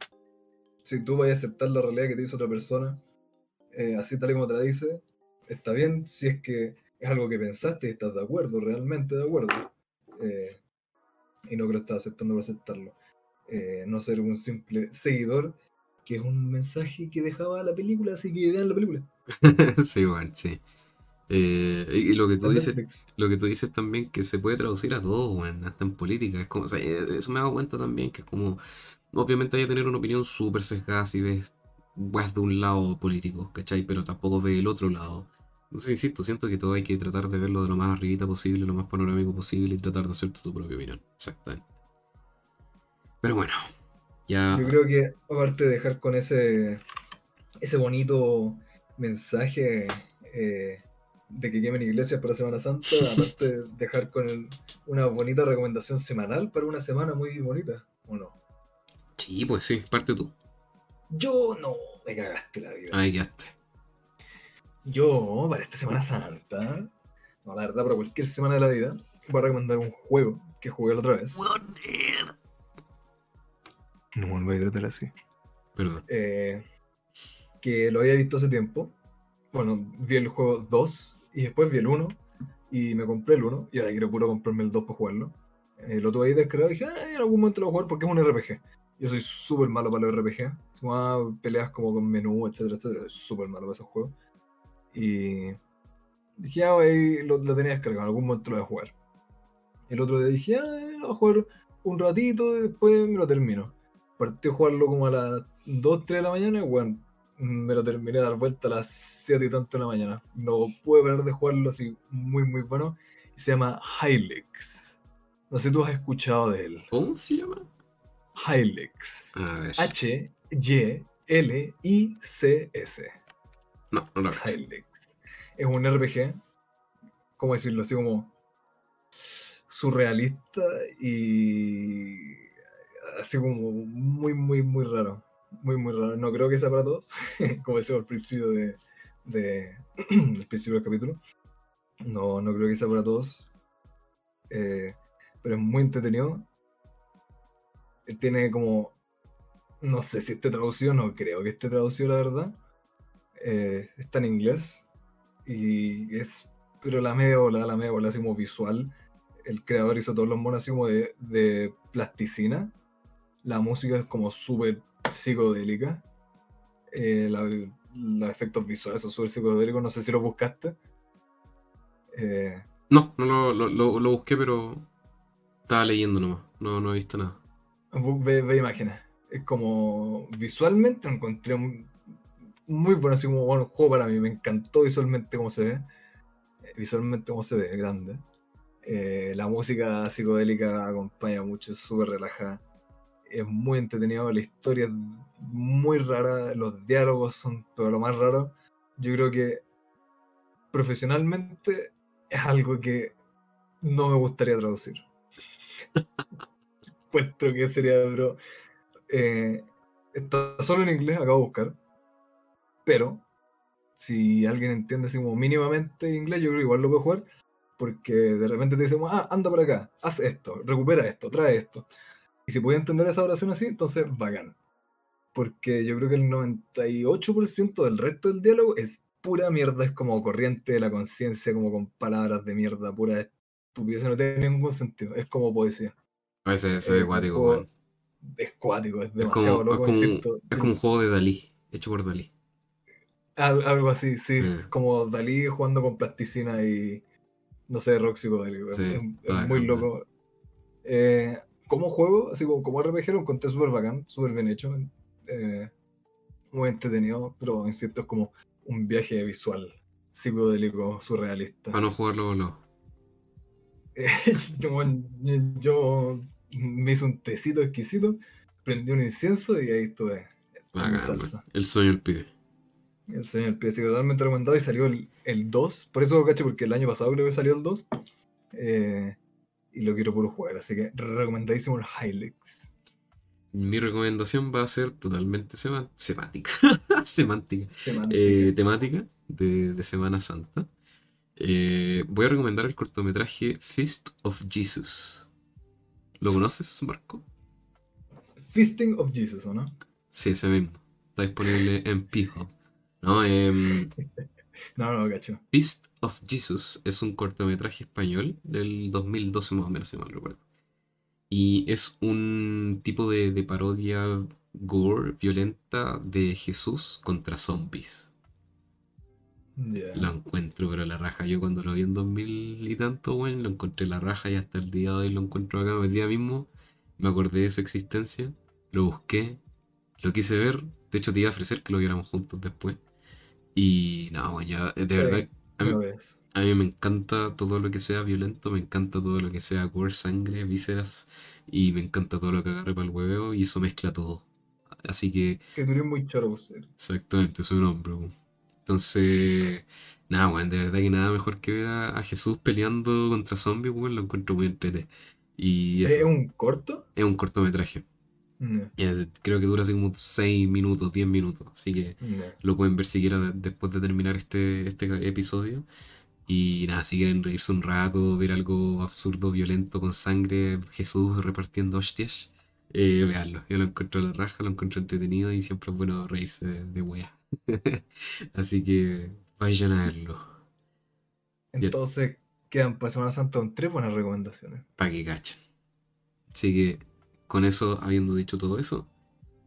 si tú vas a aceptar la realidad que te dice otra persona, eh, así tal y como te la dice, está bien si es que es algo que pensaste y estás de acuerdo, realmente de acuerdo. eh, y no que lo estás aceptando por aceptarlo. Eh, no ser un simple seguidor, que es un mensaje que dejaba la película, así que vean la película. sí, bueno, sí. Eh, y lo que tú dices, lo que tú dices también que se puede traducir a todo, bueno, hasta en política. Es como, o sea, eh, eso me he dado cuenta también, que es como, obviamente hay que tener una opinión súper sesgada si ves de un lado político, ¿cachai? Pero tampoco ves el otro lado. Entonces, insisto, siento que todo hay que tratar de verlo de lo más arribita posible, lo más panorámico posible y tratar de hacerte tu propia opinión. Exactamente. Pero bueno, ya... Yo creo que aparte de dejar con ese, ese bonito mensaje eh, de que quemen iglesias para Semana Santa, aparte de dejar con el- una bonita recomendación semanal para una semana muy bonita, ¿o no? Sí, pues sí, parte tú. Yo no, me cagaste la vida. Ahí quedaste. Yo, para esta Semana Santa, no, la verdad, para cualquier semana de la vida, voy a recomendar un juego que jugué la otra vez. No me voy a tratar así. Perdón. Eh, que lo había visto hace tiempo. Bueno, vi el juego 2 y después vi el 1 y me compré el 1 y ahora quiero puro comprarme el 2 para jugarlo. Eh, lo tuve ahí descargado y dije, ah, en algún momento lo voy a jugar porque es un RPG. Yo soy súper malo para los RPG. Ah, peleas como con menú, etcétera, etcétera. Soy súper malo para esos juegos. Y dije, ah, ahí lo, lo tenía descargado, en algún momento lo voy a jugar. El otro día dije, ah, lo voy a jugar un ratito y después me lo termino. Partí a jugarlo como a las 2, 3 de la mañana y bueno, me lo terminé de dar vuelta a las 7 y tanto de la mañana. No pude parar de jugarlo así muy, muy bueno. Se llama Hylex. No sé si tú has escuchado de él. ¿Cómo se llama? Ver. H-Y-L-I-C-S. No, no lo veo. Hylex. Es un RPG, ¿cómo decirlo? Así como surrealista y así como muy, muy, muy raro. Muy, muy raro. No creo que sea para todos, como decía al principio de, de principio del capítulo. No, no creo que sea para todos. Eh, pero es muy entretenido. Eh, Tiene como. No sé si esté traducido, no creo que esté traducido, la verdad. Eh, está en inglés. Y es. Pero la media bola, la media bola así como visual. El creador hizo todos los monos así como de, de plasticina. La música es como súper psicodélica. Eh, la- los efectos visuales son súper psicodélicos. No sé si los buscaste. Eh, No, no lo, lo, lo- lo busqué, pero estaba leyendo nomás. No, no he visto nada. Ve, ve imágenes. Es como visualmente lo encontré muy, muy bueno, así como bueno, un juego para mí. Me encantó visualmente cómo se ve. Eh, Visualmente cómo se ve, grande. Eh, la música psicodélica acompaña mucho, es súper relajada. Es muy entretenido, la historia es muy rara, los diálogos son todo lo más raro. Yo creo que profesionalmente es algo que no me gustaría traducir. Puesto que sería, bro. eh, está solo en inglés, acabo de buscar. Pero, si alguien entiende así como mínimamente inglés, yo creo que igual lo puede jugar. Porque de repente te dicen, ah, anda por acá, haz esto, recupera esto, trae esto. Y si puede entender esa oración así, entonces bacán. Porque yo creo que el 98% del resto del diálogo es pura mierda, es como corriente de la conciencia, como con palabras de mierda, pura estupidez, no tiene ningún sentido, es como poesía. A veces Eh, se ve un cuático, juego weón. Es cuático, es Es demasiado es, loco, como, un- insisto. es como un juego de Dalí, hecho por Dalí. Al- algo así, sí, Mm. como Dalí jugando con plasticina y no sé, rock psicodélico. es- Sí, es, es muy loco. Eh, como juego, así como, como RPG lo encontré súper bacán, súper bien hecho, eh, muy entretenido, pero insisto, es como un viaje visual, psicodélico, surrealista. Para no jugarlo, no. yo, yo me hice un tecito exquisito, prendí un incienso y ahí estuve. en Bacán, salsa. El sueño del pibe. El señor Pie, así que totalmente recomendado y salió el, el 2. Por eso caché, porque el año pasado creo que salió el 2. eh, y lo quiero puro jugar, así que recomendadísimo el Hilux. Mi recomendación va a ser totalmente sema- semántica. semántica. Semántica. Eh, temática de, de Semana Santa. Eh, voy a recomendar el cortometraje Fist of Jesus. ¿Lo conoces, Marco? Fisting of Jesus, ¿o no? Sí, ese mismo. Está disponible en Pijo. No, em, No, no, cacho. Fist of Jesus es un cortometraje español del 2012 más o menos, si mal recuerdo. Y es un tipo de, de parodia gore, violenta de Jesús contra zombies. Lo encuentro, pero la raja. Yo cuando lo vi en 2000 y tanto, bueno, lo encontré la raja y hasta el día de hoy lo encuentro acá. El día mismo me acordé de su existencia, lo busqué, lo quise ver. De hecho, te iba a ofrecer que lo viéramos juntos después. Y no, bueno, ya, de verdad, a mí, a me encanta todo lo que sea violento, me encanta todo lo que sea gore, sangre, vísceras, y me encanta todo lo que agarre para el hueveo, y eso mezcla todo. Así que, Que tú eres muy choro, ser. exactamente, soy un hombre. Entonces, nada, weón, de verdad que nada mejor que ver a, a Jesús peleando contra zombies, weón, lo encuentro muy entretenido. Y ¿Es un corto? es un cortometraje. No, Y es- creo que dura así como 6 minutos, 10 minutos. Así que no. lo pueden ver siquiera de- después de terminar este, este episodio. Y nada, si quieren reírse un rato, ver algo absurdo, violento, con sangre, Jesús repartiendo hostias, eh, veanlo. Yo lo encuentro a la raja, lo encuentro entretenido y siempre es bueno reírse de, de wea. Así que vayan a verlo, Entonces, quedan para Semana Santa con tres buenas recomendaciones. para que cachen. Así que con eso, habiendo dicho todo eso,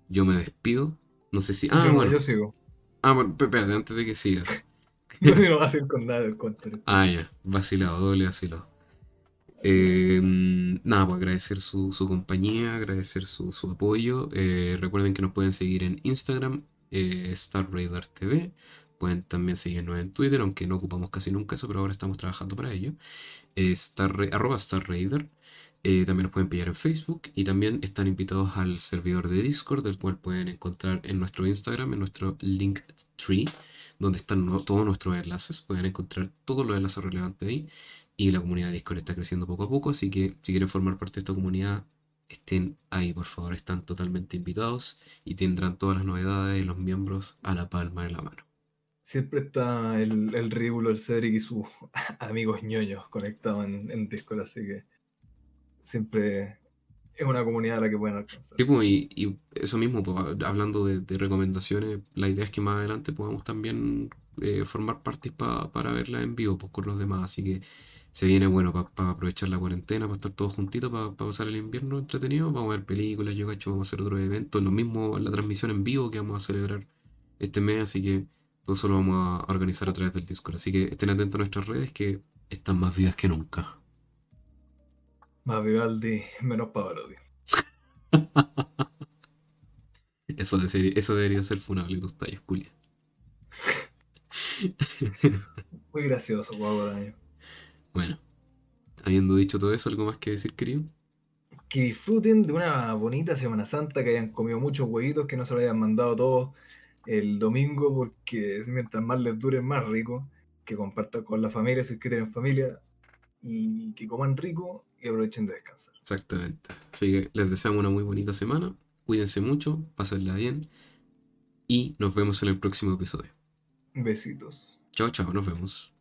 yo me despido. No sé si. Ah, yo, bueno. yo sigo. Ah, bueno, espérate, antes de que sigas. Yo no voy a hacer con nada del. Ah, ya, vacilado, doble vacilado. Eh, nada, pues agradecer su, su compañía, agradecer su, su apoyo. Eh, recuerden que nos pueden seguir en Instagram, eh, Star Radar TV. Pueden también seguirnos en Twitter, aunque no ocupamos casi nunca eso, pero ahora estamos trabajando para ello. Eh, Star, arroba Star Radar. Eh, también nos pueden pillar en Facebook y también están invitados al servidor de Discord, del cual pueden encontrar en nuestro Instagram, en nuestro Linktree, donde están todos nuestros enlaces. Pueden encontrar todos los enlaces relevantes ahí. Y la comunidad de Discord está creciendo poco a poco, así que si quieren formar parte de esta comunidad, estén ahí, por favor. Están totalmente invitados y tendrán todas las novedades y los miembros a la palma de la mano. Siempre está el, el el Cedric y sus amigos ñoños conectados en Discord, así que siempre es una comunidad a la que pueden alcanzar. Sí, pues, y, y eso mismo, pues, hablando de, recomendaciones, la idea es que más adelante podamos también eh, formar partes pa- para verla en vivo pues, con los demás. Así que se viene bueno para aprovechar la cuarentena, para estar todos juntitos, para pasar el invierno entretenido. Vamos a ver películas, yo cacho, vamos a hacer otros eventos. Lo mismo la transmisión en vivo que vamos a celebrar este mes, así que todo eso lo vamos a organizar a través del Discord. Así que estén atentos a nuestras redes que están más vivas que nunca. Más Vivaldi, menos Pavarotti. Eso, de ser- eso debería ser funable, tus tallas, Julia. Muy gracioso, daño. Bueno, habiendo dicho todo eso, ¿algo más que decir, querido? Que disfruten de una bonita Semana Santa, que hayan comido muchos huevitos, que no se lo hayan mandado todos el domingo, porque es mientras más les dure, más rico. Que compartan con la familia, si es que tienen familia, y que coman rico y aprovechen de descansar. Exactamente. Así que les deseamos una muy bonita semana. Cuídense mucho, pásenla bien. Y nos vemos en el próximo episodio. Besitos. Chao, chao, nos vemos.